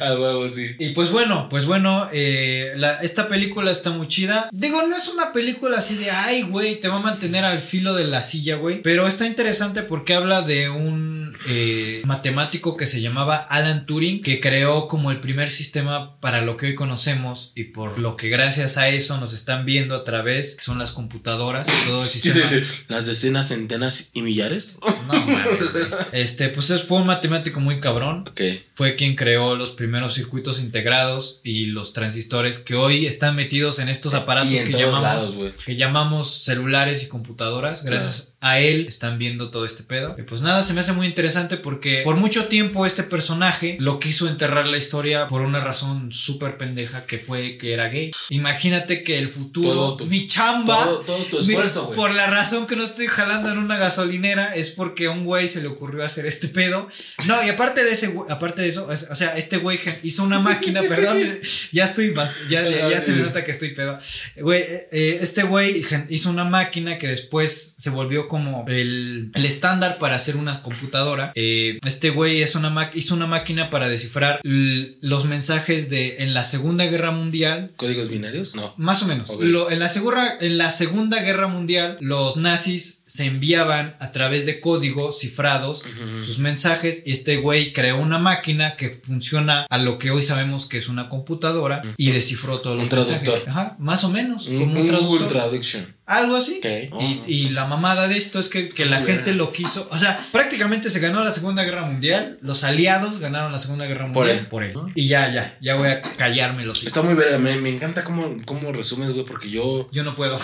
A huevo, sí. Y pues bueno, pues bueno, eh, la- esta película está muy chida. Digo, no es una película así de, ay, güey, te va a mantener al filo de la silla, güey. Pero está interesante porque habla de un eh, matemático que se llamaba Alan Turing, que creó como el primer sistema para lo que hoy conocemos y por lo que gracias a eso nos están viendo a través, que son las computadoras, todo el sistema. Las decenas, centenas y millares. No mames. Este, pues es- fue un matemático muy cabrón Ok. fue quien creó los primeros circuitos integrados y los transistores que hoy están metidos en estos aparatos que llamamos lados, que llamamos celulares y computadoras. Gracias a él están viendo todo este pedo. Y pues nada, se me hace muy interesante porque por mucho tiempo este personaje lo quiso enterrar la historia por una razón súper pendeja que fue que era gay. Imagínate que el futuro, Todo tu- mi chamba, Todo, todo tu mi- esfuerzo, güey. por la razón que no estoy jalando en una gasolinera es porque a un güey se le ocurrió hacer este pedo. No, y aparte de ese aparte de eso, es- o sea, este güey hizo una máquina, perdón, ya estoy ya, ya, ya se me nota que estoy pedo. Güey, eh, eh, este güey hizo una máquina que después se volvió como el, el estándar para hacer una computadora. Eh, este güey es una hizo una máquina para descifrar los mensajes de en la Segunda Guerra Mundial ¿Códigos binarios? No. más o menos. Lo- en, la segura- en la Segunda Guerra Mundial, los nazis se enviaban a través de códigos cifrados sus mensajes y este güey creó una máquina que funciona a lo que hoy sabemos que es una computadora y descifró todos Un los traductor. mensajes. Ajá, más o menos, Un, como un, un. Google Traduction. Algo así. Ok. Oh, Y, y la mamada de esto es que, que la gente lo quiso. O sea, prácticamente se ganó la Segunda Guerra Mundial. Los aliados ganaron la Segunda Guerra Por Mundial él. por él. Y ya, ya, ya voy a callarme los hijos. Está muy verga. Me, me encanta cómo, cómo resumes, güey, porque yo. Yo no puedo.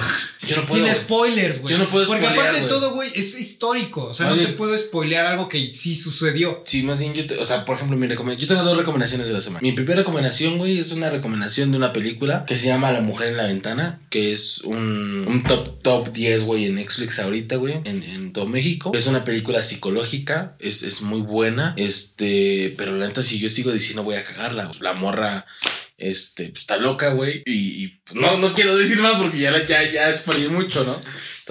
Yo no puedo. Sin spoilers, güey. Yo no puedo Porque aparte de todo, güey, es histórico. O sea, Más no te puedo spoilear algo que sí sucedió. Sí, más bien yo te, o sea, por ejemplo, mi recomendación, yo tengo dos recomendaciones de la semana. Mi primera recomendación, güey, es una recomendación de una película que se llama La mujer en la ventana, que es un, un top top 10, güey, en Netflix ahorita, güey, en, en todo México. Es una película psicológica, es, es muy buena, este, pero la neta si yo sigo diciendo voy a cagarla, la morra este, pues está loca, güey. Y, pues, no, no quiero decir más porque ya, la- ya, ya spoileé mucho, ¿no?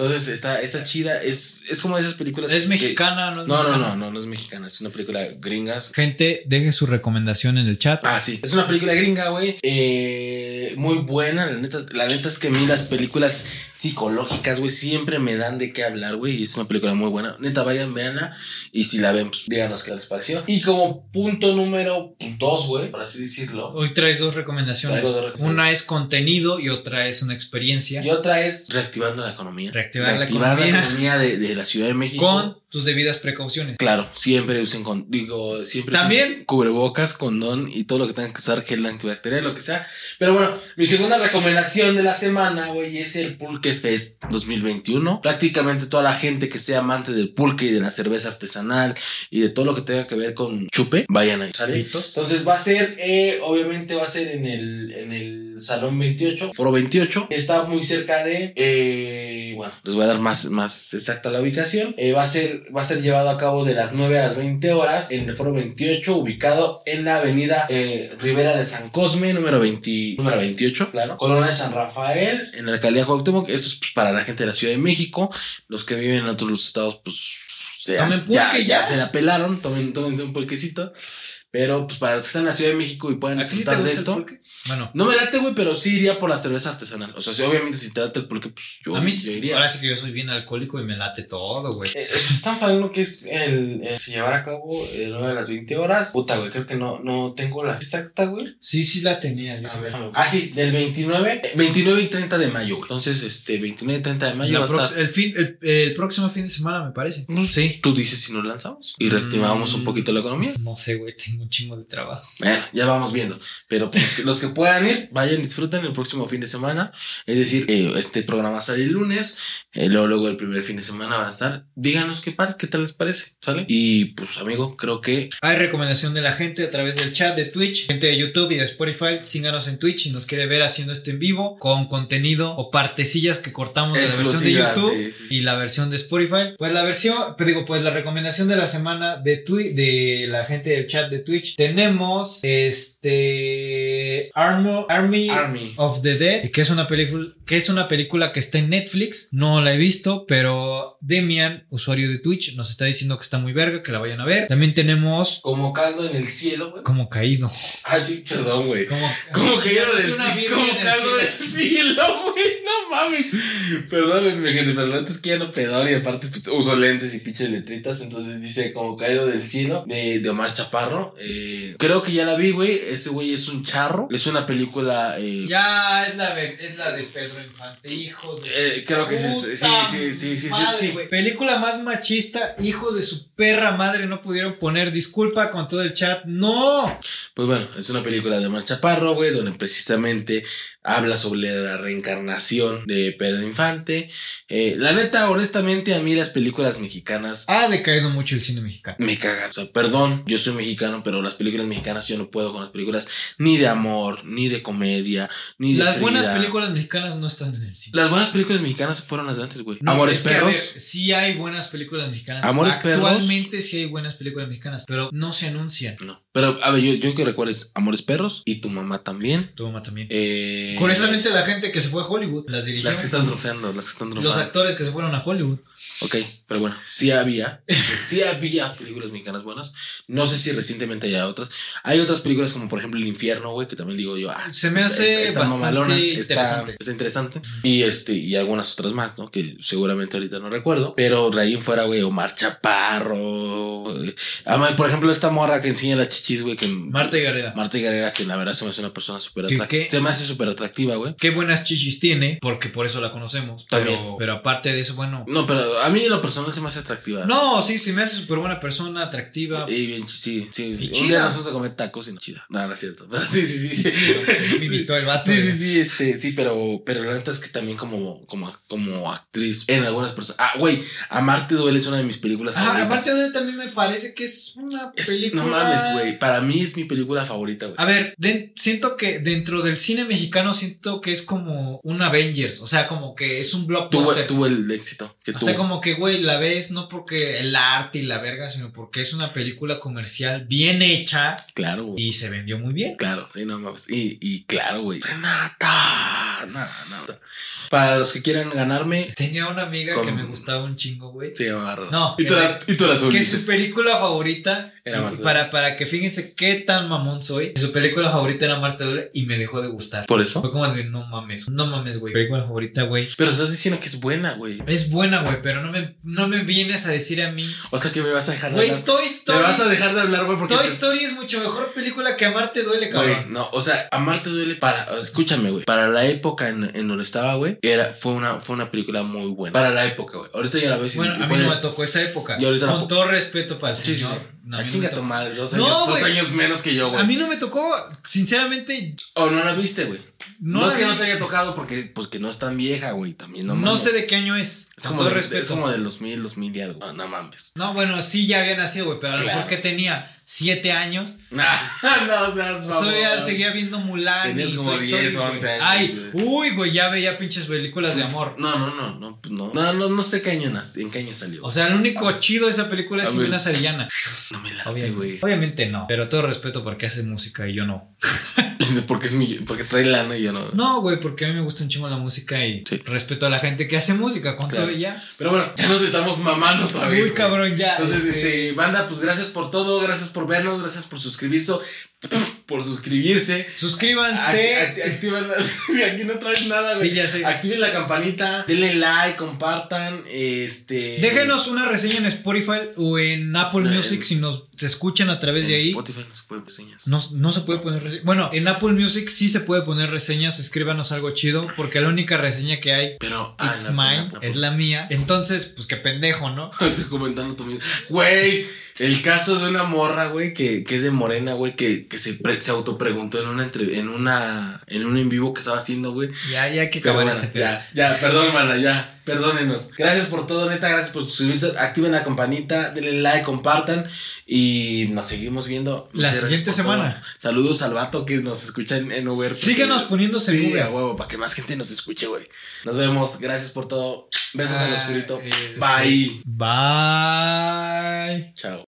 Entonces, está, está chida. Es, es como de esas películas. Es que- mexicana, ¿no? es No, no, mexicana? no, no, no es mexicana. Es una película gringa. Gente, deje su recomendación en el chat. Ah, sí. Es una película gringa, güey. Eh, muy buena. La neta, la neta es que a mí las películas psicológicas, güey, siempre me dan de qué hablar, güey. Y es una película muy buena. Neta, vayan, véanla. Y si la ven, pues díganos qué les pareció. Y como punto número dos, güey, por así decirlo. Hoy traes dos recomendaciones. Traigo dos recomendaciones. Una es contenido y otra es una experiencia. Y otra es reactivando la economía. Reactivar la economía. economía de, de la Ciudad de México. Con tus debidas precauciones. Claro, siempre usen con, digo, siempre También. usen cubrebocas, condón y todo lo que tengan que usar, gel antibacterial, lo que sea. Pero bueno, mi segunda recomendación de la semana, güey, es el Pulque Fest 2021. Prácticamente toda la gente que sea amante del pulque y de la cerveza artesanal y de todo lo que tenga que ver con chupe, vayan ahí. ¿sale? Pitos. Entonces va a ser, eh, obviamente va a ser en el, en el Salón 28, Foro 28. Está muy cerca de, eh, bueno, les voy a dar más, más exacta la ubicación. Eh, va, a ser, va a ser llevado a cabo de las 9 a las 20 horas en el Foro 28, ubicado en la avenida eh, Rivera de San Cosme, número, 20, número 28, claro. Colonia San Rafael, en la alcaldía Cuauhtémoc. Esto es pues, para la gente de la Ciudad de México. Los que viven en otros estados, pues... se- ya, ya ya. se la pelaron, tomen, tómense un pulquecito. Pero pues para los que están en la Ciudad de México y pueden ¿A ti sí te disfrutar de esto. Bueno, No me late, güey, pero sí iría por la cerveza artesanal. O sea, si obviamente si te late el pulque, pues yo, a mí yo sí- iría. ahora sí que yo soy bien alcohólico y me late todo, güey. Eh, eh, pues, estamos hablando que es el, el se llevar a cabo el 9 de las 20 horas. Puta, güey, creo que no, no tengo la exacta, güey. Sí, sí la tenía. A ver. Ah, sí, del 29, eh, 29 y 30 de mayo, güey. Entonces, este, 29 y 30 de mayo La va a estar. el, fin, el, el próximo fin de semana, me parece. Pues, Sí. Tú dices si nos lanzamos y reactivamos un Mm. poquito la economía. No sé, güey, tengo un chingo de trabajo. Bueno, ya vamos viendo. Pero pues, los, que, puedan ir, vayan, disfruten el próximo fin de semana. Es decir, eh, este programa sale el lunes. eh, luego, luego el primer fin de semana van a estar. Díganos qué, qué tal les parece. ¿Sale? Y pues, amigo, creo que Hay recomendación de la gente a través del chat de Twitch, gente de YouTube y de Spotify. Síganos en Twitch si nos quiere ver haciendo esto en vivo con contenido o partecillas que cortamos de la versión de YouTube sí, sí. y la versión de Spotify. Pues la versión, digo, pues la recomendación de la semana de de la gente del chat de Twitch. Tenemos este Armo- Army Army. of the Dead, que es una película que es una película que está en Netflix. No la he visto, pero Demian, usuario de Twitch, nos está diciendo que está muy verga, que la vayan a ver. También tenemos Como caldo en el cielo, güey. como caído. Ah, sí, perdón, güey. Como, Como caído del Como caldo del cielo, güey. No mames. Perdónenme, gente, pero la neta es que ya no pedón y aparte pues, uso lentes y pinches letritas. Entonces dice como caído del cielo de, de Omar Chaparro. Eh, creo que ya la vi, güey. Ese güey es un charro. Es una película. eh, Ya es la, ver- es la de Pedro Infante, hijos de su Eh, creo que sí, sí, sí, sí, sí, madre. Película más machista, hijos de su perra madre, no pudieron poner disculpa con todo el chat. ¡No! Pues bueno, es una película de Omar Chaparro, güey, donde precisamente habla sobre la reencarnación de Pedro Infante. Eh, la neta, honestamente, a mí las películas mexicanas Ha decaído mucho el cine mexicano. me cagan. O sea, perdón, yo soy mexicano, pero las películas mexicanas yo no puedo con las películas ni de amor, ni de comedia, ni de Las buenas películas mexicanas no están en el cine. Las buenas películas mexicanas fueron las de antes, güey. No, Amores Perros. ver, sí hay buenas películas mexicanas. Amores Perros. Actualmente sí hay buenas películas mexicanas, pero no se anuncian. No. Pero, a ver, yo, yo que recuerdo es Amores Perros y tu mamá también. Tu mamá también. Eh, Curiosamente la gente que se fue a Hollywood las dirigió. Las que están trofeando, las que están Los trofeando. actores que se fueron a Hollywood. Ok, pero bueno, sí había, sí había películas mexicanas buenas. No sé si recientemente hay otras. Hay otras películas como por ejemplo El Infierno, güey, que también digo yo, ah, Se me hace está bastante mamalona, está, interesante. está interesante. Y este, y algunas otras más, ¿no? Que seguramente ahorita no recuerdo. Pero de ahí en fuera, güey, Omar Chaparro. eh, ah, por ejemplo, esta morra que enseña las chichis, güey, que Marta y Gareda. Marta Garera, que la verdad se me hace una persona súper ¿Qué- atractiva. Se me hace súper atractiva, güey. Qué buenas chichis tiene, porque por eso la conocemos. También. Pero, pero aparte de eso, bueno. No, pero a mí en lo personal se me hace atractiva. No, sí, se me hace súper buena persona, atractiva. Y bien, sí, sí. sí. Y Un día nos vamos a comer tacos y no chida. No, no es cierto. Pero sí, sí, sí. sí. Me invitó el vato. Sí, güey. sí, sí, este, sí, pero, pero la neta es que también como, como, como actriz en algunas personas. Ah, güey, Amarte duele es una de mis películas Ajá, favoritas. aparte de él también me parece que es una Es- película. no mames, güey. Para mí es mi película favorita, güey. A ver, de- siento que dentro del cine mexicano siento que es como un Avengers, o sea, como que es un Tuvo, blockbuster. tuvo el éxito que o tuvo. sea, como que, güey, la ves no porque el arte y la verga, sino porque es una película comercial bien hecha Claro, güey. y se vendió muy bien. Claro, sí, no mames. Y, y claro, güey. Renata. Nada, nada. Para los que quieran ganarme, Tenía una amiga Con- que me gustaba un chingo, güey. llama Renata. No, y tú la, y tú la Que su película favorita, Era Marta para, para que fíjense qué tan mamón soy, su película favorita era Marta Duele y me dejó de gustar. Por eso. Fue como de, no mames, no mames, güey. Película favorita, güey. Pero estás diciendo que es buena, güey. Es buena, güey, pero no me, no me vienes a decir a mí. O sea que me vas a dejar de Güey, hablar. Toy Story. vas a dejar de hablar, güey, porque. Toy te- Story es mucho mejor película que Amarte Duele, Güey, cabrón. no, o sea, Amarte duele para, escúchame, güey, para la época en, en donde estaba, güey, era, fue una, fue una película muy buena. Para la época, güey. Ahorita ya la ves y, Bueno, y a mí puedes- no me tocó esa época. Y ahorita la Con todo respeto para el Sí, señor. sí. no, a chinga me tu tocó. madre, dos No, años, dos güey. años menos que yo, güey. A mí no me tocó, sinceramente, O no la viste, güey. No, No, es que no te haya tocado porque, porque no es tan vieja, güey. También no no, sé de qué año es. Es como, todo de- respeto. es como del 2000, 2000 y algo. No, no mames. No, bueno, sí ya había nacido, güey, pero a lo Claro. mejor que tenía siete años. no seas mamón. Todavía seguía viendo Mulan. Tenías y como Toy Story, 10, güey. 11 años, Ay, uy, güey, ya veía pinches películas de Pues, amor. No, no, no, no, pues no. No, no, no sé qué año, en qué año salió. O sea, el único chido de esa película es ver. Jimena Sarillana. no me late, Obviamente, güey. obviamente no. Pero todo respeto porque hace música y yo no. Porque es mi, porque trae lana y yo no. No, güey, porque a mí me gusta un chingo la música y Sí. respeto a la gente que hace música, con Claro. todo y ya. Pero bueno, ya nos estamos mamando otra vez. Muy güey. cabrón, ya. Entonces, este, este, banda, pues gracias por todo, gracias por vernos, gracias por suscribirse, por suscribirse. Suscríbanse. Act- act- activen la- aquí no traes nada, güey. Sí, ya sé. Activen la campanita, denle like, compartan, este. Déjenos una reseña en Spotify o en Apple Music si nos escuchan a través en de ahí. Spotify no se pueden reseñas. No, no se puede poner reseñas. Bueno, en Apple Music sí se puede poner reseñas. Escríbanos algo chido. Porque la única reseña que hay, Pero, ah, It's mine, la- es la mía. Entonces, pues qué pendejo, ¿no? Estoy comentando mismo. Güey, el caso de una morra, güey, que, que es de Morena, güey, que, que se, pre- se autopreguntó en una entre, en una en un en vivo que estaba haciendo, güey. Ya, ya que Pero bueno, este ya, ya, perdón, mana, ya, perdónenos. Gracias por todo, neta, gracias por suscribirse, activen la campanita, denle like, compartan y nos seguimos viendo. La Muchas siguiente todo. semana. Saludos al vato que nos escucha en, en Uber. Síguenos poniéndose Sí, en Uber. a huevo, para que más gente nos escuche, güey. Nos vemos, gracias por todo. Besos al Ah, oscurito. este- Bye. Bye. Chao.